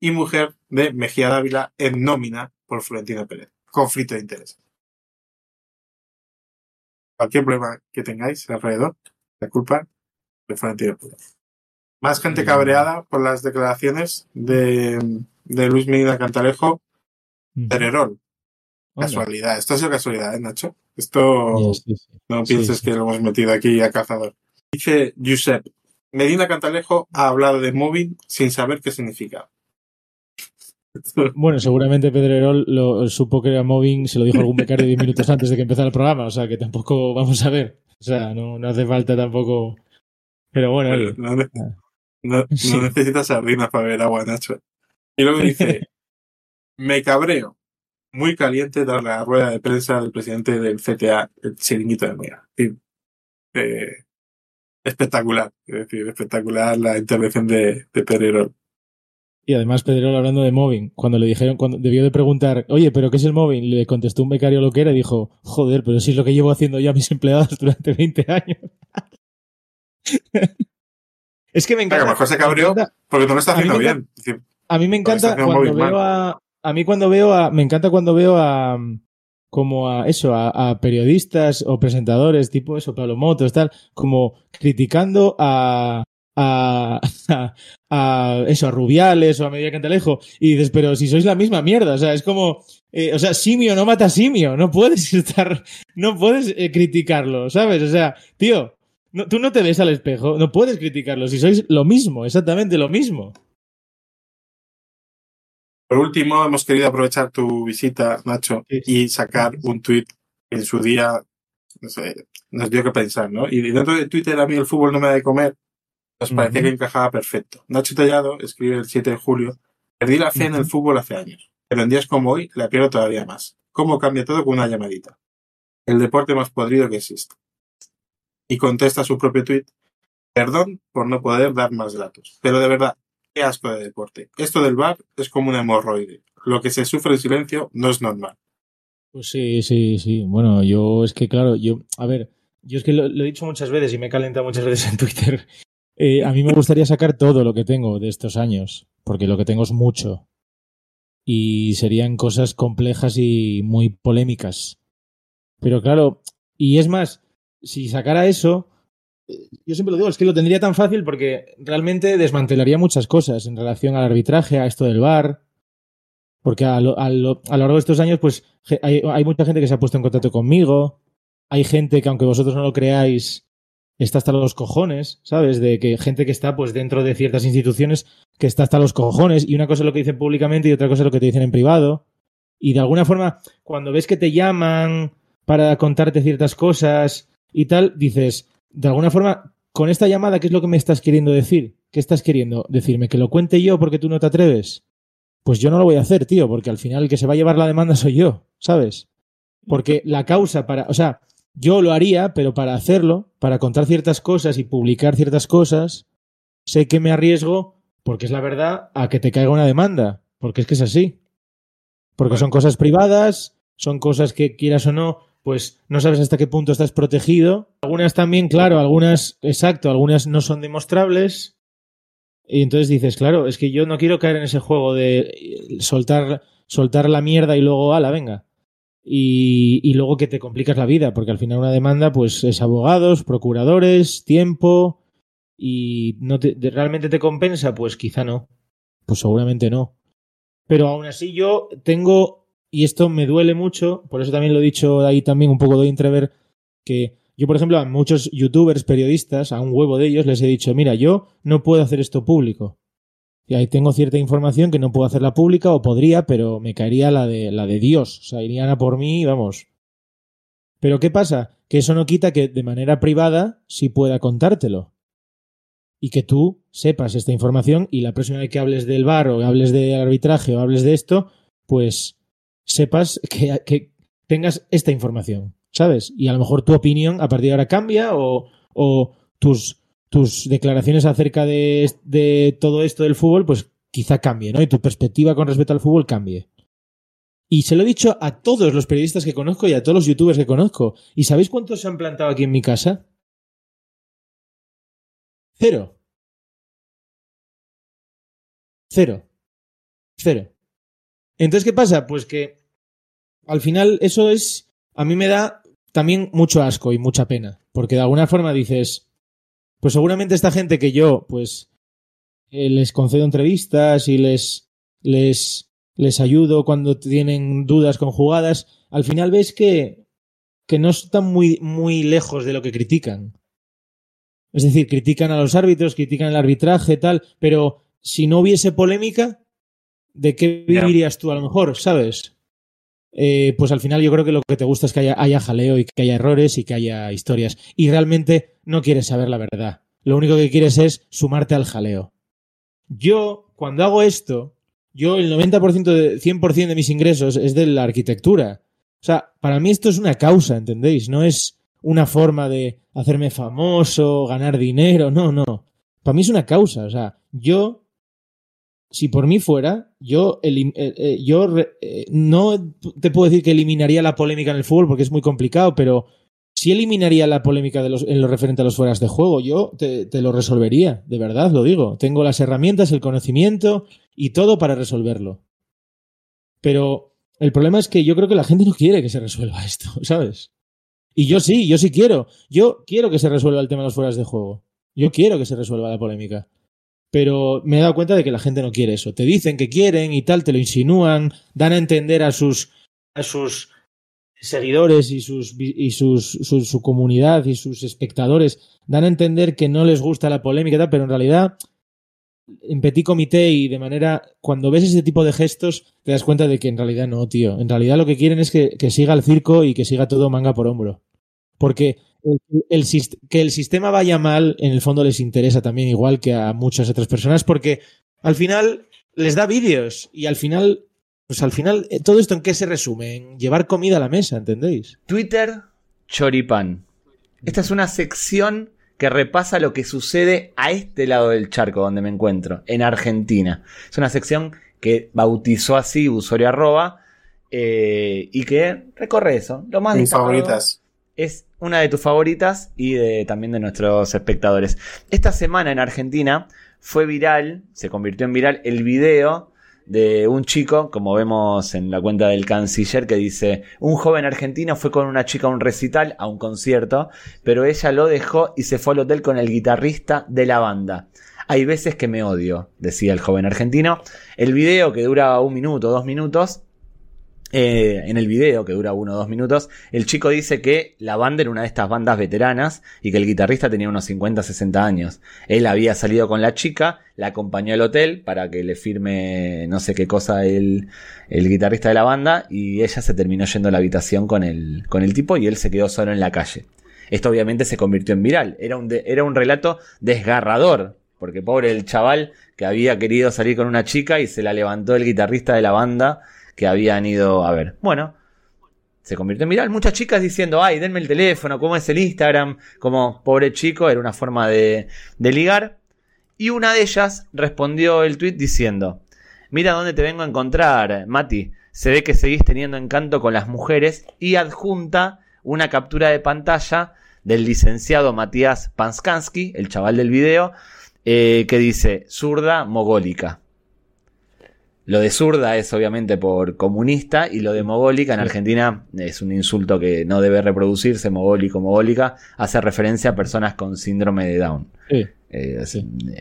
y mujer de Mejía Dávila en nómina por Florentino Pérez. Conflicto de intereses. Cualquier problema que tengáis alrededor, la culpa de Florentino Pérez. Más gente cabreada por las declaraciones de, de Luis Medina Cantalejo, Tererol. Casualidad. Esto ha sido casualidad, ¿eh, Nacho? Esto no pienses que lo hemos metido aquí a cazador. Dice Josep, Medina Cantalejo ha hablado de móvil sin saber qué significa. Bueno, seguramente Pedrerol lo, supo que era móvil, se lo dijo algún becario 10 minutos antes de que empezara el programa, o sea que tampoco vamos a ver. O sea, no, no hace falta tampoco. Pero bueno, no, no, necesitas sardinas para beber agua, Nacho. Y luego dice, me cabreo muy caliente tras la rueda de prensa del presidente del CTA, el chiringuito de Mega. Eh, espectacular, es decir, espectacular la intervención de, de Pedrerol. Y además Pedrerol hablando de móvil, cuando le dijeron, cuando debió de preguntar, oye, ¿pero qué es el móvil? Le contestó un becario lo que era y dijo, joder, pero si es lo que llevo haciendo ya mis empleados durante 20 años. es que me encanta. a lo mejor se cabrió porque no lo está haciendo bien. A mí me encanta cuando veo a, a mí cuando veo a, me encanta cuando veo a, como a eso, a, periodistas o presentadores tipo eso, Pablo Motos, tal, como criticando a, a, a, eso, a Rubiales o a Media Cantalejo, y dices, pero si sois la misma mierda, o sea, es como, eh, o sea, simio no mata simio, no puedes estar, no puedes eh, criticarlo, ¿sabes? O sea, tío, no, tú no te ves al espejo, no puedes criticarlo, si sois lo mismo, exactamente lo mismo. Por último, hemos querido aprovechar tu visita, Nacho, y sacar un tuit en su día, no sé, nos dio que pensar, ¿no? Y dentro de Twitter a mí el fútbol no me da de comer, nos parecía que encajaba perfecto. Nacho Tallado escribe el 7 de julio, perdí la fe en el fútbol hace años, pero en días como hoy la pierdo todavía más. ¿Cómo cambia todo con una llamadita? El deporte más podrido que existe. Y contesta su propio tuit, perdón por no poder dar más datos, pero de verdad, Qué asco de deporte. Esto del bar es como un hemorroide. Lo que se sufre en silencio no es normal. Pues sí, sí, sí. Bueno, yo es que, claro, yo, a ver, yo es que lo, he dicho muchas veces y me he calentado muchas veces en Twitter. Eh, a mí me gustaría sacar todo lo que tengo de estos años, porque lo que tengo es mucho. Y serían cosas complejas y muy polémicas. Pero claro, y es más, si sacara eso, yo siempre lo digo, es que lo tendría tan fácil porque realmente desmantelaría muchas cosas en relación al arbitraje, a esto del bar. Porque a lo, largo de estos años, pues hay, mucha gente que se ha puesto en contacto conmigo. Hay gente que, aunque vosotros no lo creáis, está hasta los cojones, ¿sabes? De que gente que está pues dentro de ciertas instituciones que está hasta los cojones. Y una cosa es lo que dicen públicamente y otra cosa es lo que te dicen en privado. Y de alguna forma, cuando ves que te llaman para contarte ciertas cosas y tal, dices, de alguna forma, con esta llamada, ¿qué es lo que me estás queriendo decir? ¿Qué estás queriendo decirme? ¿Que lo cuente yo porque tú no te atreves? Pues yo no lo voy a hacer, tío, porque al final el que se va a llevar la demanda soy yo, ¿sabes? Porque la causa para, o sea, yo lo haría, pero para hacerlo, para contar ciertas cosas y publicar ciertas cosas, sé que me arriesgo, porque es la verdad, a que te caiga una demanda, porque es que es así. Porque son cosas privadas, son cosas que quieras o no, pues no sabes hasta qué punto estás protegido. Algunas también, claro, algunas, exacto, algunas no son demostrables. Y entonces dices, claro, es que yo no quiero caer en ese juego de soltar, soltar la mierda y luego, ala, venga. y, luego que te complicas la vida, porque al final una demanda pues es abogados, procuradores, tiempo y no te, realmente te compensa, pues quizá no, pues seguramente no. Pero aún así yo tengo, y esto me duele mucho, por eso también lo he dicho ahí también un poco de entrever, que yo por ejemplo a muchos youtubers, periodistas, a un huevo de ellos les he dicho, mira, yo no puedo hacer esto público. Y ahí tengo cierta información que no puedo hacerla pública o podría, pero me caería la de, la de Dios. O sea, irían a por mí, vamos. Pero ¿qué pasa? Que eso no quita que de manera privada sí pueda contártelo. Y que tú sepas esta información y la próxima vez que hables del bar o hables del arbitraje o hables de esto, pues sepas que, tengas esta información, ¿sabes? Y a lo mejor tu opinión a partir de ahora cambia o, tus tus declaraciones acerca de, todo esto del fútbol, pues quizá cambie, ¿no? Y tu perspectiva con respecto al fútbol cambie. Y se lo he dicho a todos los periodistas que conozco y a todos los youtubers que conozco. ¿Y sabéis cuántos se han plantado aquí en mi casa? Cero. Cero. Cero. Entonces, ¿qué pasa? Pues que al final eso es, a mí me da también mucho asco y mucha pena, porque de alguna forma dices, pues seguramente esta gente que yo, pues, eh, les concedo entrevistas y les, les, les ayudo cuando tienen dudas con jugadas, al final ves que, que no están muy, muy lejos de lo que critican. Es decir, critican a los árbitros, critican el arbitraje, tal, pero si no hubiese polémica, ¿de qué vivirías tú a lo mejor, sabes? Eh, pues al final yo creo que lo que te gusta es que haya, haya, jaleo y que haya errores y que haya historias. Y realmente no quieres saber la verdad. Lo único que quieres es sumarte al jaleo. Yo, cuando hago esto, yo el 90% de 100% de mis ingresos es de la arquitectura. O sea, para mí esto es una causa, ¿entendéis? No es una forma de hacerme famoso, ganar dinero, no, no. Para mí es una causa. O sea, yo si por mí fuera, yo, eh, eh, yo eh, no te puedo decir que eliminaría la polémica en el fútbol porque es muy complicado, pero sí eliminaría la polémica de los, en lo referente a los fueras de juego. Yo te, te, lo resolvería, de verdad, lo digo. Tengo las herramientas, el conocimiento y todo para resolverlo. Pero el problema es que yo creo que la gente no quiere que se resuelva esto, ¿sabes? Y yo sí, yo sí quiero. Yo quiero que se resuelva el tema de los fueras de juego. Yo quiero que se resuelva la polémica pero me he dado cuenta de que la gente no quiere eso. Te dicen que quieren y tal, te lo insinúan, dan a entender a sus, a sus seguidores y, sus, y su, comunidad y sus espectadores, dan a entender que no les gusta la polémica y tal, pero en realidad en petit comité y de manera, cuando ves ese tipo de gestos, te das cuenta de que en realidad no, tío. En realidad lo que quieren es que, que siga el circo y que siga todo manga por hombro. Porque el, que el sistema vaya mal, en el fondo les interesa también, igual que a muchas otras personas, porque al final les da vídeos y al final, pues al final, eh, ¿todo esto en qué se resume? En llevar comida a la mesa, ¿entendéis? Twitter, choripán. Esta es una sección que repasa lo que sucede a este lado del charco donde me encuentro, en Argentina. Es una sección que bautizó así usuario arroba eh, y que recorre eso. Lo más Mis favoritas es una de tus favoritas y de, también de nuestros espectadores. Esta semana en Argentina fue viral, se convirtió en viral el video de un chico, como vemos en la cuenta del canciller, que dice, un joven argentino fue con una chica a un recital, a un concierto, pero ella lo dejó y se fue al hotel con el guitarrista de la banda. Hay veces que me odio, decía el joven argentino. El video, que dura un minuto, dos minutos, eh, en el video, que dura uno o dos minutos, el chico dice que la banda era una de estas bandas veteranas y que el guitarrista tenía unos 50, 60 años. Él había salido con la chica, la acompañó al hotel para que le firme no sé qué cosa el, el guitarrista de la banda y ella se terminó yendo a la habitación con el, con el tipo y él se quedó solo en la calle. Esto obviamente se convirtió en viral. Era un, era un relato desgarrador. Porque pobre el chaval que había querido salir con una chica y se la levantó el guitarrista de la banda que habían ido a ver. Bueno, se convirtió en viral. Muchas chicas diciendo, ay, denme el teléfono, cómo es el Instagram, como pobre chico, era una forma de, de ligar. Y una de ellas respondió el tweet diciendo, mira dónde te vengo a encontrar, Mati. Se ve que seguís teniendo encanto con las mujeres y adjunta una captura de pantalla del licenciado Matías Panskansky, el chaval del video, eh, que dice zurda mogólica. Lo de zurda es obviamente por comunista y lo de mogólica en Argentina es un insulto que no debe reproducirse, mogólico, mogólica, hace referencia a personas con síndrome de Down. Eh,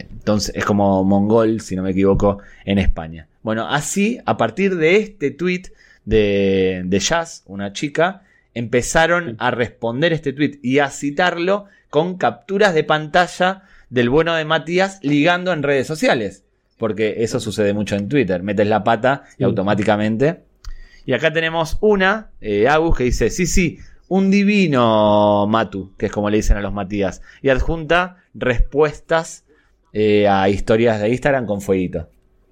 entonces es como mongol, si no me equivoco, en España. Bueno, así, a partir de este tweet de, de Jazz, una chica, empezaron a responder este tweet y a citarlo con capturas de pantalla del bueno de Matías ligando en redes sociales. Porque eso sucede mucho en Twitter. Metes la pata y automáticamente. Y acá tenemos una, eh, Agus, que dice, sí, sí, un divino Matu, que es como le dicen a los Matías. Y adjunta respuestas eh, a historias de Instagram con fueguito.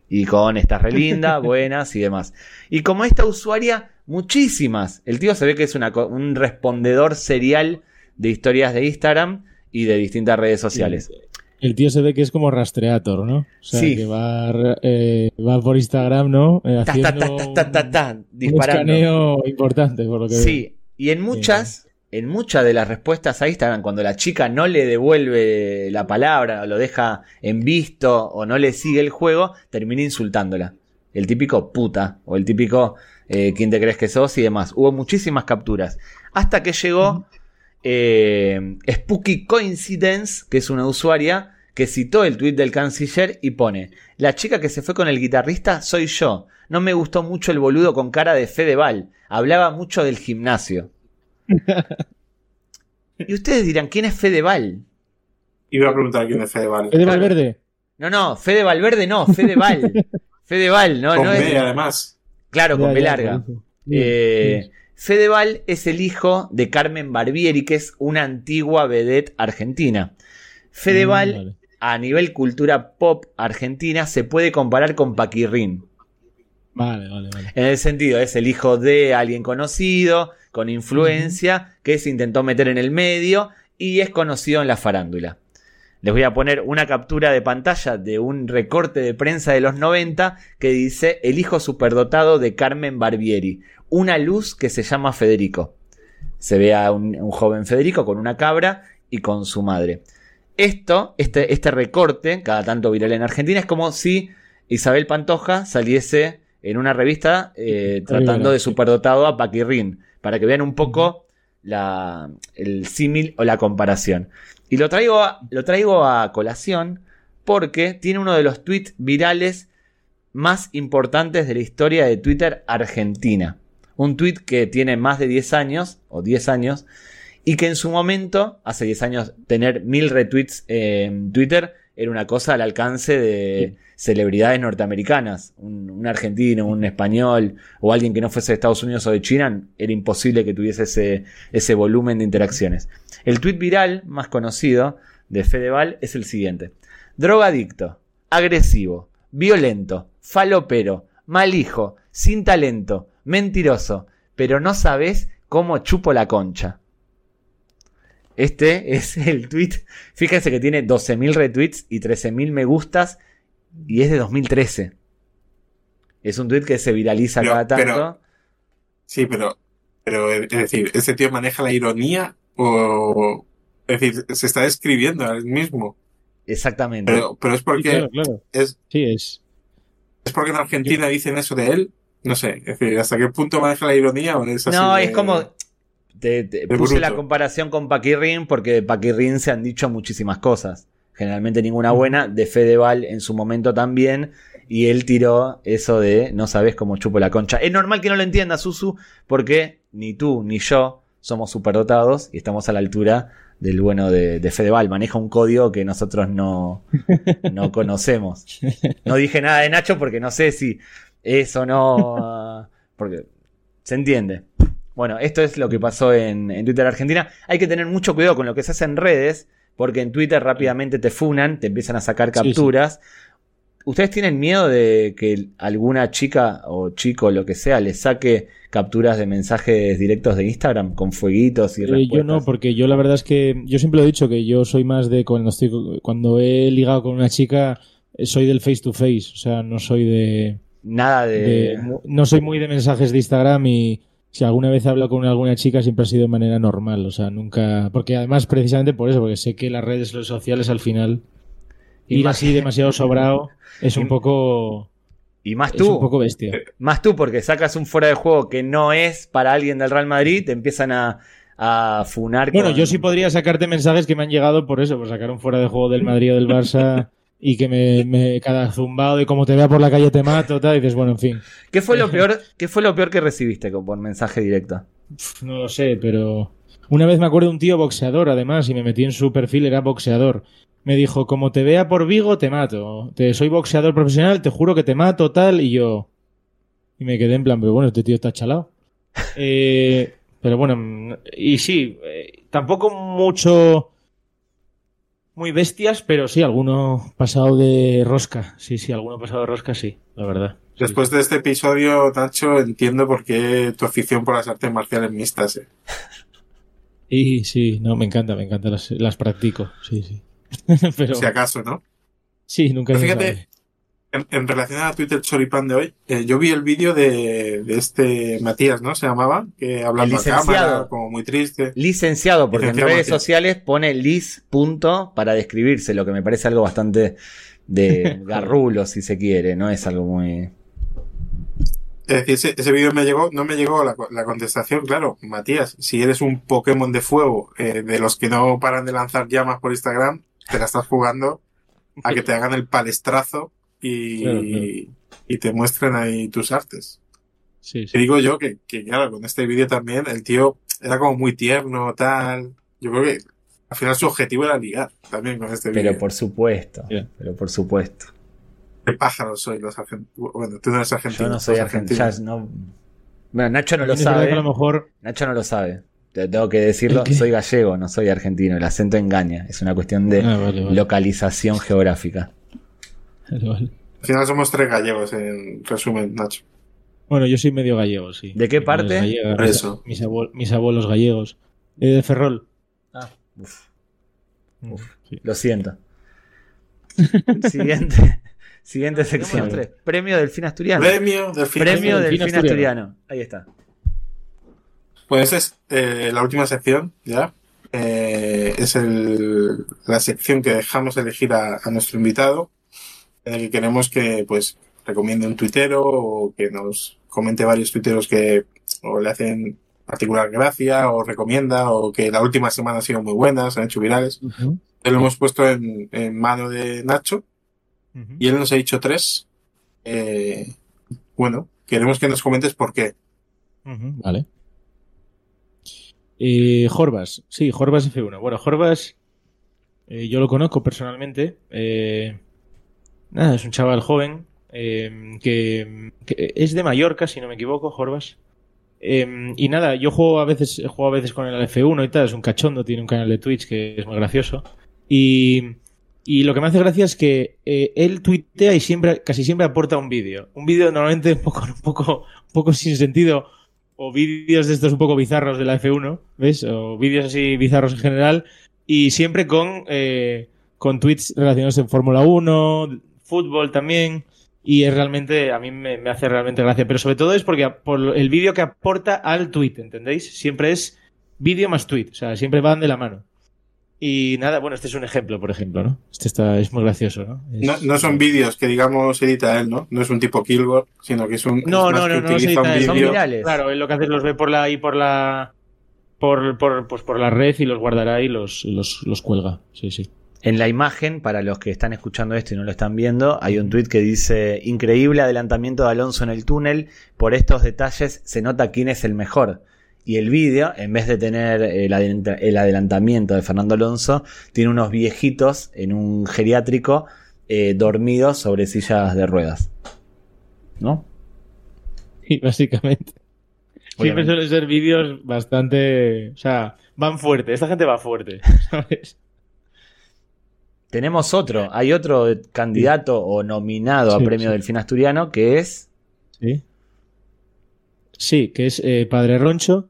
Y con estas relinda, buenas y demás. Y como esta usuaria, muchísimas. El tío se ve que es un respondedor serial de historias de Instagram y de distintas redes sociales. El tío se ve que es como rastreator, ¿no? O sea, sí. que va, eh, va por Instagram, ¿no? Eh, haciendo un escaneo importante, por lo que Sí, y en muchas, en muchas de las respuestas a Instagram, cuando la chica no le devuelve la palabra, o lo deja en visto, o no le sigue el juego, termina insultándola. El típico puta, o el típico eh, quién te crees que sos y demás. Hubo muchísimas capturas. Hasta que llegó eh, Spooky Coincidence, que es una usuaria que citó el tweet del canciller y pone, la chica que se fue con el guitarrista soy yo. No me gustó mucho el boludo con cara de Fedeval. Hablaba mucho del gimnasio. y ustedes dirán, ¿quién es Fedeval? Iba a preguntar quién es Fedeval. Fede Valverde. No, no, Fede Valverde no, Fedeval. Fedeval, no, con no B, además. Claro, con B larga. Eh, Fedeval es el hijo de Carmen Barbieri, que es una antigua vedette argentina. Fedeval, mm, a nivel cultura pop argentina, se puede comparar con Paquirrín. Vale, vale, vale. En el sentido, es el hijo de alguien conocido, con influencia, que se intentó meter en el medio y es conocido en la farándula. Les voy a poner una captura de pantalla de un recorte de prensa de los 90 que dice El hijo superdotado de Carmen Barbieri, una luz que se llama Federico. Se ve a un, joven Federico con una cabra y con su madre. Esto, este, este recorte, cada tanto viral en Argentina, es como si Isabel Pantoja saliese en una revista eh, tratando de superdotado a Paquirrin, para que vean un poco la, el símil o la comparación. Y lo traigo, a, lo traigo a colación porque tiene uno de los tweets virales más importantes de la historia de Twitter argentina un tweet que tiene más de 10 años, o 10 años, y que en su momento, hace 10 años, tener mil retweets en Twitter era una cosa al alcance de celebridades norteamericanas. Un, argentino, un español o alguien que no fuese de Estados Unidos o de China, era imposible que tuviese ese, ese volumen de interacciones. El tweet viral más conocido de Fedeval es el siguiente. Drogadicto, agresivo, violento, falopero, mal hijo, sin talento, mentiroso, pero no sabes cómo chupo la concha. Este es el tweet. Fíjense que tiene 12.000 retweets y 13.000 me gustas y es de 2013. Es un tweet que se viraliza cada tanto. sí, pero, pero es decir, ¿ese tío maneja la ironía o es decir, se está describiendo a él mismo? Exactamente. Pero, es porque Es, sí, es. ¿Es porque en Argentina dicen eso de él? No sé, es decir, ¿hasta qué punto maneja la ironía o es No, es como. Te, puse la comparación con Paquirrin porque de Paquirrin se han dicho muchísimas cosas. Generalmente ninguna buena. De Fedeval en su momento también. Y él tiró eso de no sabes cómo chupo la concha. Es normal que no lo entienda, Susu, porque ni tú ni yo somos superdotados y estamos a la altura del bueno de, de, Fedeval. Maneja un código que nosotros no, no conocemos. No dije nada de Nacho porque no sé si eso no. Porque se entiende. Bueno, esto es lo que pasó en, Twitter Argentina. Hay que tener mucho cuidado con lo que se hace en redes, porque en Twitter rápidamente te funan, te empiezan a sacar capturas. ¿Ustedes tienen miedo de que alguna chica o chico, lo que sea, le saque capturas de mensajes directos de Instagram con fueguitos y eh, Yo no, porque yo la verdad es que yo siempre lo he dicho que yo soy más de cuando estoy cuando he ligado con una chica eh, soy del face to face, o sea, no soy de Nada de... No soy muy de mensajes de Instagram y si alguna vez hablo con alguna chica siempre ha sido de manera normal, o sea, nunca... Porque además precisamente por eso, porque sé que las redes sociales al final ir así demasiado sobrado es un poco... Y más Es tú. un poco bestia. Más tú, porque sacas un fuera de juego que no es para alguien del Real Madrid, te empiezan a, a funar. Bueno, con- yo sí podría sacarte mensajes que me han llegado por eso, por sacar un fuera de juego del Madrid o del Barça y que me, me cada zumbado de como te vea por la calle te mato, tal, y dices, bueno, en fin. ¿Qué fue lo peor, qué fue lo peor que recibiste por mensaje directo? No lo sé, pero una vez me acuerdo de un tío boxeador, además, y me metí en su perfil, era boxeador. Me dijo, como te vea por Vigo, te mato. Te, soy boxeador profesional, te juro que te mato, tal, y yo... Y me quedé en plan, pero bueno, este tío está chalado. Eh, pero bueno, y sí, eh, tampoco mucho... Muy bestias, pero sí, alguno pasado de rosca. Sí, sí, alguno pasado de rosca, sí, la verdad. Después de este episodio, Nacho, entiendo por qué tu afición por las artes marciales mixtas. eh. Y sí, no, me encanta, me encanta, las, las practico, sí, sí. Pero Si acaso, ¿no? sí, nunca Pero fíjate. En, en relación a Twitter Choripán de hoy, eh, yo vi el vídeo de, de este Matías, ¿no? Se llamaba, que hablando a cámara, como muy triste. Licenciado, porque Licenciado en redes Matías. sociales pone lis punto para describirse, lo que me parece algo bastante de garrulo, si se quiere, no es algo muy... Es decir, ese, ese vídeo me llegó, no me llegó la, la contestación, claro, Matías, si eres un Pokémon de fuego eh, de los que no paran de lanzar llamas por Instagram, te la estás jugando a que te hagan el palestrazo y, Claro, claro. y te muestren ahí tus artes. Sí, Te sí. digo yo que, que, claro, con este vídeo también el tío era como muy tierno, tal. Yo creo que al final su objetivo era ligar también con este vídeo. Pero por supuesto, Bien. pero por supuesto. Qué pájaros soy los argentinos. Bueno, tú no eres argentino. Yo no soy argentino. argentinos. ya no- Bueno, Nacho no lo que a sabe. lo mejor Nacho no lo sabe. Te tengo que decirlo, soy gallego, no soy argentino. El acento engaña. Es una cuestión de Ah, vale, vale. localización geográfica. Vale, vale. Al final somos tres gallegos, en resumen, Nacho. Bueno, yo soy medio gallego, sí. ¿De qué Mi parte? gallega, Por eso. Mis, abuel- mis abuelos gallegos. Eh, de Ferrol. Uf, Sí. lo siento. Siguiente, siguiente sección. Premio Delfín Asturiano. Premio del fin. Premio Delfín Delfín Asturiano. Asturiano. Ahí está. Pues es eh, la última sección, ¿ya? Eh, es el, la sección que dejamos elegir a, a nuestro invitado, en el que queremos que, pues, recomiende un tuitero o que nos comente varios tuiteros que o le hacen particular gracia o recomienda o que la última semana han sido muy buenas, han hecho virales. Ujú, Lo hemos puesto en, en mano de Nacho y él nos ha dicho tres. Eh, bueno, queremos que nos comentes por qué. Vale. Eh, Jorbas, sí, Jorbas F1. Bueno, Jorbas, eh, yo lo conozco personalmente. eh, nada, es un chaval joven eh, que, es de Mallorca, si no me equivoco, Jorbas. Eh, y nada, yo juego a veces, juego a veces con el F1 y tal, es un cachondo, tiene un canal de Twitch que es muy gracioso. Y, y lo que me hace gracia es que eh, él tuitea y siempre, casi siempre aporta un vídeo. Un vídeo normalmente un poco, un poco, un poco sin sentido o vídeos de estos un poco bizarros de la F1, ¿ves? O vídeos así bizarros en general y siempre con, eh, con tweets relacionados en Fórmula 1, fútbol también y es realmente, a mí me, me hace realmente gracia, pero sobre todo es porque por el vídeo que aporta al tweet, ¿entendéis? Siempre es vídeo más tweet, o sea, siempre van de la mano. Y nada, bueno, este es un ejemplo, por ejemplo, ¿no? Este está, es muy gracioso, ¿no? Es- No, no son vídeos que, digamos, edita él, ¿no? No es un tipo Kilgore, sino que es un. No, es no, no, no edita un son virales. Claro, él lo que hace es los ve por la y por la por, por, pues por la red y los guardará y los, los, los cuelga. Sí, sí. En la imagen, para los que están escuchando esto y no lo están viendo, hay un tuit que dice, increíble adelantamiento de Alonso en el túnel, por estos detalles se nota quién es el mejor. Y el vídeo, en vez de tener el, adelanta- el adelantamiento de Fernando Alonso, tiene unos viejitos en un geriátrico eh, dormidos sobre sillas de ruedas. ¿No? Y básicamente. Siempre suelen ser vídeos bastante. O sea, van fuerte. Esta gente va fuerte. ¿Sabes? Tenemos otro, hay otro candidato o nominado Sí, a premio sí. del fin asturiano que es Sí. Sí, que es eh, Padre Roncho.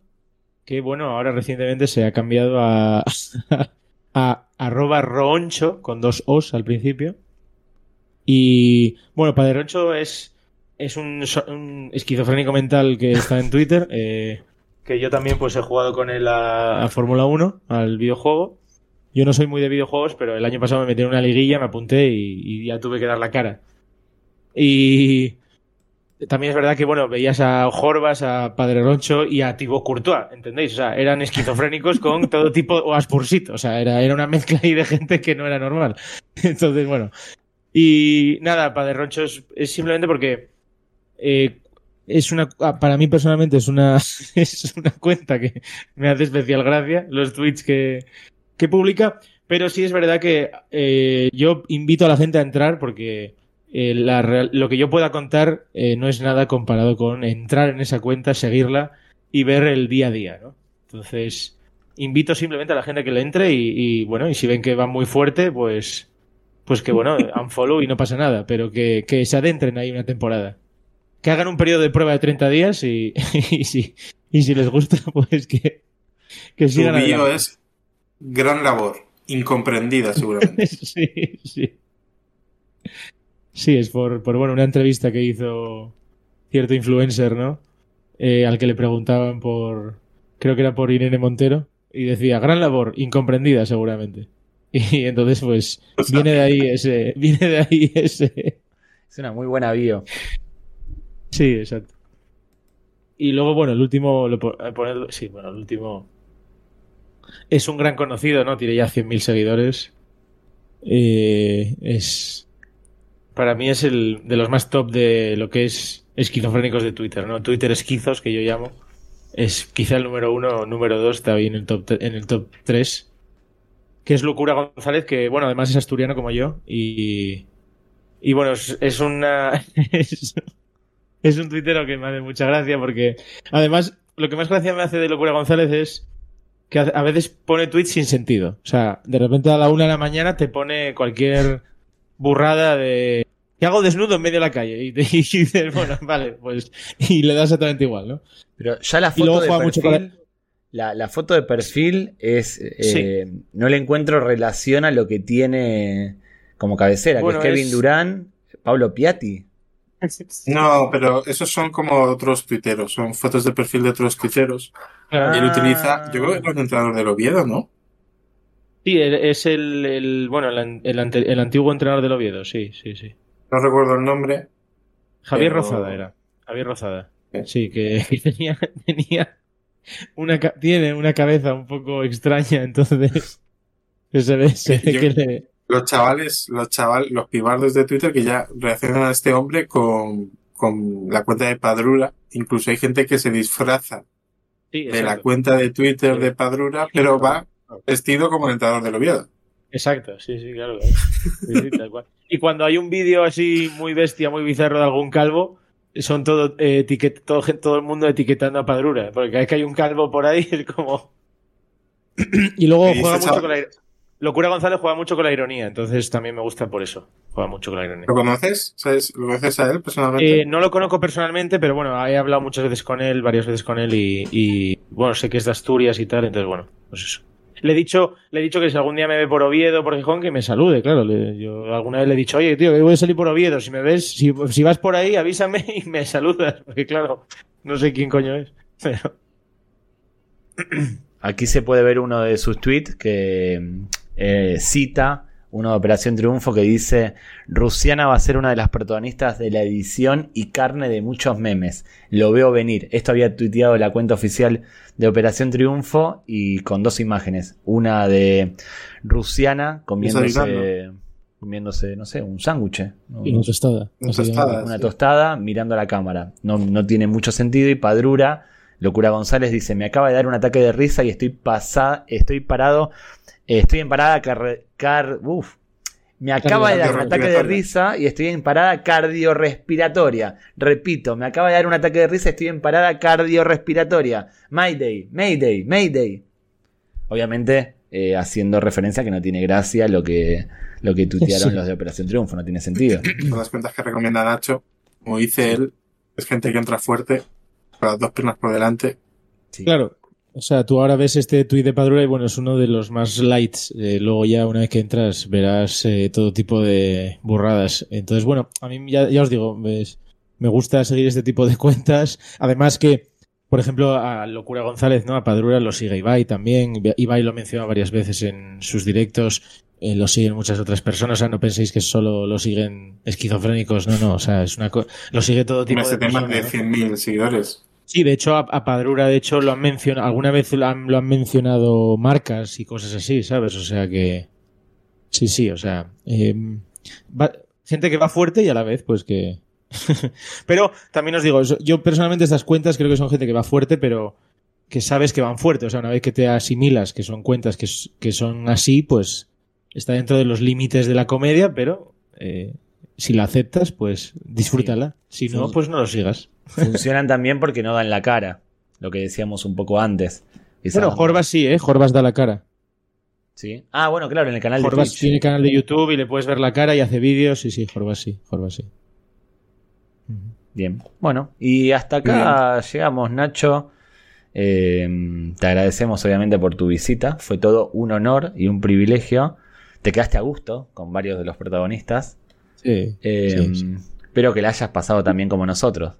Que bueno, ahora recientemente se ha cambiado a. a arroba roncho con dos os al principio. Y bueno, Padre Roncho es, es un esquizofrénico mental que está en Twitter. eh, que yo también pues he jugado con él a, a Fórmula 1, al videojuego. Yo no soy muy de videojuegos, pero el año pasado me metí en una liguilla, me apunté y, y ya tuve que dar la cara. Y, también es verdad que, bueno, veías a Jorbas, a Padre Roncho y a Thibaut Courtois, ¿entendéis? O sea, eran esquizofrénicos con todo tipo, o Aspursito, o sea, era, era una mezcla ahí de gente que no era normal. Entonces, bueno. Y nada, Padre Roncho es, simplemente porque eh, es una, ah, para mí personalmente es una, es una cuenta que me hace especial gracia, los tweets que, que publica, pero sí es verdad que eh, yo invito a la gente a entrar porque eh, lo que yo pueda contar eh, no es nada comparado con entrar en esa cuenta, seguirla y ver el día a día, ¿no? Entonces, invito simplemente a la gente que le entre y, bueno, y si ven que va muy fuerte, pues, pues que bueno, unfollow y no pasa nada, pero que, que se adentren ahí una temporada que hagan un periodo de prueba de 30 días y, y, si, y si les gusta, pues que, que sigan Tu es gran labor, incomprendida seguramente. sí, sí. Sí, es por, por, bueno, una entrevista que hizo cierto influencer, ¿no? Eh, al que le preguntaban por, creo que era por Irene Montero, y decía, gran labor, incomprendida seguramente. Y entonces, pues, viene de ahí ese, viene de ahí ese... Es una muy buena bio. Sí, exacto. Y luego, bueno, el último, lo, sí, bueno, el último es un gran conocido, ¿no? Tiene ya 100.000 seguidores. Eh, es, para mí es el de los más top de lo que es esquizofrénicos de Twitter, ¿no? Twitter esquizos, que yo llamo. Es quizá el número uno, número dos, está ahí en el top, en el top 3. Que es Locura González, que, bueno, además es asturiano como yo. Y, y bueno, es, es una... es un tuitero que me hace mucha gracia porque, además, lo que más gracia me hace de Locura González es que a veces pone tweets sin sentido. O sea, de repente a la una de la mañana te pone cualquier burrada de ¿qué hago desnudo en medio de la calle? Y, dices, bueno, vale, pues. Y le da exactamente igual, ¿no? Pero ya la foto de perfil. La, foto de perfil es. Eh, no le encuentro relación a lo que tiene como cabecera, que es Kevin Durán, Pablo Piatti. No, pero esos son como otros tuiteros, son fotos de perfil de otros tuiteros. Y él utiliza, yo creo que es el entrenador del Oviedo, ¿no? Sí, es el, bueno, el, antiguo entrenador del Oviedo, sí, sí, sí. No recuerdo el nombre. Javier Rozada era. Javier Rozada. Sí, que, tenía, tenía una, tiene una cabeza un poco extraña, entonces se ve, que le, los chavales, los chavales, los pibardos de Twitter que ya reaccionan a este hombre con, con la cuenta de Padrura. Incluso hay gente que se disfraza de la cuenta de Twitter de Padrura, pero va vestido como el entrenador del Oviedo. Exacto, sí, sí, claro. Y cuando hay un vídeo así muy bestia, muy bizarro de algún calvo, son todo, eh, todo, todo, el mundo etiquetando a Padrura, porque cada vez que hay un calvo por ahí es como... y luego juega mucho con la Locura González juega mucho con la ironía, entonces también me gusta por eso. Juega mucho con la ironía. ¿Lo conoces? ¿Lo conoces a él personalmente? Eh, no lo conozco personalmente, pero bueno, he hablado muchas veces con él, varias veces con él y, bueno, sé que es de Asturias y tal, entonces bueno, pues eso. Le he dicho, le he dicho que si algún día me ve por Oviedo o por Gijón, que me salude, claro. yo alguna vez le he dicho, oye, tío, que voy a salir por Oviedo. Si me ves, si, si vas por ahí, avísame y me saludas. Porque claro, no sé quién coño es. Pero... Aquí se puede ver uno de sus tweets que eh, cita uno de Operación Triunfo que dice, Rusiana va a ser una de las protagonistas de la edición y carne de muchos memes. Lo veo venir. Esto había tuiteado la cuenta oficial de Operación Triunfo y con dos imágenes. Una de Rusiana comiéndose, comiéndose no sé, un sándwich. Una tostada. Una tostada, mirando a la cámara. No, no tiene mucho sentido y Padrura... Locura González dice, me acaba de dar un ataque de risa y estoy pasada, estoy parado Estoy en parada car, uf, me acaba de dar un ataque de risa y estoy en parada cardiorrespiratoria. Repito, me acaba de dar un ataque de risa y estoy en parada cardiorrespiratoria. Mayday, Mayday, Mayday. Obviamente, eh, haciendo referencia a que no tiene gracia lo que, lo que tuitearon los de Operación Triunfo, no tiene sentido. las cuentas que recomienda Nacho, como dice él, es gente que entra fuerte, con las dos piernas por delante. Claro, o sea, tú ahora ves este tuit de Padrura y bueno, es uno de los más lights. Eh, luego ya una vez que entras verás eh, todo tipo de burradas. Entonces, bueno, a mí ya, os digo, me gusta seguir este tipo de cuentas. Además que, por ejemplo, a Locura González, ¿no? A Padrura lo sigue Ibai también. Ibai lo menciona varias veces en sus directos. eh, lo siguen muchas otras personas. O sea, no penséis que solo lo siguen esquizofrénicos. No, no. O sea, es una lo sigue todo tipo este de tema de 100.000 seguidores. Sí, de hecho, a, Padrura, de hecho, lo han mencionado, alguna vez lo han, lo han, mencionado marcas y cosas así, ¿sabes? O sea que. Sí, sí, o sea. Em, gente que va fuerte y a la vez, pues que. pero también os digo, yo personalmente estas cuentas creo que son gente que va fuerte, pero que sabes que van fuerte. O sea, una vez que te asimilas que son cuentas que, que son así, pues está dentro de los límites de la comedia, pero eh, si la aceptas, pues disfrútala. Si no, pues no lo sigas. Funcionan también porque no dan la cara, lo que decíamos un poco antes. Bueno, Jorbas sí, ¿eh? Jorbas da la cara. Sí. Ah, bueno, claro, en el canal de Twitch. tiene canal de YouTube y le puedes ver la cara y hace vídeos. Sí, sí, Jorbas sí, Jorbas sí. Bien. Bueno, y hasta acá llegamos, Nacho. Eh, te agradecemos obviamente por tu visita. Fue todo un honor y un privilegio. Te quedaste a gusto con varios de los protagonistas. Sí, eh, Espero que la hayas pasado también como nosotros.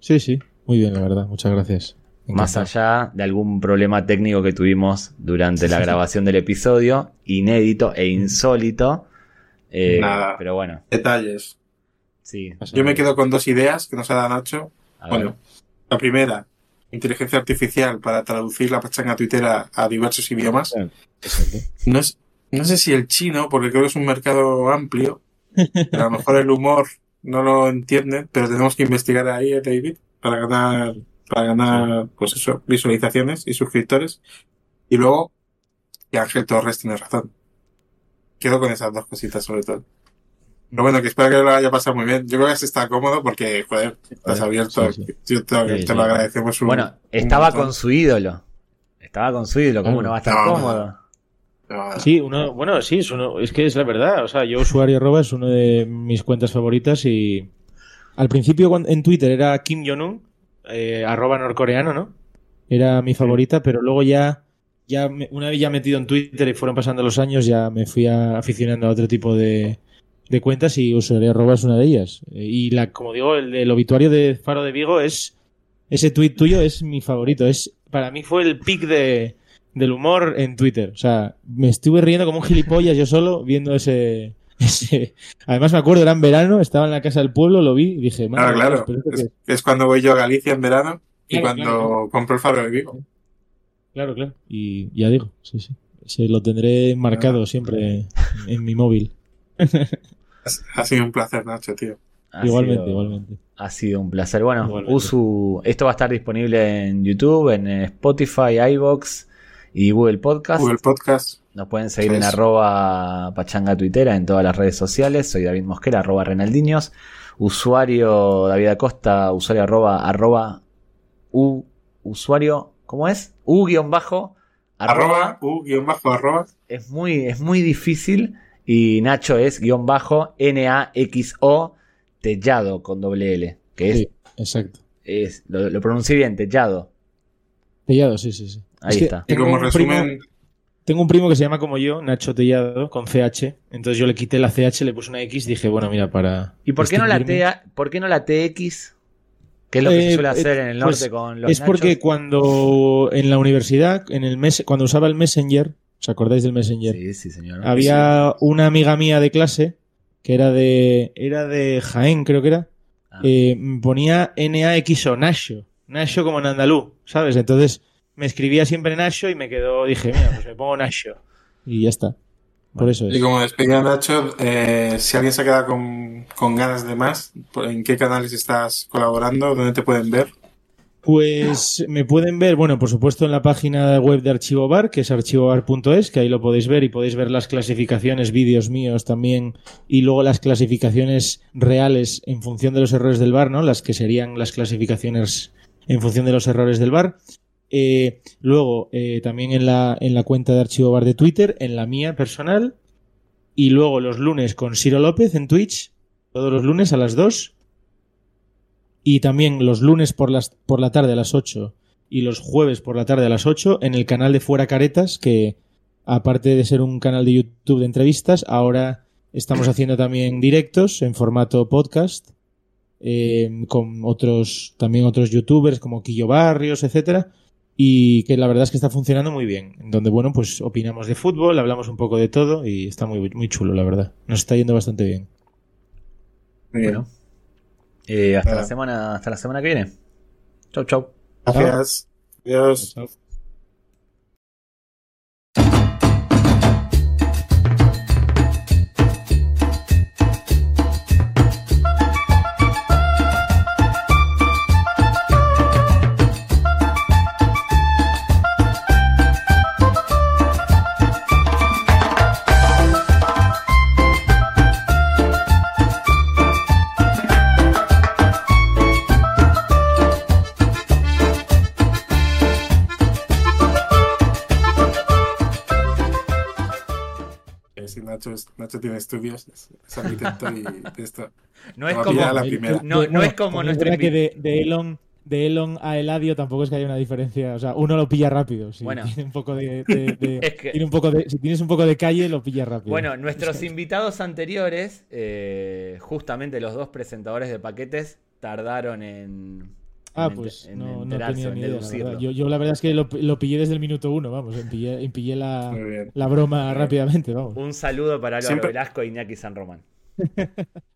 Sí, sí, muy bien, la verdad. Muchas gracias. Más allá de algún problema técnico que tuvimos durante la grabación del episodio, inédito e insólito. Eh, Nada. Pero bueno. Detalles. Sí. Yo me quedo con dos ideas que nos ha dado Nacho. bueno, la primera, inteligencia artificial para traducir la pachanga tuitera a diversos idiomas. No, no sé si el chino, porque creo que es un mercado amplio, a lo mejor el humor no lo entienden, pero tenemos que investigar ahí, eh, David, para ganar, para ganar, pues eso, visualizaciones y suscriptores. Y luego, que Ángel Torres tiene razón. Quedo con esas dos cositas sobre todo. Pero bueno, que espero que lo haya pasado muy bien. Yo creo que se está cómodo porque, joder, estás abierto. Yo te, lo agradecemos un, Bueno, estaba con su ídolo. Estaba con su ídolo, ¿cómo no va a estar cómodo? Sí, uno, bueno, sí, es, uno, es que es la verdad. O sea, yo usuario arroba es una de mis cuentas favoritas y al principio en Twitter era Kim Jong-un, eh, arroba norcoreano, ¿no? Era mi favorita, pero luego ya, ya una vez ya metido en Twitter y fueron pasando los años, ya me fui aficionando a otro tipo de, de cuentas y usuario arroba es una de ellas. Y la, como digo, el, el obituario de Faro de Vigo es, ese tweet tuyo es mi favorito. Es, para mí fue el pick de, del humor en Twitter. O sea, me estuve riendo como un gilipollas yo solo viendo ese, Además me acuerdo, era en verano, estaba en la casa del pueblo, lo vi y dije... Claro, claro. Es, cuando voy yo a Galicia en verano y cuando compro el Fabro de Vigo. Claro, claro. Y ya digo, sí, sí. Se lo tendré marcado siempre en, mi móvil. ha sido un placer, Nacho, tío. igualmente, igualmente. Ha sido un placer. Bueno, Usu, esto va a estar disponible en YouTube, en Spotify, iBox y Google Podcast. Google Podcast. Nos pueden seguir en arroba pachanga tuitera en todas las redes sociales. Soy David Mosquera, arroba Renaldiños. Usuario David Acosta, usuario arroba, arroba, u, usuario, ¿cómo es? U guion bajo, arroba, u guion bajo, arroba. Es muy, es muy difícil. Y Nacho es guion bajo, N-A-X-O, Tellado con doble L. Que es, exacto. Es, lo, lo pronuncié bien, Tellado. Tellado, sí, sí, sí. Ahí está. Y como resumen. tengo un primo que se llama como yo, Nacho Tellado, con CH. Entonces yo le quité la CH, le puse una X y dije, bueno, mira, para. ¿Y por qué, no la, T, por qué no la TX? ¿Qué es lo que se eh, suele hacer en el norte pues, con los Es porque cuando en la universidad, en el mes, cuando usaba el Messenger, ¿os acordáis del Messenger? Sí, sí, señor. Había una amiga mía de clase que era de era de Jaén, creo que era. Ah. Eh, ponía NAX o Nacho. Nacho como en andaluz, ¿sabes? Entonces me escribía siempre Nacho y me quedó, dije, mira, pues me pongo Nacho. Y ya está. Por eso es. Y como despedida Nacho, eh, si alguien se queda con, con ganas de más, ¿en qué canales estás colaborando? ¿Dónde te pueden ver? Pues me pueden ver, bueno, por supuesto en la página web de Archivo Bar, que es archivobar.es, que ahí lo podéis ver y podéis ver las clasificaciones, vídeos míos también, y luego las clasificaciones reales en función de los errores del bar, ¿no? Las que serían las clasificaciones en función de los errores del bar. Eh, luego, eh, también en la, en la cuenta de Archivo Bar de Twitter, en la mía personal. Y luego los lunes con Ciro López en Twitch, todos los lunes a las 2. Y también los lunes por, las, por la tarde a las 8 y los jueves por la tarde a las 8 en el canal de Fuera Caretas, que aparte de ser un canal de YouTube de entrevistas, ahora estamos haciendo también directos en formato podcast. Eh, con otros también otros youtubers como Quillo Barrios, etcétera y que la verdad es que está funcionando muy bien. Donde, bueno, pues opinamos de fútbol, hablamos un poco de todo y está muy, muy chulo, la verdad. Nos está yendo bastante bien. Muy bueno. Eh, hasta, la semana, hasta la semana que viene. Chau, chau. Gracias. Adiós. Nacho, tiene estudios, es arquitecto y esto. No es como, la primera. No, no, es como nuestro que de, de, Elon de Elon a Eladio tampoco es que haya una diferencia. O sea, uno lo pilla rápido. Si bueno, tiene un poco de, tiene un poco de, si tienes un poco de calle, lo pilla rápido. Bueno, nuestros invitados anteriores, eh, justamente los dos presentadores de paquetes, tardaron en Ah, pues no, no, tenía ni idea. La yo, yo, la verdad es que lo, lo, pillé desde el minuto uno, vamos, pillé, pillé la, la, broma rápidamente, vamos. Un saludo para Álvaro Velasco y Iñaki San Román.